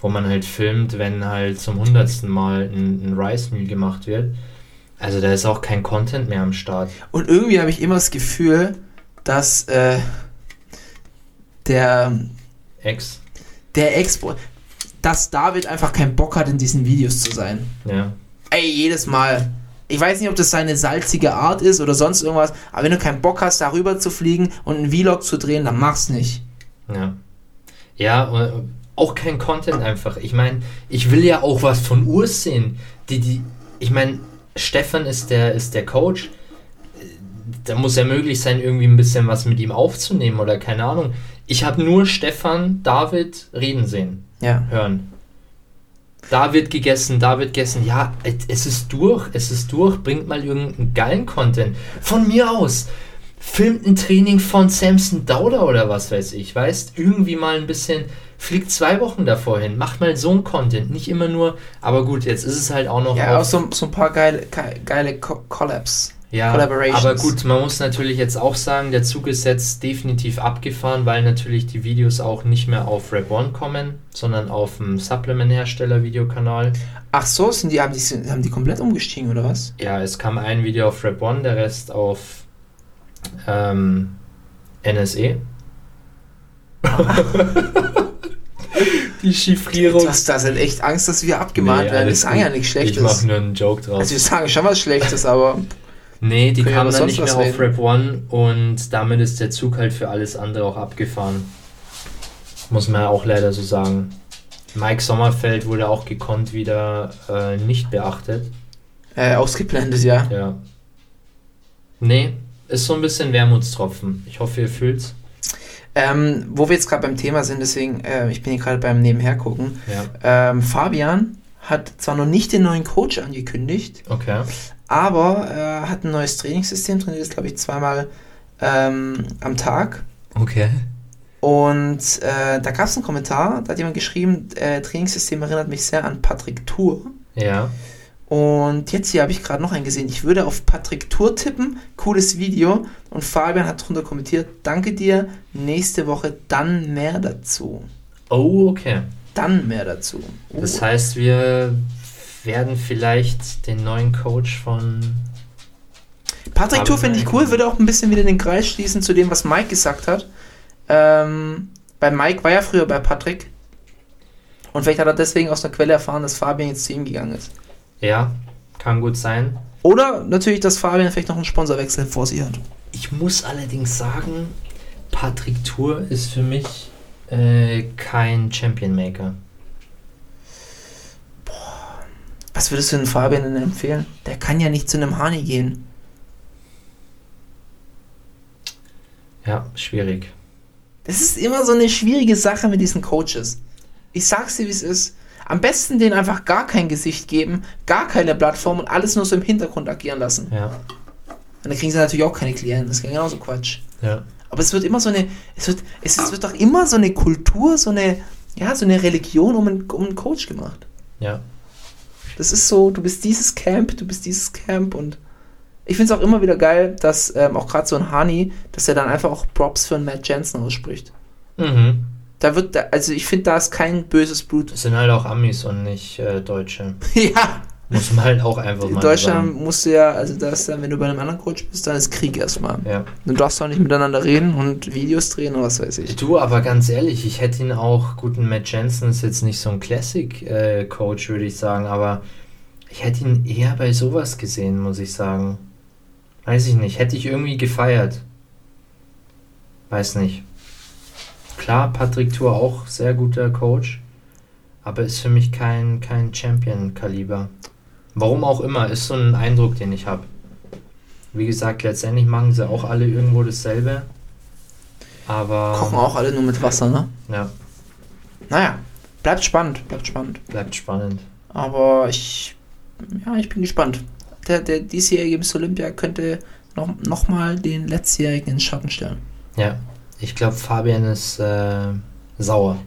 wo man halt filmt, wenn halt zum hundertsten Mal ein, ein Rice Meal gemacht wird. Also da ist auch kein Content mehr am Start. Und irgendwie habe ich immer das Gefühl, dass äh, der, Ex. der Ex, dass David einfach keinen Bock hat, in diesen Videos zu sein. Ja. Ey, jedes Mal. Ich weiß nicht, ob das seine salzige Art ist oder sonst irgendwas, aber wenn du keinen Bock hast, darüber zu fliegen und einen Vlog zu drehen, dann mach's nicht. Ja. Ja, äh, auch kein Content einfach. Ich meine, ich will ja auch was von Urs sehen. Die, die, ich meine, Stefan ist der, ist der Coach. Da muss ja möglich sein, irgendwie ein bisschen was mit ihm aufzunehmen oder keine Ahnung. Ich habe nur Stefan, David reden sehen, Ja. hören. David gegessen, David gegessen. Ja, es ist durch, es ist durch. Bringt mal irgendeinen geilen Content. Von mir aus. Filmt ein Training von Samson Dauder oder was weiß ich, weißt? Irgendwie mal ein bisschen, fliegt zwei Wochen davor hin, macht mal so ein Content, nicht immer nur, aber gut, jetzt ist es halt auch noch Ja, auch so, so ein paar geile, ge- geile Co Collabs. Ja, Collaborations. aber gut, man muss natürlich jetzt auch sagen, der Zug ist jetzt definitiv abgefahren, weil natürlich die Videos auch nicht mehr auf Rap One kommen, sondern auf dem Supplement-Hersteller-Videokanal. Ach so, sind die, haben die, sind- haben die komplett umgestiegen, oder was? Ja, es kam ein Video auf Rap One, der Rest auf ähm, NSE. (laughs) die Chiffrierung. Du hast da halt echt Angst, dass wir abgemahnt Nee, werden. Sagen ja gut. nichts Ich mache Schlechtes. nur einen Joke draus. Also wir sagen schon was Schlechtes, aber Nee, die Können wir kamen dann nicht mehr auf reden? Rap One und damit ist der Zug halt für alles andere auch abgefahren. Muss man ja auch leider so sagen. Mike Sommerfeld wurde auch gekonnt wieder äh, nicht beachtet. äh, ausgeblendet, ja. Ja. Nee, ist so ein bisschen Wermutstropfen. Ich hoffe, ihr fühlt's. Ähm, wo wir jetzt gerade beim Thema sind, deswegen, äh, ich bin hier gerade beim Nebenhergucken. Ja. Ähm, Fabian hat zwar noch nicht den neuen Coach angekündigt, Okay. aber er hat ein neues Trainingssystem, trainiert ist, glaube ich, zweimal ähm, am Tag. Okay. Und äh, da gab es einen Kommentar, da hat jemand geschrieben, äh, Trainingssystem erinnert mich sehr an Patrick Tour. Ja. Und jetzt hier habe ich gerade noch einen gesehen. Ich würde auf Patrick Tour tippen. Cooles Video. Und Fabian hat drunter kommentiert, danke dir. Nächste Woche dann mehr dazu. Oh, okay. Dann mehr dazu. Oh. Das heißt, wir werden vielleicht den neuen Coach von. Patrick Tour finde ich cool, würde auch ein bisschen wieder den Kreis schließen zu dem, was Mike gesagt hat. Ähm, bei Mike war ja früher bei Patrick. Und vielleicht hat er deswegen aus einer Quelle erfahren, dass Fabian jetzt zu ihm gegangen ist. Ja, kann gut sein. Oder natürlich, dass Fabian vielleicht noch einen Sponsorwechsel vor sich hat. Ich muss allerdings sagen, Patrick Tour ist für mich äh, kein Champion Maker. Was würdest du denn Fabian denn empfehlen? Der kann ja nicht zu einem Hani gehen. Ja, schwierig. Das ist immer so eine schwierige Sache mit diesen Coaches. Ich sag's dir, wie es ist. Am besten denen einfach gar kein Gesicht geben, gar keine Plattform und alles nur so im Hintergrund agieren lassen. Ja, Und dann kriegen sie natürlich auch keine Klienten. Das ist genauso Quatsch. ja. Aber es wird immer so eine, es wird, es, es wird doch immer so eine Kultur, so eine, ja, so eine Religion um einen, um einen Coach gemacht. Ja, Das ist so, du bist dieses Camp, du bist dieses Camp und ich finde es auch immer wieder geil, dass ähm, auch gerade so ein Hani, dass er dann einfach auch Props für einen Matt Jensen ausspricht. mhm. Da wird, da, also ich finde, da ist kein böses Blut. Es sind halt auch Amis und nicht äh, Deutsche. (laughs) ja, Muss man halt auch einfach in mal Deutschland sagen. musst du ja, also da ist dann, wenn du bei einem anderen Coach bist, dann ist Krieg erstmal. Ja. Du darfst auch nicht miteinander reden und Videos drehen oder was weiß ich. Du, aber ganz ehrlich, ich hätte ihn auch, guten Matt Jensen ist jetzt nicht so ein Classic-Coach, würde ich sagen, aber ich hätte ihn eher bei sowas gesehen, muss ich sagen. Weiß ich nicht, hätte ich irgendwie gefeiert. Weiß nicht. Klar, Patrick Tour auch sehr guter Coach, aber ist für mich kein, kein Champion-Kaliber. Warum auch immer, ist so ein Eindruck, den ich habe. Wie gesagt, letztendlich machen sie auch alle irgendwo dasselbe. Aber. Kochen auch alle nur mit Wasser, ne? Ja, Naja, bleibt spannend, bleibt spannend. bleibt spannend. Aber ich, ja, ich bin gespannt. Der, der diesjährige Miss Olympia könnte noch, noch mal den letztjährigen in den Schatten stellen. Ja, ich glaube, Fabian ist äh, sauer.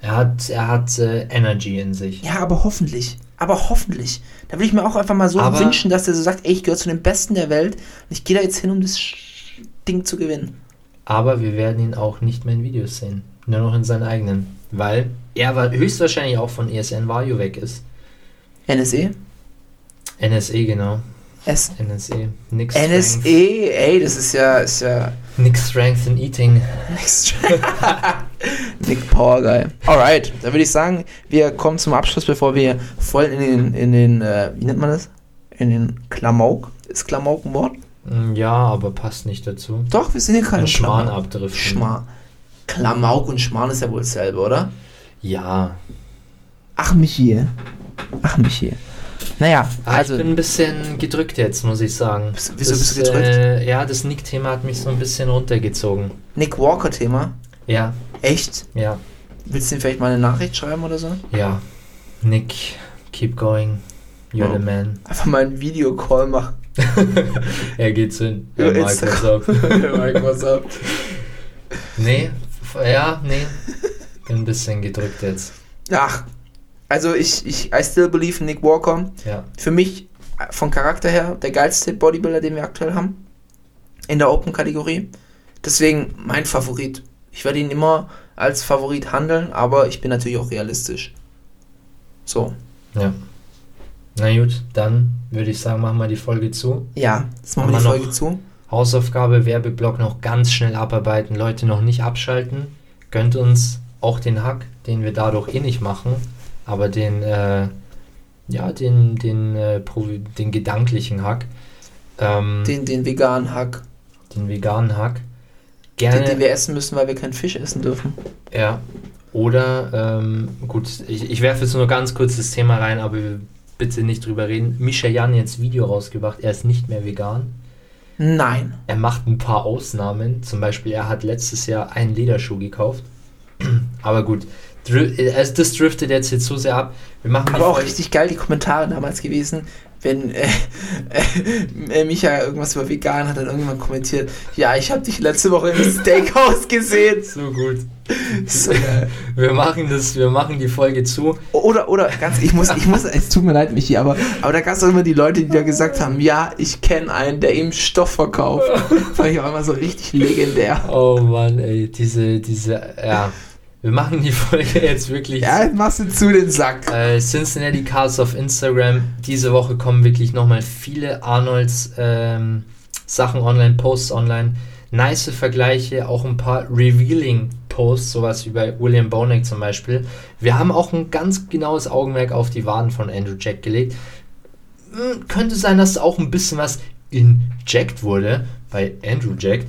Er hat, er hat äh, Energy in sich. Ja, aber hoffentlich. Aber hoffentlich. Da will ich mir auch einfach mal so Aber- wünschen, dass er so sagt, ey, ich gehöre zu den Besten der Welt und ich gehe da jetzt hin, um das Sch- Ding zu gewinnen. Aber wir werden ihn auch nicht mehr in Videos sehen. Nur noch in seinen eigenen. Weil er war höchstwahrscheinlich auch von ESN Vario weg ist. NSE? NSE, genau. S NSE. Nick NSE, Strength, ey, das ist ja, ist ja Nick Strength in Eating. Next (laughs) Nick Power Guy. Alright, dann würde ich sagen, wir kommen zum Abschluss, bevor wir voll in den, in den, äh, wie nennt man das? In den Klamauk. Ist Klamauk ein Wort? Mm, Ja, aber passt nicht dazu. Doch, wir sind hier gerade Schmarrn Klamauk. abdriften. Schmarrn. Klamauk und Schmarrn ist ja wohl dasselbe, oder? Ja. Ach, Michi. Ach, Michi. Naja, Ah, also, ich bin ein bisschen gedrückt jetzt, muss ich sagen. Wieso das, bist du gedrückt? Äh, ja, das Nick-Thema hat mich so ein bisschen runtergezogen. Nick Walker-Thema. Ja, Echt? ja, Willst du ihm vielleicht mal eine Nachricht schreiben oder so? ja. Nick, keep going. You're the man. Einfach mal einen Videocall machen. (laughs) er geht's hin. Ja, Mike, what's up? (laughs) Mike, what's up? Nee, ja, nee. Bin ein bisschen gedrückt jetzt. Ach, also ich, ich, I still believe in Nick Walker. Ja. Für mich, von Charakter her, der geilste Bodybuilder, den wir aktuell haben. In der Open-Kategorie. Deswegen mein Favorit. Ich werde ihn immer als Favorit handeln, aber ich bin natürlich auch realistisch. So. Ja. Na gut, dann würde ich sagen, machen wir die Folge zu. Ja, jetzt machen wir die Folge zu. Hausaufgabe, Werbeblock noch ganz schnell abarbeiten. Leute noch nicht abschalten. Gönnt uns auch den Hack, den wir dadurch eh nicht machen, aber den, äh, ja, den, den, äh, den gedanklichen Hack. Ähm, den, Den, den veganen Hack. veganen Hack. Den, Gerne. den wir essen müssen, weil wir keinen Fisch essen dürfen. Ja. Oder, ähm, gut, ich, ich werfe jetzt nur ganz kurz das Thema rein, aber wir bitte nicht drüber reden. Misha Jan jetzt Video rausgebracht, er ist nicht mehr vegan. Nein. Er macht ein paar Ausnahmen. Zum Beispiel, er hat letztes Jahr einen Lederschuh gekauft. (clears throat) Aber gut, also das driftet jetzt, jetzt so sehr ab. Wir machen Aber auch richtig geil die Kommentare damals gewesen, wenn äh, äh, Micha irgendwas über vegan hat, dann irgendwann kommentiert, ja, ich habe dich letzte Woche im Steakhouse gesehen. so gut. So. Wir machen das, wir machen die Folge zu. Oder, oder, ganz, ich muss, ich muss, es tut mir leid, Michi, aber, aber da gab es auch immer die Leute, die da gesagt haben, ja, ich kenne einen, der ihm Stoff verkauft. Fand ich auch immer so richtig legendär. Oh Mann, ey, diese, diese, ja. Wir machen die (laughs) Folge jetzt wirklich. Ja, machst du zu den Sack. Äh, Cincinnati Cars auf Instagram. Diese Woche kommen wirklich nochmal viele Arnolds ähm, Sachen online, Posts online. Nice Vergleiche, auch ein paar Revealing Posts, sowas wie bei William Bonek zum Beispiel. Wir haben auch ein ganz genaues Augenmerk auf die Waden von Andrew Jack gelegt. Hm, könnte sein, dass auch ein bisschen was inject wurde bei Andrew Jack.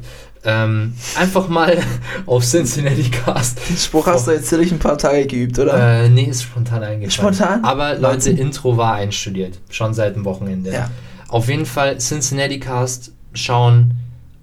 Ähm, einfach mal (laughs) auf Cincinnati Cast Den Spruch hast du jetzt ziemlich ein paar Tage geübt, oder? äh, nee, ist spontan eingefallen. Spontan? Aber Leute, Wahnsinn. Intro war einstudiert. Schon seit dem Wochenende. Ja. Auf jeden Fall Cincinnati Cast schauen.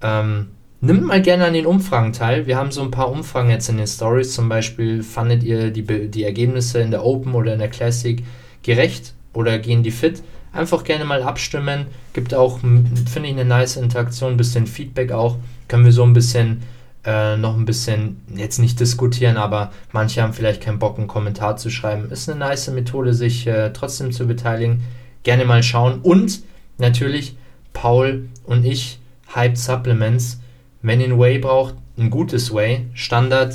Ähm, nimmt mal gerne an den Umfragen teil. Wir haben so ein paar Umfragen jetzt in den Stories. Zum Beispiel, fandet ihr die, die Ergebnisse in der Open oder in der Classic gerecht oder gehen die fit? Einfach gerne mal abstimmen. Gibt auch, finde ich, eine nice Interaktion, ein bisschen Feedback auch. Können wir so ein bisschen äh, noch ein bisschen, jetzt nicht diskutieren, aber manche haben vielleicht keinen Bock, einen Kommentar zu schreiben. Ist eine nice Methode, sich äh, trotzdem zu beteiligen. Gerne mal schauen. Und natürlich Paul und ich, Hype Supplements. Wenn ihr ein Whey braucht, ein gutes Whey. Standard,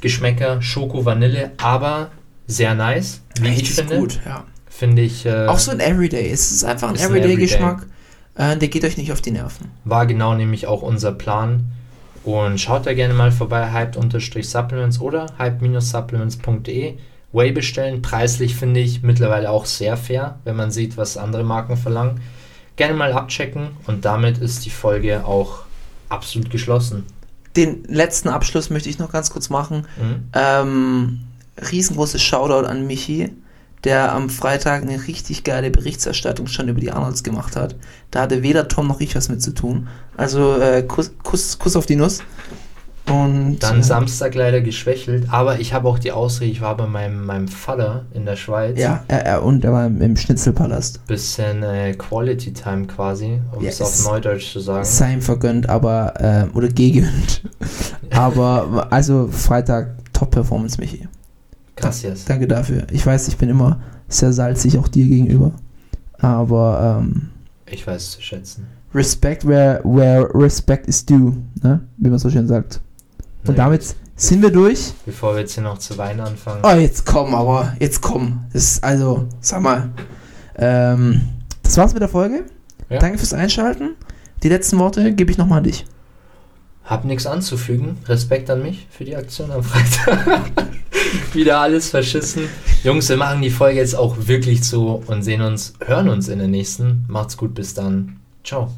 Geschmäcker, Schoko, Vanille, aber sehr nice, wie ich Richtig finde. gut, ja. Finde ich, äh, Auch so ein Everyday. Es ist einfach ein Everyday-Geschmack. Äh, der geht euch nicht auf die Nerven. war genau nämlich auch unser Plan. Und schaut da gerne mal vorbei, hyped-supplements oder hyped-supplements.de. Whey bestellen, preislich finde ich mittlerweile auch sehr fair, wenn man sieht, was andere Marken verlangen. Gerne mal abchecken und damit ist die Folge auch absolut geschlossen. Den letzten Abschluss möchte ich noch ganz kurz machen. Mhm. Ähm, riesengroßes Shoutout an Michi, der am Freitag eine richtig geile Berichterstattung schon über die Arnolds gemacht hat. Da hatte weder Tom noch ich was mit zu tun. Also äh, Kuss, Kuss, Kuss auf die Nuss. Und Dann äh, Samstag leider geschwächelt, aber ich habe auch die Ausrede, ich war bei meinem, meinem Vater in der Schweiz. ja, er, er, und er war im, im Schnitzelpalast. Bisschen äh, Quality Time quasi, um Ja, es auf Neudeutsch zu sagen. Sei ihm vergönnt, aber äh, oder gegönnt. (laughs) aber also Freitag Top Performance, Michi. Gracias. Danke dafür. Ich weiß, ich bin immer sehr salzig auch dir gegenüber. Aber ähm, Ich weiß zu schätzen. Respect where, where respect is due, ne? wie man so schön sagt. Und Na damit sind wir durch. Bevor wir jetzt hier noch zu weinen anfangen. Oh, jetzt komm, aber jetzt komm. Das ist also, sag mal. Ähm, das war's mit der Folge. Ja. Danke fürs Einschalten. Die letzten Worte gebe ich nochmal an dich. Hab nichts anzufügen. Respekt an mich für die Aktion am Freitag. (laughs) Wieder alles verschissen. Jungs, wir machen die Folge jetzt auch wirklich zu und sehen uns, hören uns in der nächsten. Macht's gut, bis dann. Ciao.